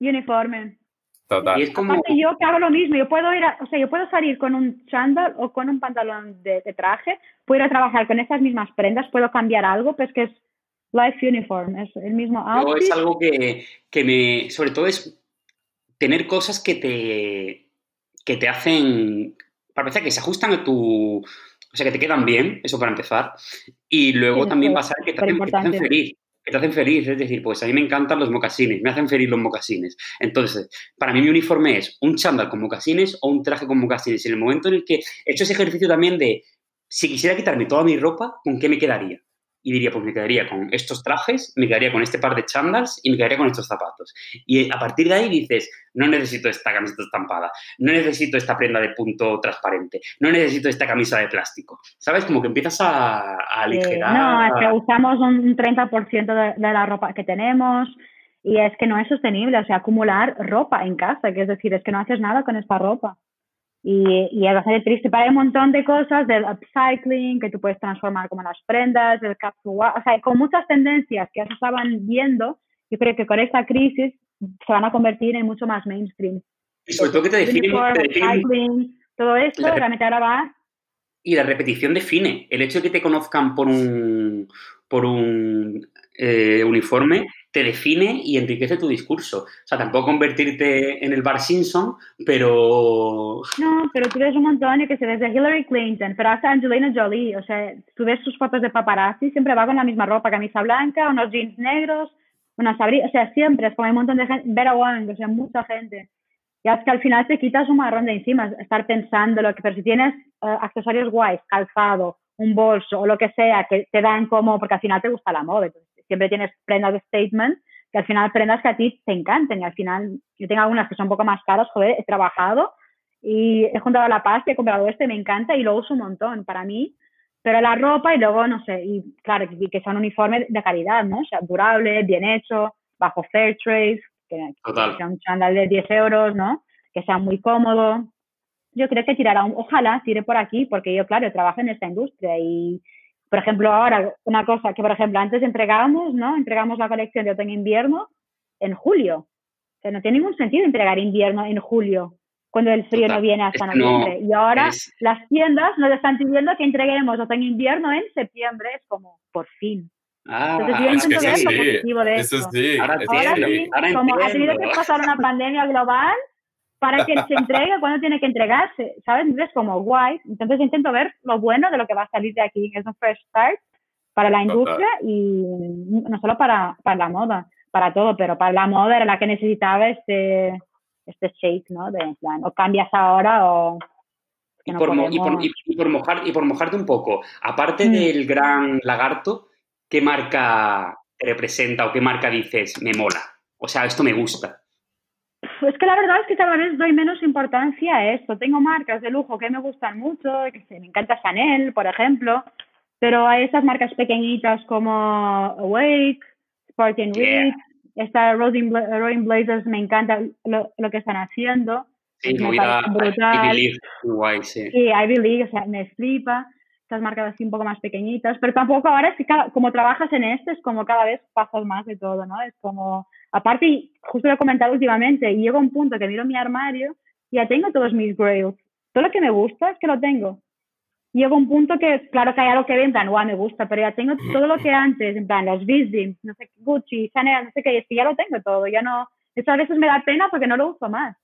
Uniforme. Total. Y es como... yo que hago lo mismo, yo puedo ir, o sea, yo puedo salir con un chándal o con un pantalón de, de, traje, puedo ir a trabajar con esas mismas prendas, puedo cambiar algo, pues que es Life Uniform, es el mismo outfit. es algo que, que, me, sobre todo es tener cosas que te, que te hacen, para empezar, que se ajustan a tu, o sea, que te quedan bien, eso para empezar, y luego también va a ser que te, hacen, que te hacen feliz que te hacen feliz, es decir, pues a mí me encantan los mocasines, me hacen feliz los mocasines. Entonces, para mí mi uniforme es un chándal con mocasines o un traje con mocasines. Y en el momento en el que he hecho ese ejercicio también de, si quisiera quitarme toda mi ropa, ¿con qué me quedaría? Y diría, pues me quedaría con estos trajes, me quedaría con este par de chandals y me quedaría con estos zapatos. Y a partir de ahí dices, no necesito esta camiseta estampada, no necesito esta prenda de punto transparente, no necesito esta camisa de plástico. ¿Sabes? Como que empiezas a, a aligerar. no, es que usamos un 30% de, la ropa que tenemos y es que no es sostenible, o sea, acumular ropa en casa, que es decir, es que no haces nada con esta ropa. Y, y es bastante triste. Pero hay un montón de cosas del upcycling que tú puedes transformar como las prendas, el capsule, o sea, con muchas tendencias que ya se estaban viendo, yo creo que con esta crisis se van a convertir en mucho más mainstream. Y sobre todo que te define, todo esto, realmente ahora va y la repetición define. El hecho de que te conozcan por un, por un eh, uniforme te define y enriquece tu discurso. O sea, tampoco convertirte en el Bar Simpson, pero... No, pero tú ves un montón que se desde Hillary Clinton, pero hasta Angelina Jolie. O sea, tú ves sus fotos de paparazzi, siempre va con la misma ropa, camisa blanca, unos jeans negros, unas abrigos, o sea, siempre, es como hay un montón de gente, Vera Wang, o sea, mucha gente. Y es que al final te quitas un marrón de encima, estar pensando lo que, pero si tienes eh, accesorios guays, calzado, un bolso o lo que sea que te dan como, porque al final te gusta la moda, siempre tienes prendas de statement, que al final prendas que a ti te encanten y al final yo tengo algunas que son un poco más caras, joder, he trabajado y he juntado la pasta, he comprado este, me encanta y lo uso un montón para mí, pero la ropa y luego, no sé, y claro, que, que sea un uniforme de calidad, ¿no? O sea, durable, bien hecho, bajo fair trade, que, sea un chándal de 10 euros, ¿no? Que sea muy cómodo. Yo creo que tirará, ojalá tire por aquí, porque yo, claro, trabajo en esta industria y, por ejemplo, ahora, una cosa que, por ejemplo, antes entregamos, ¿no? Entregamos la colección de otoño-invierno en julio. O sea, no tiene ningún sentido entregar invierno en julio, cuando el frío no viene hasta noviembre. y ahora las tiendas nos están pidiendo que entreguemos otoño-invierno en septiembre. Es como, por fin. Ah, Entonces yo intento ver lo positivo de eso. Sí, ahora, sí, como ha tenido que pasar una pandemia global para que se entregue cuando tiene que entregarse, ¿sabes? Entonces, como guay. Entonces intento ver lo bueno de lo que va a salir de aquí, es un fresh start para la industria y no solo para, para la moda, para todo, pero para la moda era la que necesitaba este, este shake, ¿no? De plan, o cambias ahora o... y, por, mojar, y por mojarte un poco, aparte mm. del gran lagarto, ¿qué marca representa o qué marca dices me mola? O sea, esto me gusta. Es que la verdad es que cada vez doy menos importancia a esto. Tengo marcas de lujo que me gustan mucho, que me encanta Chanel, por ejemplo, pero hay estas marcas pequeñitas como Awake, Spartan Week, esta Rolling, Blazers, me encanta lo, que están haciendo. Sí, brutal. I Believe, sí. sí, I Believe, o sea, me flipa estas marcas así un poco más pequeñitas, pero tampoco ahora es que como trabajas en esto es como cada vez pasas más de todo, ¿no? Es como, aparte, justo lo he comentado últimamente, y llego a un punto que miro mi armario y ya tengo todos mis grails. Todo lo que me gusta es que lo tengo. Llego a un punto que, claro que hay algo que ve, en plan, guau, me gusta, pero ya tengo todo lo que antes, en plan, los Visdim, no sé, Gucci, Chanel, no sé qué, es que ya lo tengo todo, ya no, eso a veces me da pena porque no lo uso más.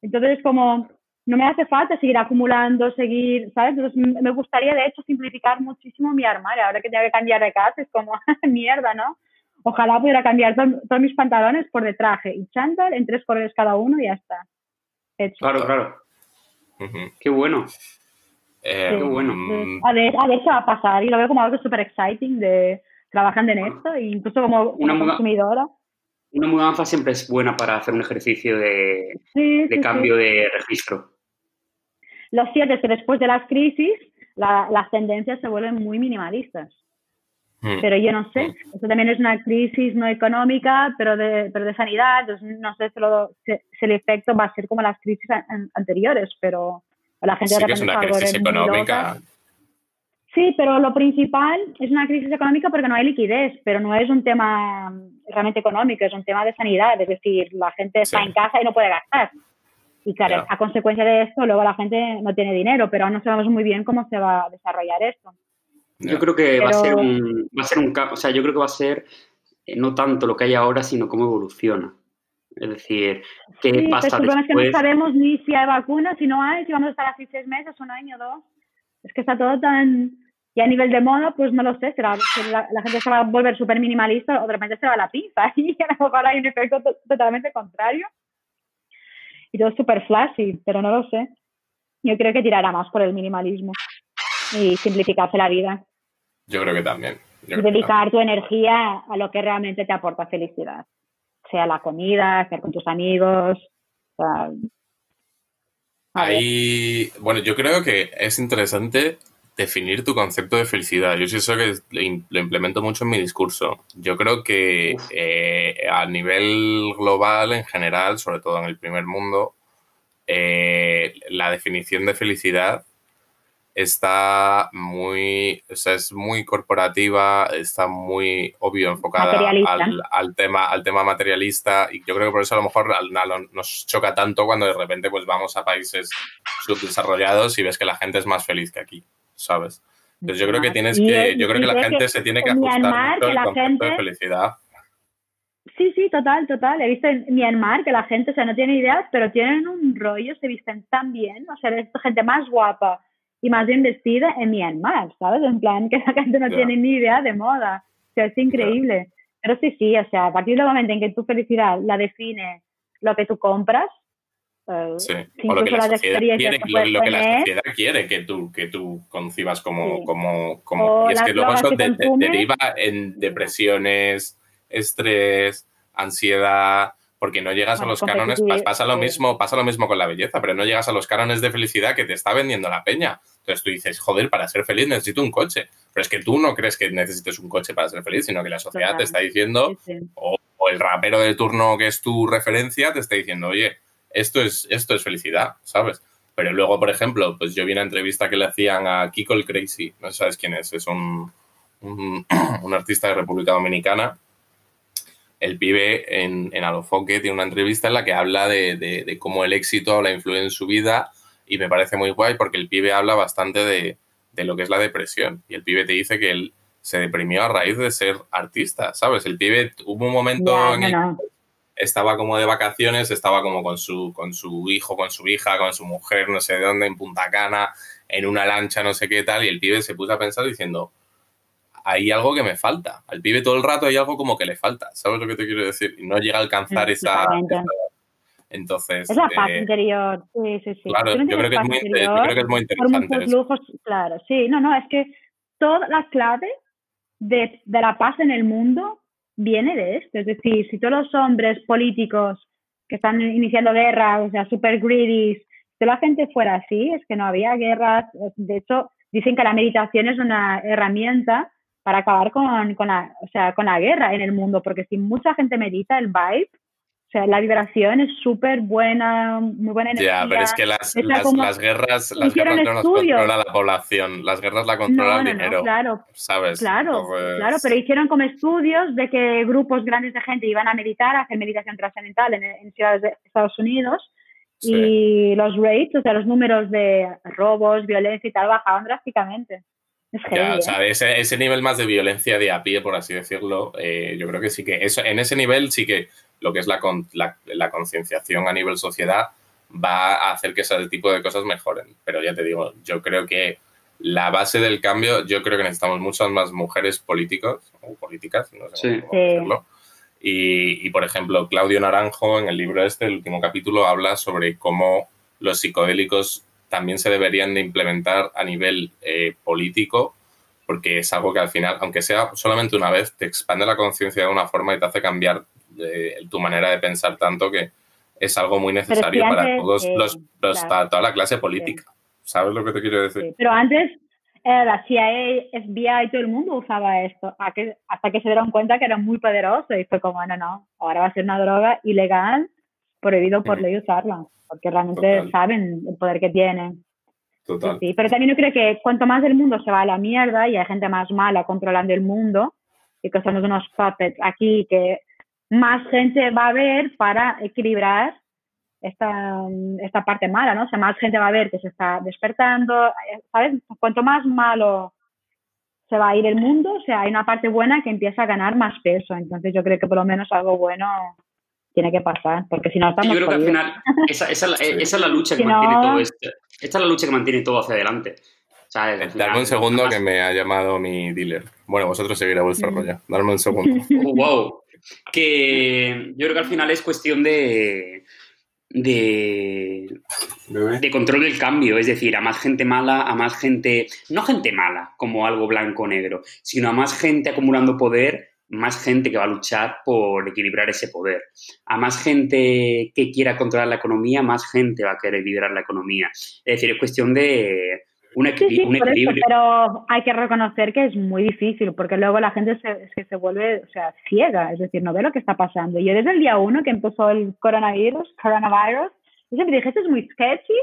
Entonces, como, no me hace falta seguir acumulando, seguir, ¿sabes? Entonces me gustaría de hecho simplificar muchísimo mi armario. Ahora que tengo que cambiar de casa es como *laughs* mierda, ¿no? Ojalá pudiera cambiar todos mis pantalones por de traje y chándal en tres colores cada uno y ya está. Claro, claro. Qué bueno. Eh, qué bueno. A ver, a ver qué va a pasar y lo veo como algo súper exciting de trabajando en esto e incluso como una, consumidora. Una mudanza siempre es buena para hacer un ejercicio de, de cambio de registro. Lo cierto es que después de las crisis, las tendencias se vuelven muy minimalistas. Hmm. Pero yo no sé, hmm. esto también es una crisis no económica, pero de, pero de sanidad. Entonces, no sé si, el efecto va a ser como las crisis anteriores, pero la gente sí que es una crisis económica. Sí, pero lo principal es una crisis económica porque no hay liquidez, pero no es un tema realmente económico, es un tema de sanidad. Es decir, la gente está en casa y no puede gastar. Y claro, a consecuencia de esto, luego la gente no tiene dinero, pero aún no sabemos muy bien cómo se va a desarrollar esto. Yo creo que va a ser un, va a ser un, o sea, yo creo que va a ser eh, no tanto lo que hay ahora, sino cómo evoluciona. Es decir, ¿qué sí, pasa después? Es que no sabemos ni si hay vacunas, si no hay, si vamos a estar así seis meses, un año, dos. Es que está todo tan... Y a nivel de moda, pues no lo sé, será la, la gente se va a volver súper minimalista o de repente se va a la pinza *laughs* y a lo mejor hay un efecto totalmente contrario y todo súper flashy, pero no lo sé. Yo creo que tirará más por el minimalismo y simplificarse la vida. Yo creo que también. y dedicar tu energía a lo que realmente te aporta felicidad. Sea la comida, estar con tus amigos. Ahí, bueno, yo creo que es interesante definir tu concepto de felicidad. Yo sí eso que lo implemento mucho en mi discurso. Yo creo que eh, a nivel global, en general, sobre todo en el primer mundo, eh, la definición de felicidad está muy, o sea, es muy corporativa, está muy obvio enfocada al, tema, al tema materialista y yo creo que por eso a lo mejor nos choca tanto cuando de repente pues vamos a países subdesarrollados y ves que la gente es más feliz que aquí, ¿sabes? Entonces yo creo que tienes que, yo creo que la gente se tiene que ajustar mucho al concepto de felicidad. Sí, sí, total, total. He visto en Myanmar que la gente, o sea, no tiene ideas, pero tienen un rollo, se visten tan bien, o sea, es gente más guapa y más bien vestida en Myanmar, ¿sabes? En plan, que la gente no tiene ni idea de moda. O sea, es increíble. Pero sí, sí, o sea, a partir del momento en que tu felicidad la define lo que tú compras, uh, sí. o lo que la, sociedad quiere, que lo, que la sociedad quiere que tú, que tú concibas como... como, como y es que luego eso deriva en depresiones, estrés, ansiedad, porque no llegas a los cánones, pasa lo mismo, pasa lo mismo con la belleza, pero no llegas a los cánones de felicidad que te está vendiendo la peña. Entonces tú dices, joder, para ser feliz necesito un coche. Pero es que tú no crees que necesites un coche para ser feliz, sino que la sociedad te está diciendo, O, el rapero de turno que es tu referencia te está diciendo, oye, esto es, esto es felicidad, ¿sabes? Pero luego, por ejemplo, pues yo vi una entrevista que le hacían a Kiko el Crazy, no sabes quién es, es un, un, *clears throat* un artista de República Dominicana el pibe en, en Alofoque tiene una entrevista en la que habla de, cómo el éxito la influye en su vida y me parece muy guay porque el pibe habla bastante de, lo que es la depresión y el pibe te dice que él se deprimió a raíz de ser artista, ¿sabes? El pibe hubo un momento en el que estaba como de vacaciones, estaba como con su, con su hijo, con su hija, con su mujer, no sé de dónde, en Punta Cana, en una lancha, no sé qué tal, y el pibe se puso a pensar diciendo, hay algo que me falta. Al pibe todo el rato hay algo como que le falta. ¿Sabes lo que te quiero decir? Y no llega a alcanzar esa, Entonces. Es la paz eh, interior. Sí, sí, sí. Claro, yo creo, que es muy, creo que es muy interesante. Lujos, claro, sí. No, no, es que toda la clave de, de la paz en el mundo viene de esto. Es decir, si todos los hombres políticos que están iniciando guerras, o sea, super greedy, si la gente fuera así, es que no había guerras. De hecho, dicen que la meditación es una herramienta para acabar con, con, la, o sea, con la guerra en el mundo, porque si mucha gente medita, el vibe, o sea, la vibración es súper buena, muy buena energía. Ya, pero es que las, las, guerras, las guerras no las controla la población, las guerras la controla el dinero, claro, ¿sabes? Claro, claro, pero hicieron como estudios de que grupos grandes de gente iban a meditar, a hacer meditación trascendental en, en ciudades de Estados Unidos, y los rates, o sea, los números de robos, violencia y tal, bajaban drásticamente. Ya, o sea, ese, ese, nivel más de violencia de a pie, por así decirlo, eh, yo creo que sí que eso, en ese nivel sí que lo que es la, la, la concienciación a nivel sociedad va a hacer que ese tipo de cosas mejoren. Pero ya te digo, yo creo que la base del cambio, yo creo que necesitamos muchas más mujeres políticos o políticas, no sé cómo decirlo. Y, y, por ejemplo, Claudio Naranjo, en el libro este, el último capítulo, habla sobre cómo los psicodélicos también se deberían de implementar a nivel eh, político, porque es algo que al final, aunque sea solamente una vez, te expande la conciencia de una forma y te hace cambiar eh, tu manera de pensar tanto que es algo muy necesario para todos los, toda la clase política. ¿Sabes lo que te quiero decir? pero antes eh, la CIA, FBI, todo el mundo usaba esto, hasta que se dieron cuenta que era muy poderoso y fue como, no, no, ahora va a ser una droga ilegal, prohibido por ley usarla porque realmente saben el poder que tienen. Total. Sí, pero también yo creo que cuanto más el mundo se va a la mierda y hay gente más mala controlando el mundo, y que somos unos puppets aquí, que más gente va a haber para equilibrar esta, esta parte mala, ¿no? O sea, más gente va a ver que se está despertando, ¿sabes? Cuanto más malo se va a ir el mundo, o sea, hay una parte buena que empieza a ganar más peso. Entonces yo creo que por lo menos algo bueno tiene que pasar, porque si no estamos... Yo creo que al final esa, esa, *laughs* esa es la lucha que mantiene todo esto. Esta es la lucha que mantiene todo hacia adelante. Dame un segundo que me ha llamado mi dealer. Bueno, vosotros seguirá vuestro rollo. Dame un segundo. *laughs* Oh, wow. Que yo creo que al final es cuestión de, de, de, control del cambio, es decir, a más gente mala, a más gente, no gente mala como algo blanco o negro, sino a más gente acumulando poder más gente que va a luchar por equilibrar ese poder. A más gente que quiera controlar la economía, más gente va a querer liderar la economía. Es decir, es cuestión de un, equilibrio. pero hay que reconocer que es muy difícil, porque luego la gente se, se vuelve o sea, ciega, es decir, no ve lo que está pasando. Yo desde el día uno que empezó el coronavirus, coronavirus, yo siempre dije, esto es muy sketchy,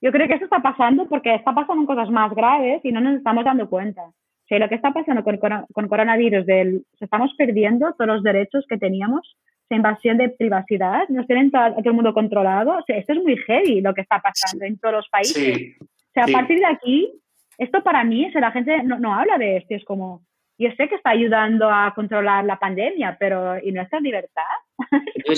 yo creo que eso está pasando porque está pasando cosas más graves y no nos estamos dando cuenta. O sea, lo que está pasando con, con coronavirus, del, estamos perdiendo todos los derechos que teníamos, esa invasión de privacidad, nos tienen todo, todo el mundo controlado. O sea, esto es muy heavy lo que está pasando en todos los países. o sea, a partir de aquí, esto para mí, o la gente no, no habla de esto, es como, yo sé que está ayudando a controlar la pandemia, pero ¿y nuestra libertad? *laughs*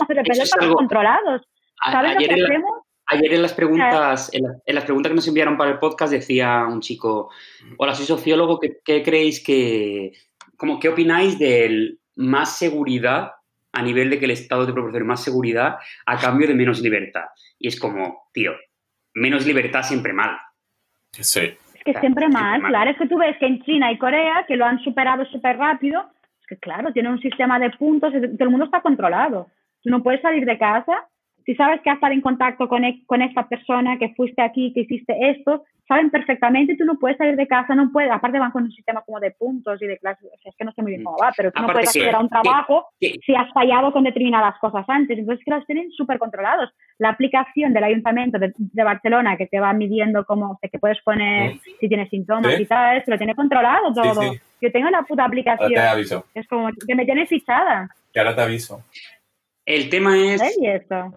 de repente estamos controlados. ¿Sabes lo que hacemos? Ayer en las preguntas, en, las preguntas que nos enviaron para el podcast decía un chico, hola, soy sociólogo, ¿qué, creéis que, como, qué opináis de más seguridad a nivel de que el Estado te proporcione más seguridad a cambio de menos libertad? Y es como, tío, menos libertad siempre mal. Sí. Es que siempre mal, claro, es que tú ves que en China y Corea, que lo han superado súper rápido, es que claro, tienen un sistema de puntos, todo el mundo está controlado. Tú no puedes salir de casa si sabes que has estado en contacto con, e, con esta persona, que fuiste aquí, que hiciste esto, saben perfectamente, tú no puedes salir de casa, no puedes, aparte van con un sistema como de puntos y de clases, o sea, es que no sé muy bien cómo va, pero tú no puedes acceder a un trabajo si has fallado con determinadas cosas antes, entonces que los tienen súper controlados. La aplicación del Ayuntamiento de, Barcelona que te va midiendo cómo, que puedes poner si tienes síntomas y tal, se lo tiene controlado todo. Yo tengo la puta aplicación. Es como que me tiene fichada. Que ahora te aviso. El tema es,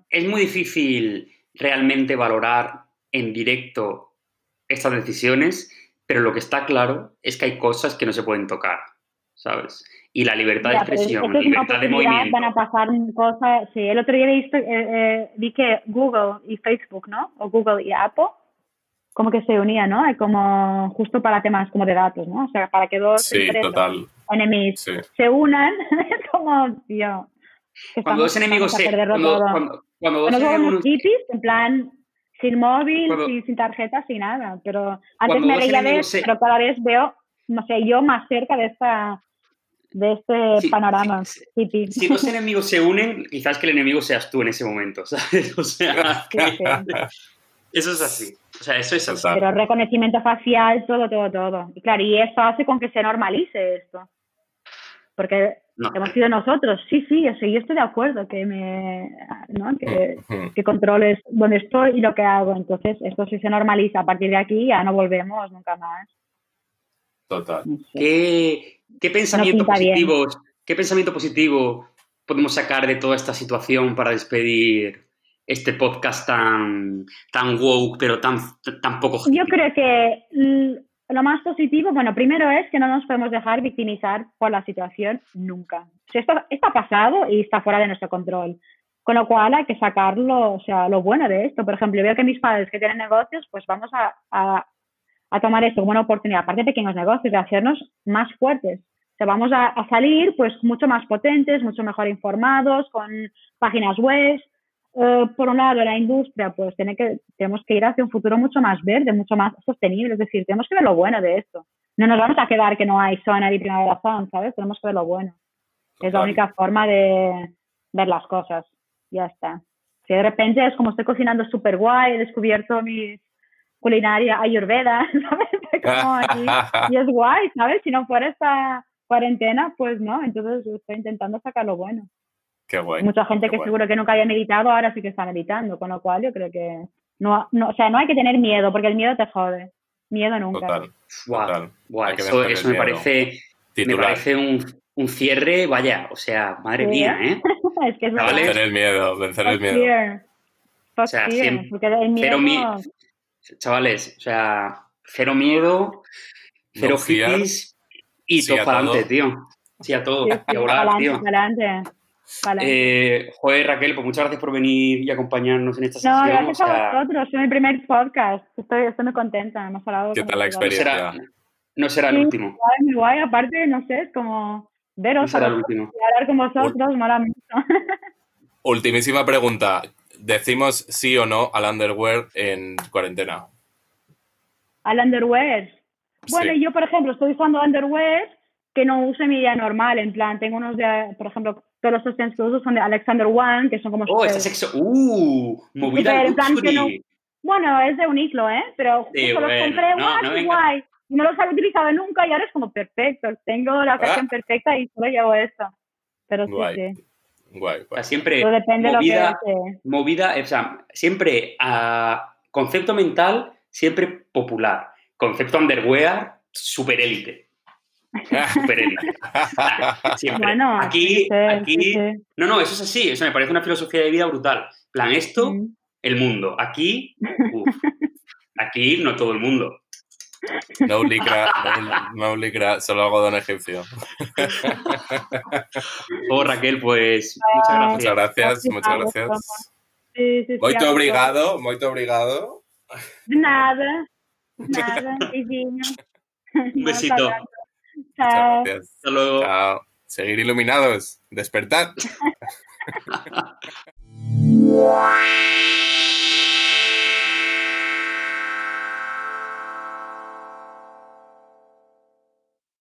es muy difícil realmente valorar en directo estas decisiones, pero lo que está claro es que hay cosas que no se pueden tocar, ¿sabes? Y la libertad de expresión, la libertad de movimiento. Van a pasar cosas, sí, el otro día he visto, eh, eh, vi que Google y Facebook, ¿no? O Google y Apple, como que se unían, ¿no? Como justo para temas como de datos, ¿no? O sea, para que dos sí, enemigos se unan, *laughs* como, tío, cuando dos enemigos se. Cuando, cuando, dos enemigos... hippies, en plan, sin móvil, sin, tarjeta, sin nada. Pero antes me veía de eso, pero cada vez veo, no sé, yo más cerca de esta de este panorama hippie. Si dos *laughs* enemigos se unen, quizás que el enemigo seas tú en ese momento, *laughs* ¿sabes? O sea, *laughs* eso es así. O sea, eso es así. Pero reconocimiento facial, todo, todo, todo. Y claro, y eso hace con que se normalice esto. Porque hemos sido nosotros. Sí, sí, yo, yo estoy de acuerdo que me ¿no? que, *laughs* que, controles dónde estoy y lo que hago. Entonces, esto sí se normaliza. A partir de aquí ya no volvemos nunca más. Total. ¿Qué, ¿Qué, pensamiento positivo, ¿Qué pensamiento positivo podemos sacar de toda esta situación para despedir este podcast tan, tan woke, pero tan, tan poco... Yo creo que lo más positivo, bueno, primero es que no nos podemos dejar victimizar por la situación nunca. esto, está pasado y está fuera de nuestro control. Con lo cual hay que sacarlo, o sea, lo bueno de esto. Por ejemplo, veo que mis padres que tienen negocios, pues vamos a, a, tomar esto como una oportunidad, aparte de pequeños negocios, de hacernos más fuertes. O sea, vamos a, a salir pues mucho más potentes, mucho mejor informados, con páginas web, eh, por un lado, la industria, pues tiene que, tenemos que ir hacia un futuro mucho más verde, mucho más sostenible. Es decir, tenemos que ver lo bueno de esto. No nos vamos a quedar que no hay zona y primavera sound, ¿sabes? Tenemos que ver lo bueno. Es la única forma de ver las cosas. Ya está. Si de repente es como estoy cocinando súper guay, he descubierto mi culinaria ayurveda, *laughs* ¿sabes? y es guay, ¿sabes? Si no fuera esta cuarentena, pues no. Entonces estoy intentando sacar lo bueno. Mucha gente que seguro que nunca había meditado ahora sí que está meditando, con lo cual yo creo que no, no, o sea, no hay que tener miedo, porque el miedo te jode. Miedo nunca. Total. eso, me parece, me parece un, un, cierre, vaya, o sea, madre mía, ¿eh? *laughs* es que es vencer el miedo, vencer el miedo. O sea, cero miedo... Chavales, o sea, cero miedo, cero hippies y todo para adelante, tío. Sí, a todo. Sí, volar, tío. Eh, joder, Raquel, pues muchas gracias por venir y acompañarnos en esta sesión. No, gracias a vosotros, es mi primer podcast. Estoy, estoy muy contenta, hemos hablado. ¿Qué tal la experiencia? No será, el último. Muy guay, aparte, no sé, es como veros, no hablar con vosotros, mola mucho. *laughs* Ultimísima pregunta. ¿Decimos sí o no al underwear en cuarentena? ¿Al underwear? Bueno, yo, por ejemplo, estoy usando underwear que no use mi día normal, en plan, tengo unos de, por ejemplo, todos los sostenes que uso son de Alexander One, que son como... Oh, ese sexo... ¡Uh! Movida plan no, Bueno, es de Uniqlo, ¿eh? Pero sí, justo los compré, no, no guay. Y no los había utilizado nunca y ahora es como perfecto. Tengo la ocasión ah. perfecta y solo llevo esto. Pero sí, guay. sí. Guay, guay. siempre Pero depende movida, de lo que movida, o sea, siempre a concepto mental, siempre popular. Concepto underwear, super élite. *laughs* Siempre. Bueno, aquí, sí, aquí. sí. No, no, eso es así. Eso me parece una filosofía de vida brutal. plan, esto, Mm. el mundo. Aquí, uf. *laughs* Aquí no todo el mundo. No licra, no, no licra, solo algodón egipcio. Oh, Raquel, pues muchas gracias. Muchas gracias, muchas gracias. A- obrigado, muito obrigado. Nada, nada, *laughs* beijinho. Un besito. Muchas Chao. gracias. Hasta luego. Chao. Seguir iluminados. Despertad. *laughs*